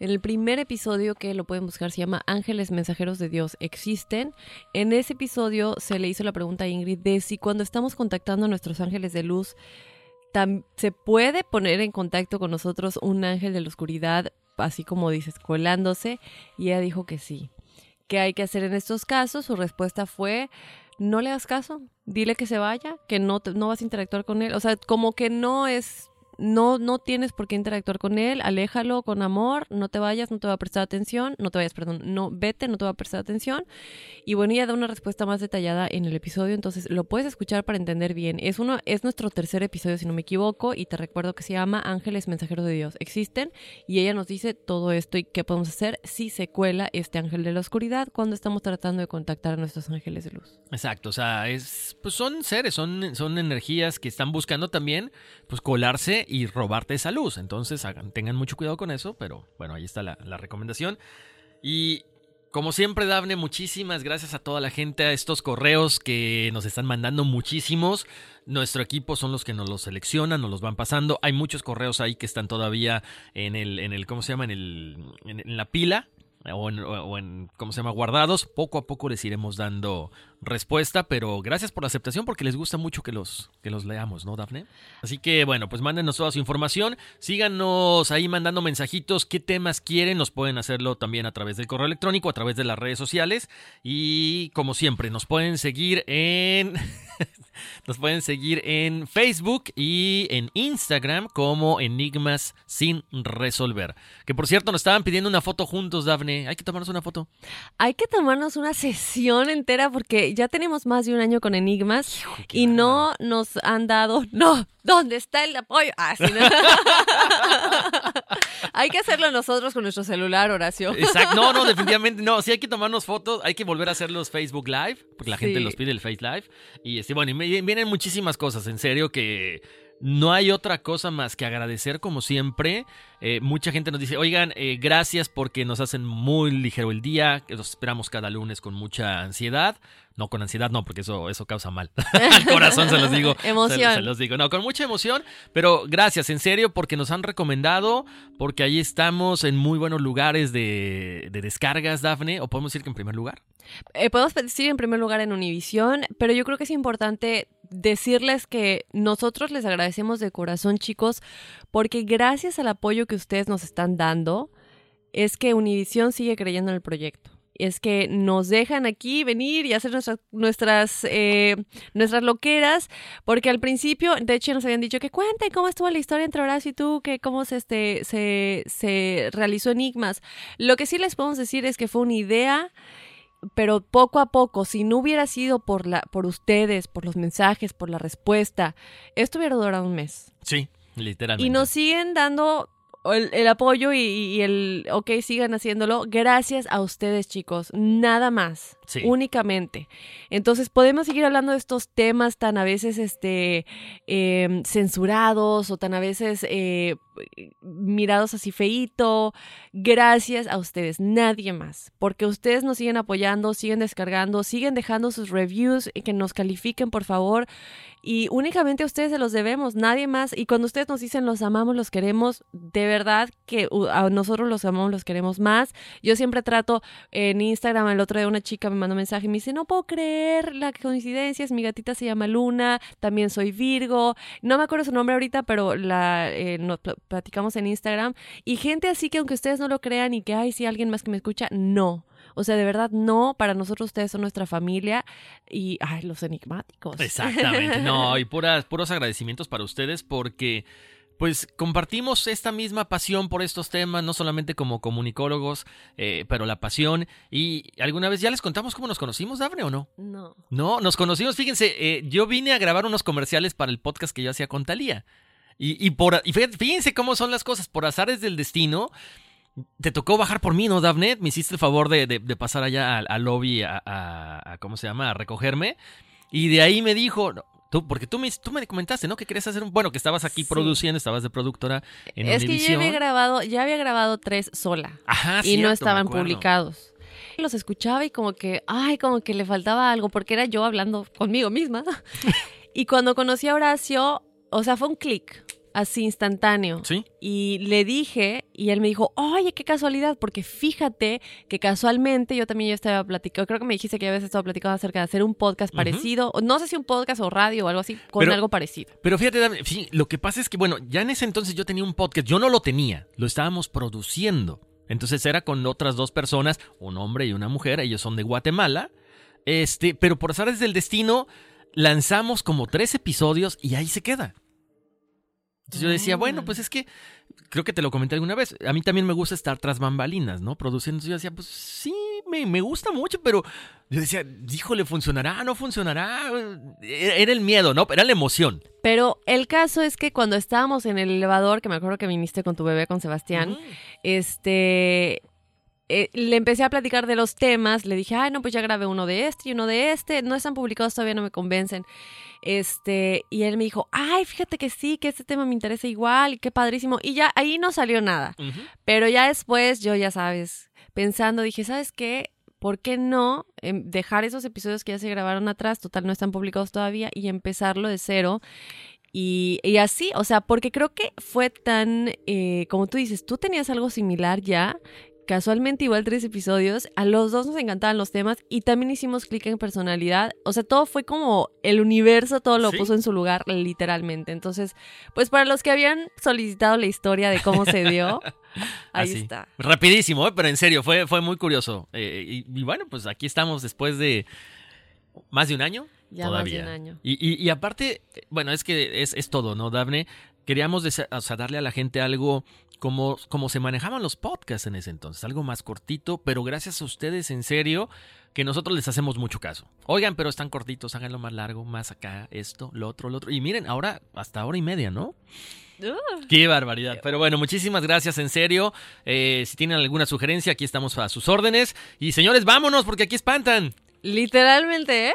En el primer episodio que lo pueden buscar se llama Ángeles Mensajeros de Dios existen. En ese episodio se le hizo la pregunta a Ingrid de si cuando estamos contactando a nuestros ángeles de luz, se puede poner en contacto con nosotros un ángel de la oscuridad, así como dices, colándose. Y ella dijo que sí. ¿Qué hay que hacer en estos casos? Su respuesta fue, no le hagas caso, dile que se vaya, que no, no vas a interactuar con él. O sea, como que no es, no, no tienes por qué interactuar con él, aléjalo con amor, no te vayas, no te va a prestar atención, no te vayas, perdón, no, vete, no te va a prestar atención. Y bueno, ella da una respuesta más detallada en el episodio, entonces lo puedes escuchar para entender bien. Es uno, es nuestro tercer episodio, si no me equivoco, y te recuerdo que se llama Ángeles Mensajeros de Dios. Existen, y ella nos dice todo esto y qué podemos hacer si se cuela este ángel de la oscuridad cuando estamos tratando de contactar a nuestros ángeles de luz. Exacto, o sea, es, pues son seres, son, son energías que están buscando también pues colarse y robarte esa luz. Entonces tengan mucho cuidado con eso, pero bueno, ahí está la, recomendación. Y como siempre, Dafne, muchísimas gracias a toda la gente, a estos correos que nos están mandando muchísimos. Nuestro equipo son los que nos los seleccionan, nos los van pasando. Hay muchos correos ahí que están todavía en el, en el ¿cómo se llama? En, el, en la pila. O en, ¿cómo se llama? Guardados. Poco a poco les iremos dando respuesta, pero gracias por la aceptación porque les gusta mucho que los, que los leamos, ¿no, Dafne? Así que bueno, pues mándenos toda su información, síganos ahí mandando mensajitos, qué temas quieren, nos pueden hacerlo también a través del correo electrónico, a través de las redes sociales y como siempre, nos pueden seguir en... nos pueden seguir en Facebook y en Instagram como Enigmas sin resolver. Que por cierto, nos estaban pidiendo una foto juntos, Dafne. Hay que tomarnos una foto. Hay que tomarnos una sesión entera porque ya tenemos más de un año con Enigmas y no nos han dado, no, ¿dónde está el apoyo? Ah, sí, no. hay que hacerlo nosotros con nuestro celular, Horacio. Exacto, no, no, definitivamente no. Sí hay que tomarnos fotos, hay que volver a hacer los Facebook Live, porque la gente Sí. los pide el Face Live. Y este, bueno, y me- vienen muchísimas cosas, en serio, que no hay otra cosa más que agradecer como siempre. Eh, mucha gente nos dice, oigan, eh, gracias porque nos hacen muy ligero el día, que los esperamos cada lunes con mucha ansiedad. No, con ansiedad no, porque eso, eso causa mal. Al corazón se los digo. Emoción. Se, se los digo. No, con mucha emoción, pero gracias, en serio, porque nos han recomendado, porque ahí estamos en muy buenos lugares de, de descargas, Dafne, o podemos decir que en primer lugar. Eh, podemos decir en primer lugar en Univisión, pero yo creo que es importante decirles que nosotros les agradecemos de corazón, chicos, porque gracias al apoyo que ustedes nos están dando, es que Univisión sigue creyendo en el proyecto. Es que nos dejan aquí venir y hacer nuestras nuestras, eh, nuestras loqueras, porque al principio, de hecho, nos habían dicho que cuenten cómo estuvo la historia entre Horacio y tú, que cómo se, este, se, se realizó Enigmas. Lo que sí les podemos decir es que fue una idea pero poco a poco, si no hubiera sido por la, por ustedes, por los mensajes, por la respuesta, esto hubiera durado un mes. Sí, literalmente. Y nos siguen dando el, el apoyo y, y el, ok, sigan haciéndolo, gracias a ustedes, chicos, nada más, Únicamente. Entonces, podemos seguir hablando de estos temas tan a veces, este, eh, censurados o tan a veces eh, mirados así feíto, gracias a ustedes, nadie más, porque ustedes nos siguen apoyando, siguen descargando, siguen dejando sus reviews y que nos califiquen, por favor. Y únicamente a ustedes se los debemos, nadie más. Y cuando ustedes nos dicen los amamos, los queremos, de verdad que uh, a nosotros los amamos, los queremos más. Yo siempre trato en Instagram, el otro día una chica me mandó un mensaje y me dice, no puedo creer la coincidencia, es mi gatita se llama Luna, también soy Virgo. No me acuerdo su nombre ahorita, pero la eh, nos pl- platicamos en Instagram. Y gente así que aunque ustedes no lo crean y que, ay, sí, alguien más que me escucha, no. O sea, de verdad, no. Para nosotros ustedes son nuestra familia y, ay, los enigmáticos. Exactamente, no, y puras, puros agradecimientos para ustedes porque pues compartimos esta misma pasión por estos temas, no solamente como comunicólogos, eh, pero la pasión. Y alguna vez ya les contamos cómo nos conocimos, Dafne, o no? No. No, nos conocimos, fíjense, eh, yo vine a grabar unos comerciales para el podcast que yo hacía con Talía. Y, y, por, y fíjense cómo son las cosas, por azares del destino, te tocó bajar por mí, ¿no, Daphne? Me hiciste el favor de, de- de pasar allá al, al lobby a, a- a- ¿cómo se llama? A recogerme. Y de ahí me dijo, tú, porque tú me, tú me comentaste, ¿no? Que querías hacer un, bueno, que estabas aquí Sí. produciendo, estabas de productora en es que yo había grabado, ya había grabado tres sola. Ajá, y cierto, no estaban publicados. Los escuchaba y como que, ay, como que le faltaba algo, porque era yo hablando conmigo misma. y cuando conocí a Horacio, o sea, fue un clic. Así instantáneo. Sí. Y le dije, y él me dijo, oye, qué casualidad, porque fíjate que casualmente yo también ya estaba platicando, creo que me dijiste que habías estado platicando acerca de hacer un podcast parecido, no sé si un podcast o radio o algo así, con Pero- algo parecido. Pero fíjate, sí, lo que pasa es que, bueno, ya en ese entonces yo tenía un podcast, yo no lo tenía, lo estábamos produciendo. Entonces era con otras dos personas, un hombre y una mujer, ellos son de Guatemala. Este, pero por azares del destino, lanzamos como tres episodios y ahí se queda. Entonces yo decía, bueno, pues es que creo que te lo comenté alguna vez. A mí también me gusta estar tras bambalinas, ¿no? Produciendo. Entonces yo decía, pues sí, me, me gusta mucho, pero yo decía, híjole, ¿funcionará? ¿No funcionará? Era era el miedo, ¿no? Era la emoción. Pero el caso es que cuando estábamos en el elevador, que me acuerdo que viniste con tu bebé, con Sebastián, este... eh, le empecé a platicar de los temas, le dije, ay, no, pues ya grabé uno de este y uno de este, no están publicados todavía, no me convencen. Este, y él me dijo, ay, fíjate que sí, que este tema me interesa igual, qué padrísimo. Y ya ahí no salió nada. Pero ya después, yo ya sabes, pensando, dije, ¿sabes qué? ¿Por qué no em, dejar esos episodios que ya se grabaron atrás, total no están publicados todavía, y empezarlo de cero? Y, y así, o sea, porque creo que fue tan, eh, como tú dices, tú tenías algo similar ya, casualmente igual tres episodios, a los dos nos encantaban los temas y también hicimos clic en personalidad, o sea, todo fue como el universo, todo lo Sí. puso en su lugar literalmente. Entonces, pues para los que habían solicitado la historia de cómo se dio, ahí Así. está. Rapidísimo, ¿eh? pero en serio, fue, fue muy curioso. Eh, y, y bueno, pues aquí estamos después de más de un año. Ya más de un año. Y, y- y aparte, eh, bueno, es que es, es todo, ¿no, Dafne? Queríamos desa- o sea, darle a la gente algo como, como se manejaban los podcasts en ese entonces, algo más cortito, pero gracias a ustedes, en serio, que nosotros les hacemos mucho caso. Oigan, pero están cortitos, háganlo más largo, más acá, esto, lo otro, lo otro. Y miren, ahora hasta hora y media, ¿no? Qué barbaridad. Pero bueno, muchísimas gracias, en serio. Eh, si tienen alguna sugerencia, aquí estamos a sus órdenes. Y señores, vámonos, porque aquí espantan. Literalmente, ¿eh?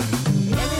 Yeah.